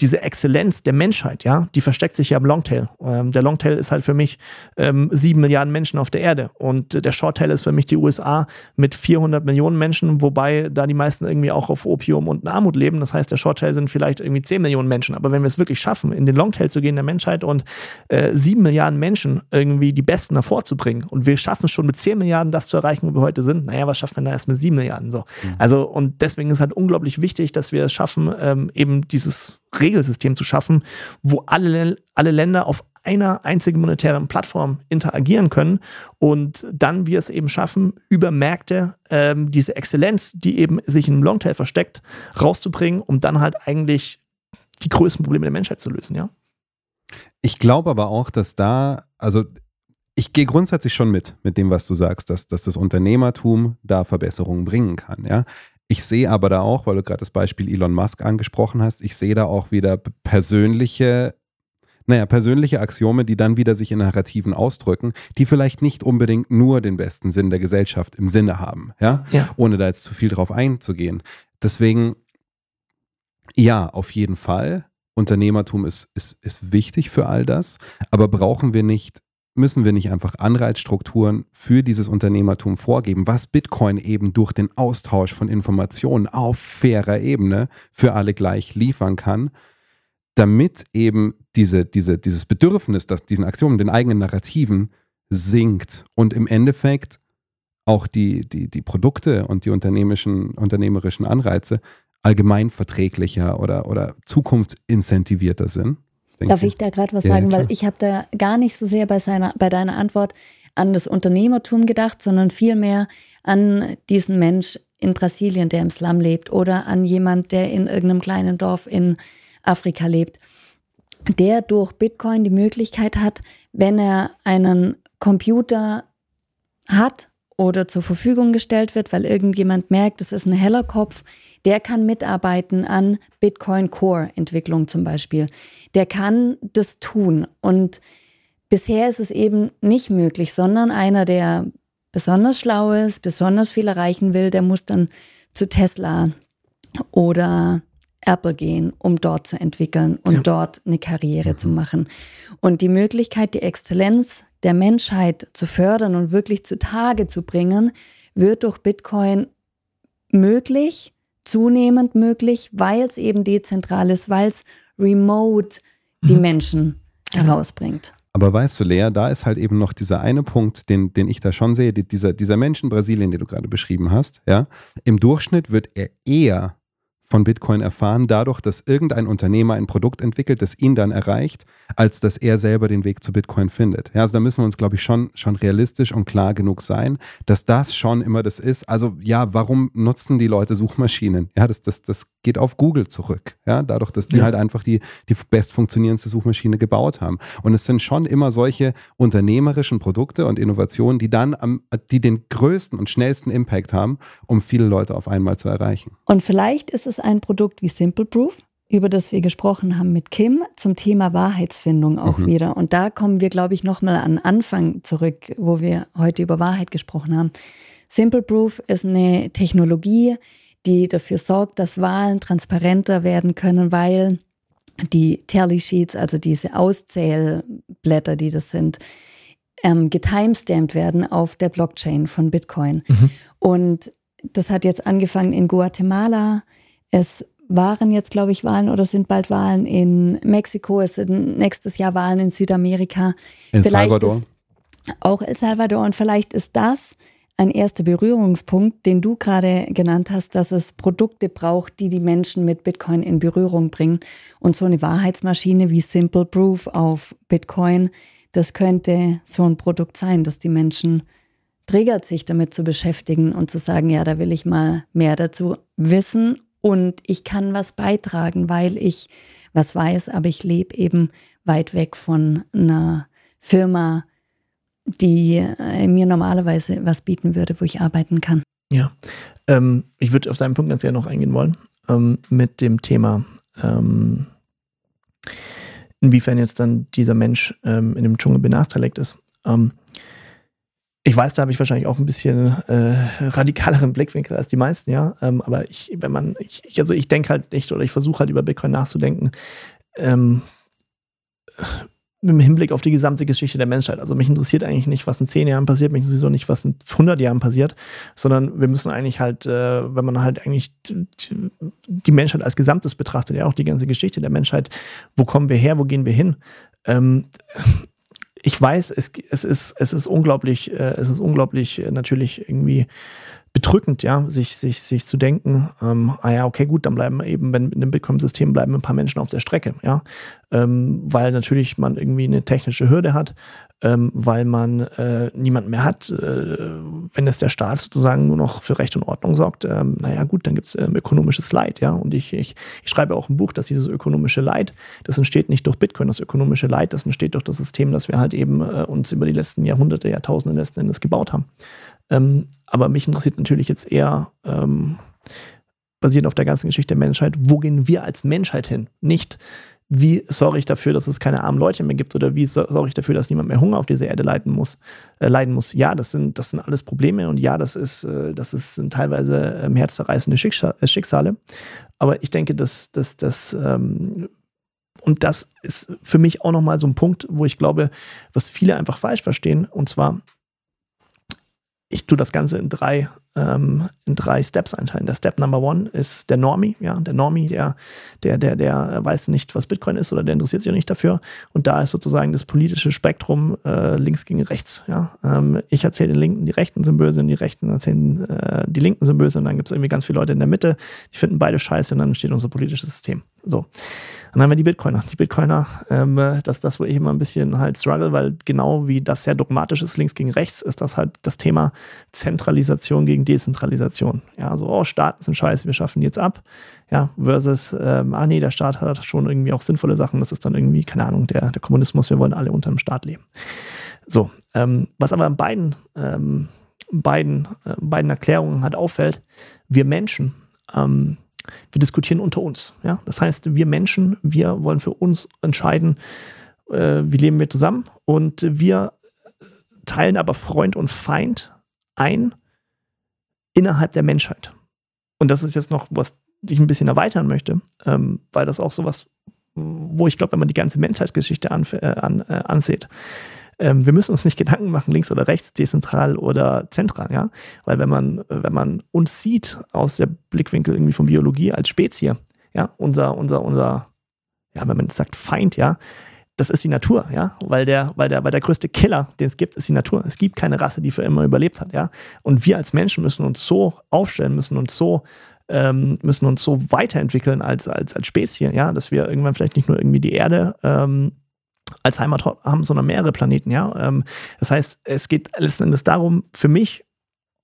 diese Exzellenz der Menschheit, ja, die versteckt sich ja im Longtail. Ähm, der Longtail ist halt für mich ähm, sieben Milliarden Menschen auf der Erde und der Shorttail ist für mich die USA mit 400 Millionen Menschen, wobei da die meisten irgendwie auch auf Opium und Armut leben. Das heißt, der Shorttail sind vielleicht irgendwie 10 Millionen Menschen. Aber wenn wir es wirklich schaffen, in den Longtail zu gehen der Menschheit und äh, sieben Milliarden Menschen irgendwie die Besten hervorzubringen und wir schaffen es schon mit 10 Milliarden das zu erreichen, wo wir heute sind, naja, was schaffen wir da erst mit sieben Milliarden? So. Mhm. Also und deswegen ist halt unglaublich wichtig, dass wir es schaffen, ähm, eben dieses Regelsystem zu schaffen, wo alle, alle Länder auf einer einzigen monetären Plattform interagieren können und dann wir es eben schaffen, über Märkte ähm, diese Exzellenz, die eben sich im Longtail versteckt, rauszubringen, um dann halt eigentlich die größten Probleme der Menschheit zu lösen, ja. Ich glaube aber auch, dass da, also ich gehe grundsätzlich schon mit, mit dem, was du sagst, dass, dass das Unternehmertum da Verbesserungen bringen kann, ja. Ich sehe aber da auch, weil du gerade das Beispiel Elon Musk angesprochen hast, ich sehe da auch wieder persönliche naja, persönliche Axiome, die dann wieder sich in Narrativen ausdrücken, die vielleicht nicht unbedingt nur den besten Sinn der Gesellschaft im Sinne haben, ja, ja. ohne da jetzt zu viel drauf einzugehen. Deswegen, Ja, auf jeden Fall. Unternehmertum ist, ist, ist wichtig für all das, aber brauchen wir nicht, müssen wir nicht einfach Anreizstrukturen für dieses Unternehmertum vorgeben, was Bitcoin eben durch den Austausch von Informationen auf fairer Ebene für alle gleich liefern kann, damit eben diese, diese, dieses Bedürfnis, dass diesen Aktionen, den eigenen Narrativen sinkt und im Endeffekt auch die, die, die Produkte und die unternehmerischen, unternehmerischen Anreize allgemein verträglicher oder, oder zukunftsincentivierter sind. Darf ich da gerade was Ja, sagen? klar. Weil ich habe da gar nicht so sehr bei, seiner, bei deiner Antwort an das Unternehmertum gedacht, sondern vielmehr an diesen Mensch in Brasilien, der im Slum lebt oder an jemand, der in irgendeinem kleinen Dorf in Afrika lebt, der durch Bitcoin die Möglichkeit hat, wenn er einen Computer hat oder zur Verfügung gestellt wird, weil irgendjemand merkt, es ist ein heller Kopf, der kann mitarbeiten an Bitcoin Core Entwicklung zum Beispiel. Der kann das tun. Und bisher ist es eben nicht möglich, sondern einer, der besonders schlau ist, besonders viel erreichen will, der muss dann zu Tesla oder Apple gehen, um dort zu entwickeln und dort eine Karriere zu machen. Und die Möglichkeit, die Exzellenz der Menschheit zu fördern und wirklich zutage zu bringen, wird durch Bitcoin möglich, zunehmend möglich, weil es eben dezentral ist, weil es remote die Menschen herausbringt. Aber weißt du, Lea, da ist halt eben noch dieser eine Punkt, den, den ich da schon sehe, die, dieser, dieser Mensch in Brasilien, den du gerade beschrieben hast, ja, im Durchschnitt wird er eher von Bitcoin erfahren, dadurch, dass irgendein Unternehmer ein Produkt entwickelt, das ihn dann erreicht, als dass er selber den Weg zu Bitcoin findet. Ja, also da müssen wir uns, glaube ich, schon, schon realistisch und klar genug sein, dass das schon immer das ist. Also ja, warum nutzen die Leute Suchmaschinen? Ja, das, das, das geht auf Google zurück. Ja, dadurch, dass die Ja. halt einfach die, die best funktionierendste Suchmaschine gebaut haben. Und es sind schon immer solche unternehmerischen Produkte und Innovationen, die dann am, die den größten und schnellsten Impact haben, um viele Leute auf einmal zu erreichen. Und vielleicht ist es ein Produkt wie Simple Proof, über das wir gesprochen haben mit Kim zum Thema Wahrheitsfindung auch Mhm. wieder. Und da kommen wir, glaube ich, nochmal an Anfang zurück, wo wir heute über Wahrheit gesprochen haben. Simple Proof ist eine Technologie, die dafür sorgt, dass Wahlen transparenter werden können, weil die Tally Sheets, also diese Auszählblätter, die das sind, ähm, getimestamped werden auf der Blockchain von Bitcoin. Und das hat jetzt angefangen in Guatemala. Es waren jetzt, glaube ich, Wahlen oder sind bald Wahlen in Mexiko. Es sind nächstes Jahr Wahlen in Südamerika. El Vielleicht Salvador. Ist auch El Salvador. Und vielleicht ist das ein erster Berührungspunkt, den du gerade genannt hast, dass es Produkte braucht, die die Menschen mit Bitcoin in Berührung bringen. Und so eine Wahrheitsmaschine wie Simple Proof auf Bitcoin, das könnte so ein Produkt sein, dass die Menschen triggert, sich damit zu beschäftigen und zu sagen, ja, da will ich mal mehr dazu wissen und ich kann was beitragen, weil ich was weiß, aber ich lebe eben weit weg von einer Firma, die äh, mir normalerweise was bieten würde, wo ich arbeiten kann. Ja, ähm, ich würde auf deinen Punkt ganz gerne noch eingehen wollen, ähm, mit dem Thema, ähm, inwiefern jetzt dann dieser Mensch ähm, in dem Dschungel benachteiligt ist. Ähm, ich weiß, da habe ich wahrscheinlich auch ein bisschen äh, radikaleren Blickwinkel als die meisten, ja. Ähm, aber ich, wenn man, ich, also ich denke halt nicht oder ich versuche halt über Bitcoin nachzudenken, ähm, im Hinblick auf die gesamte Geschichte der Menschheit. Also mich interessiert eigentlich nicht, was in zehn Jahren passiert, mich interessiert auch nicht, was in 100 Jahren passiert, sondern wir müssen eigentlich halt, äh, wenn man halt eigentlich die Menschheit als Gesamtes betrachtet, ja auch die ganze Geschichte der Menschheit, wo kommen wir her, wo gehen wir hin? Ähm, ich weiß, es, es, ist, es ist unglaublich, äh, es ist unglaublich äh, natürlich irgendwie bedrückend, ja, sich, sich, sich zu denken, ähm, ah ja, okay, gut, dann bleiben eben, wenn in dem Bitcoin-System bleiben ein paar Menschen auf der Strecke, ja, ähm, weil natürlich man irgendwie eine technische Hürde hat, ähm, weil man äh, niemanden mehr hat, äh, wenn es der Staat sozusagen nur noch für Recht und Ordnung sorgt, ähm, naja gut, dann gibt es ähm, ökonomisches Leid, ja, und ich, ich, ich schreibe auch ein Buch, dass dieses ökonomische Leid, das entsteht nicht durch Bitcoin, das ökonomische Leid, das entsteht durch das System, das wir halt eben äh, uns über die letzten Jahrhunderte, Jahrtausende letzten Endes gebaut haben. Ähm, aber mich interessiert natürlich jetzt eher, ähm, basierend auf der ganzen Geschichte der Menschheit, wo gehen wir als Menschheit hin? Nicht wie sorge ich dafür, dass es keine armen Leute mehr gibt oder wie so- sorge ich dafür, dass niemand mehr Hunger auf dieser Erde leiden muss, äh, leiden muss. Ja, das sind, das sind alles Probleme und ja, das ist, äh, das ist sind teilweise ähm, herzzerreißende äh, Schicksale. Aber ich denke, dass, dass, dass ähm, und das ist für mich auch nochmal so ein Punkt, wo ich glaube, was viele einfach falsch verstehen. Und zwar, ich tue das Ganze in drei, ähm, in drei Steps einteilen. Der Step Number One ist der Normie, ja, der Normie, der, der, der, der weiß nicht, was Bitcoin ist oder der interessiert sich auch nicht dafür. Und da ist sozusagen das politische Spektrum äh, links gegen rechts. Ja. Ähm, ich erzähle den Linken, die Rechten sind böse und die Rechten erzählen, äh, die Linken sind böse und dann gibt es irgendwie ganz viele Leute in der Mitte, die finden beide scheiße und dann entsteht unser politisches System. So. Dann haben wir die Bitcoiner. Die Bitcoiner, ähm, das ist das, wo ich immer ein bisschen halt struggle, weil genau wie das sehr dogmatisch ist, links gegen rechts, ist das halt das Thema Zentralisation gegen Dezentralisation. Ja, so, oh, Staaten sind scheiße, wir schaffen die jetzt ab. Ja, versus, ähm, ah nee, der Staat hat schon irgendwie auch sinnvolle Sachen. Das ist dann irgendwie, keine Ahnung, der, der Kommunismus, wir wollen alle unter dem Staat leben. So, ähm, was aber in beiden, ähm, beiden, äh, beiden Erklärungen halt auffällt, wir Menschen, ähm, wir diskutieren unter uns. Ja? Das heißt, wir Menschen, wir wollen für uns entscheiden, äh, wie leben wir zusammen und wir teilen aber Freund und Feind ein innerhalb der Menschheit. Und das ist jetzt noch, was ich ein bisschen erweitern möchte, ähm, weil das auch sowas, wo ich glaube, wenn man die ganze Menschheitsgeschichte an, äh, an, äh, ansieht, ähm, wir müssen uns nicht Gedanken machen, links oder rechts, dezentral oder zentral, ja. Weil wenn man, wenn man uns sieht aus der Blickwinkel irgendwie von Biologie als Spezies, ja, unser, unser, unser, ja, wenn man sagt Feind, ja, das ist die Natur, ja, weil der, weil der, weil der größte Killer, den es gibt, ist die Natur. Es gibt keine Rasse, die für immer überlebt hat, ja. Und wir als Menschen müssen uns so aufstellen, müssen uns so ähm, müssen uns so weiterentwickeln als, als, als Spezies, ja, dass wir irgendwann vielleicht nicht nur irgendwie die Erde ähm, als Heimat haben, sondern mehrere Planeten, ja. Ähm, das heißt, es geht letzten Endes darum, für mich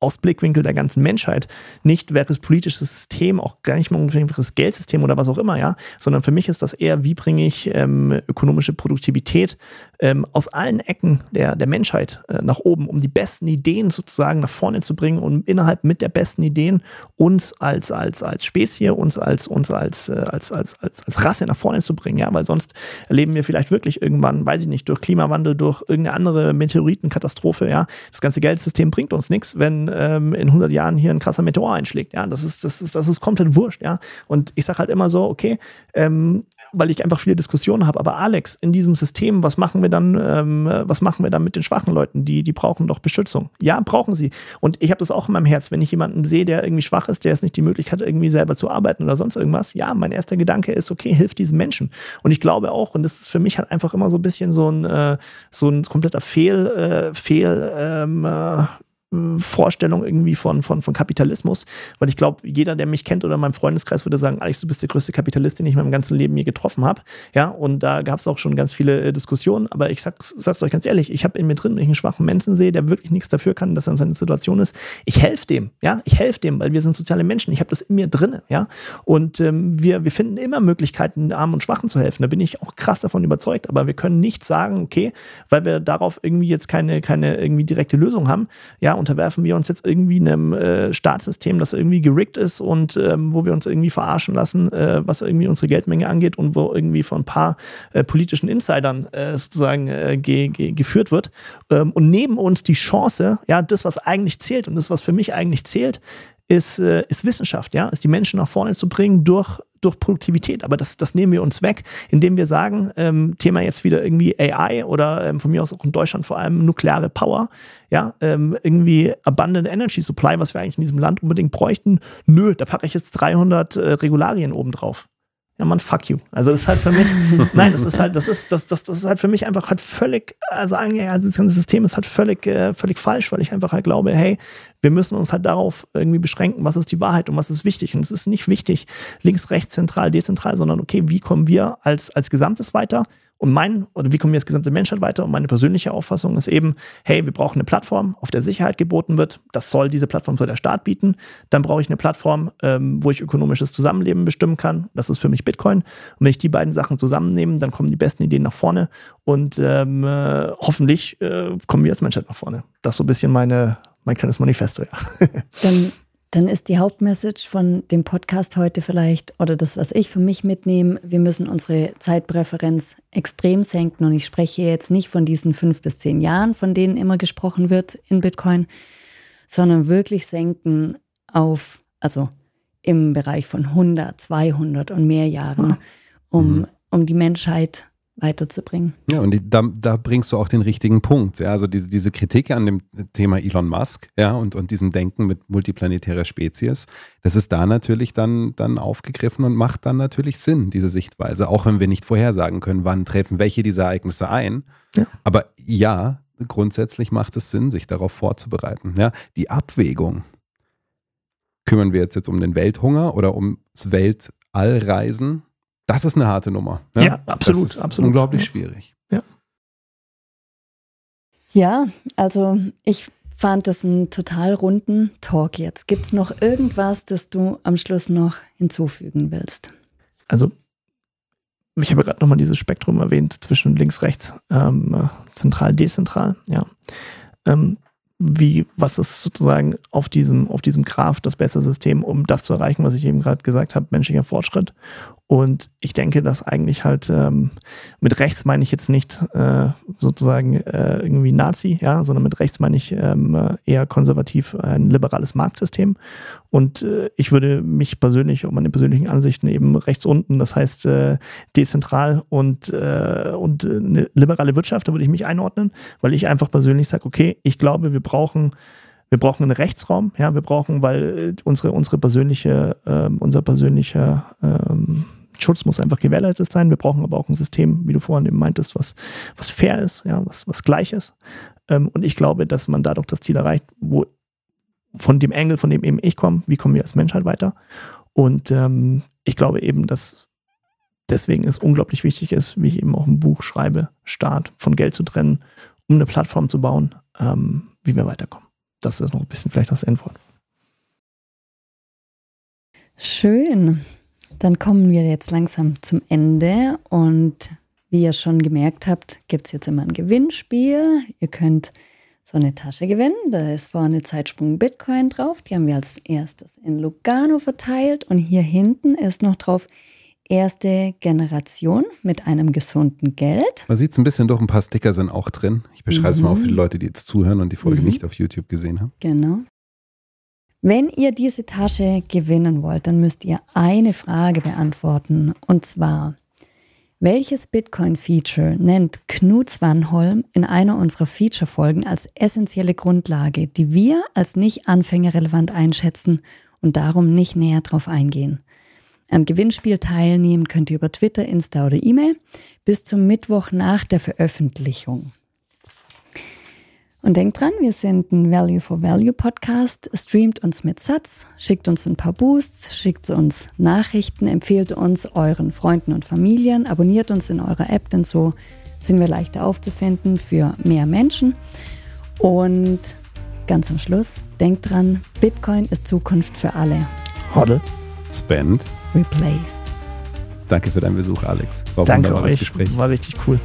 aus Blickwinkel der ganzen Menschheit, nicht welches politisches System, auch gar nicht mal welches Geldsystem oder was auch immer, ja, sondern für mich ist das eher, wie bringe ich ähm, ökonomische Produktivität ähm, aus allen Ecken der, der Menschheit äh, nach oben, um die besten Ideen sozusagen nach vorne zu bringen und innerhalb mit der besten Ideen uns als, als, als Spezies, uns als, uns als, äh, als, als, als, als Rasse nach vorne zu bringen, ja, weil sonst erleben wir vielleicht wirklich irgendwann, weiß ich nicht, durch Klimawandel, durch irgendeine andere Meteoritenkatastrophe, ja, das ganze Geldsystem bringt uns nichts, wenn ähm, in 100 Jahren hier ein krasser Meteor einschlägt, ja, das ist, das ist, das ist komplett wurscht, ja, und ich sage halt immer so, okay, ähm, weil ich einfach viele Diskussionen habe, aber Alex, in diesem System, was machen wir dann, ähm, was machen wir dann mit den schwachen Leuten, die, die brauchen doch Beschützung. Ja, brauchen sie. Und ich habe das auch in meinem Herz, wenn ich jemanden sehe, der irgendwie schwach ist, der es nicht die Möglichkeit hat, irgendwie selber zu arbeiten oder sonst irgendwas, ja, mein erster Gedanke ist, okay, hilf diesen Menschen. Und ich glaube auch, und das ist für mich halt einfach immer so ein bisschen so ein, äh, so ein kompletter Fehl, äh, Fehl, ähm, äh, Vorstellung irgendwie von, von, von Kapitalismus, weil ich glaube, jeder, der mich kennt oder in meinem Freundeskreis, würde sagen, Alex, du bist der größte Kapitalist, den ich in meinem ganzen Leben je getroffen habe. Ja, und da gab es auch schon ganz viele äh, Diskussionen, aber ich sag's, sag's euch ganz ehrlich, ich habe in mir drin, wenn ich einen schwachen Menschen sehe, der wirklich nichts dafür kann, dass er in seiner Situation ist, ich helfe dem, ja, ich helfe dem, weil wir sind soziale Menschen, ich habe das in mir drin, ja, und ähm, wir, wir finden immer Möglichkeiten, Armen und Schwachen zu helfen, da bin ich auch krass davon überzeugt, aber wir können nicht sagen, okay, weil wir darauf irgendwie jetzt keine, keine irgendwie direkte Lösung haben, ja, unterwerfen wir uns jetzt irgendwie einem äh, Staatssystem, das irgendwie gerickt ist und ähm, wo wir uns irgendwie verarschen lassen, äh, was irgendwie unsere Geldmenge angeht und wo irgendwie von ein paar äh, politischen Insidern äh, sozusagen äh, ge ge geführt wird. Ähm, und neben uns die Chance, ja, das, was eigentlich zählt und das, was für mich eigentlich zählt, ist, äh, ist Wissenschaft, ja, ist die Menschen nach vorne zu bringen durch, durch Produktivität. Aber das, das nehmen wir uns weg, indem wir sagen, ähm, Thema jetzt wieder irgendwie AI oder ähm, von mir aus auch in Deutschland vor allem nukleare Power, ja, ähm, irgendwie Abundant Energy Supply, was wir eigentlich in diesem Land unbedingt bräuchten. Nö, da packe ich jetzt 300 äh, Regularien oben drauf. Ja, man, fuck you. Also das ist halt für mich, <laughs> nein, das ist halt, das ist, das, das, das ist halt für mich einfach halt völlig, also eigentlich, also das ganze System ist halt völlig, äh, völlig falsch, weil ich einfach halt glaube, hey, wir müssen uns halt darauf irgendwie beschränken, was ist die Wahrheit und was ist wichtig. Und es ist nicht wichtig, links, rechts, zentral, dezentral, sondern okay, wie kommen wir als, als Gesamtes weiter? Und mein, oder wie kommen wir als gesamte Menschheit weiter? Und meine persönliche Auffassung ist eben, hey, wir brauchen eine Plattform, auf der Sicherheit geboten wird. Das soll diese Plattform soll der Staat bieten. Dann brauche ich eine Plattform, ähm, wo ich ökonomisches Zusammenleben bestimmen kann. Das ist für mich Bitcoin. Und wenn ich die beiden Sachen zusammennehme, dann kommen die besten Ideen nach vorne. Und ähm, äh, hoffentlich äh, kommen wir als Menschheit nach vorne. Das ist so ein bisschen meine, mein kleines Manifesto, ja. <laughs> Dann Dann ist die Hauptmessage von dem Podcast heute vielleicht, oder das, was ich für mich mitnehme, wir müssen unsere Zeitpräferenz extrem senken. Und ich spreche jetzt nicht von diesen fünf bis zehn Jahren, von denen immer gesprochen wird in Bitcoin, sondern wirklich senken auf, also im Bereich von 100, 200 und mehr Jahren, um, um die Menschheit weiterzubringen. Ja, und die, da, da bringst du auch den richtigen Punkt. Ja, also diese, diese Kritik an dem Thema Elon Musk, ja, und, und diesem Denken mit multiplanetärer Spezies, das ist da natürlich dann, dann aufgegriffen und macht dann natürlich Sinn, diese Sichtweise, auch wenn wir nicht vorhersagen können, wann treffen welche dieser Ereignisse ein. Ja. Aber ja, grundsätzlich macht es Sinn, sich darauf vorzubereiten. Ja, die Abwägung. Kümmern wir jetzt, jetzt um den Welthunger oder ums Weltallreisen? Das ist eine harte Nummer. Ja, absolut, Das ist absolut. unglaublich Ja. schwierig. Ja, also ich fand das einen total runden Talk jetzt. Gibt es noch irgendwas, das du am Schluss noch hinzufügen willst? Also, ich habe gerade nochmal dieses Spektrum erwähnt zwischen links, rechts, ähm, äh, zentral, dezentral, ja. Ähm, wie, was ist sozusagen auf diesem, auf diesem Graph das beste System, um das zu erreichen, was ich eben gerade gesagt habe, menschlicher Fortschritt. Und ich denke, dass eigentlich halt ähm, mit rechts meine ich jetzt nicht äh, sozusagen äh, irgendwie Nazi, ja, sondern mit rechts meine ich ähm, äh, eher konservativ ein liberales Marktsystem. Und äh, ich würde mich persönlich und meine persönlichen Ansichten eben rechts unten, das heißt äh, dezentral und, äh, und äh, eine liberale Wirtschaft, da würde ich mich einordnen, weil ich einfach persönlich sage, okay, ich glaube, wir brauchen wir brauchen einen Rechtsraum, ja, wir brauchen, weil äh, unsere, unsere persönliche, ähm, unser persönlicher ähm, Schutz muss einfach gewährleistet sein. Wir brauchen aber auch ein System, wie du vorhin eben meintest, was, was fair ist, ja, was, was gleich ist. Ähm, und ich glaube, dass man dadurch das Ziel erreicht, wo von dem Angle, von dem eben ich komme, wie kommen wir als Menschheit weiter? Und ähm, ich glaube eben, dass deswegen es unglaublich wichtig ist, wie ich eben auch im Buch schreibe, Staat von Geld zu trennen, um eine Plattform zu bauen, ähm, wie wir weiterkommen. Das ist noch ein bisschen vielleicht das Endwort. Schön. Dann kommen wir jetzt langsam zum Ende und wie ihr schon gemerkt habt, gibt es jetzt immer ein Gewinnspiel. Ihr könnt so eine Tasche gewinnen. Da ist vorne Zeitsprung Bitcoin drauf. Die haben wir als erstes in Lugano verteilt. Und hier hinten ist noch drauf erste Generation mit einem gesunden Geld. Man sieht es ein bisschen durch, ein paar Sticker sind auch drin. Ich beschreibe es mal auch für die Mhm. Leute, die jetzt zuhören und die Folge Mhm. nicht auf YouTube gesehen haben. Genau. Wenn ihr diese Tasche gewinnen wollt, dann müsst ihr eine Frage beantworten. Und zwar, welches Bitcoin-Feature nennt Knut Swanholm in einer unserer Feature-Folgen als essentielle Grundlage, die wir als nicht anfängerrelevant einschätzen und darum nicht näher drauf eingehen? Am Gewinnspiel teilnehmen könnt ihr über Twitter, Insta oder E-Mail bis zum Mittwoch nach der Veröffentlichung. Und denkt dran, wir sind ein Value for Value Podcast. Streamt uns mit Satz, schickt uns ein paar Boosts, schickt uns Nachrichten, empfehlt uns euren Freunden und Familien, abonniert uns in eurer App, denn so sind wir leichter aufzufinden für mehr Menschen. Und ganz am Schluss, denkt dran, Bitcoin ist Zukunft für alle. Hoddle. Spend. Replace. Danke für deinen Besuch, Alex. War Danke wunderbares euch. Gespräch. War richtig cool.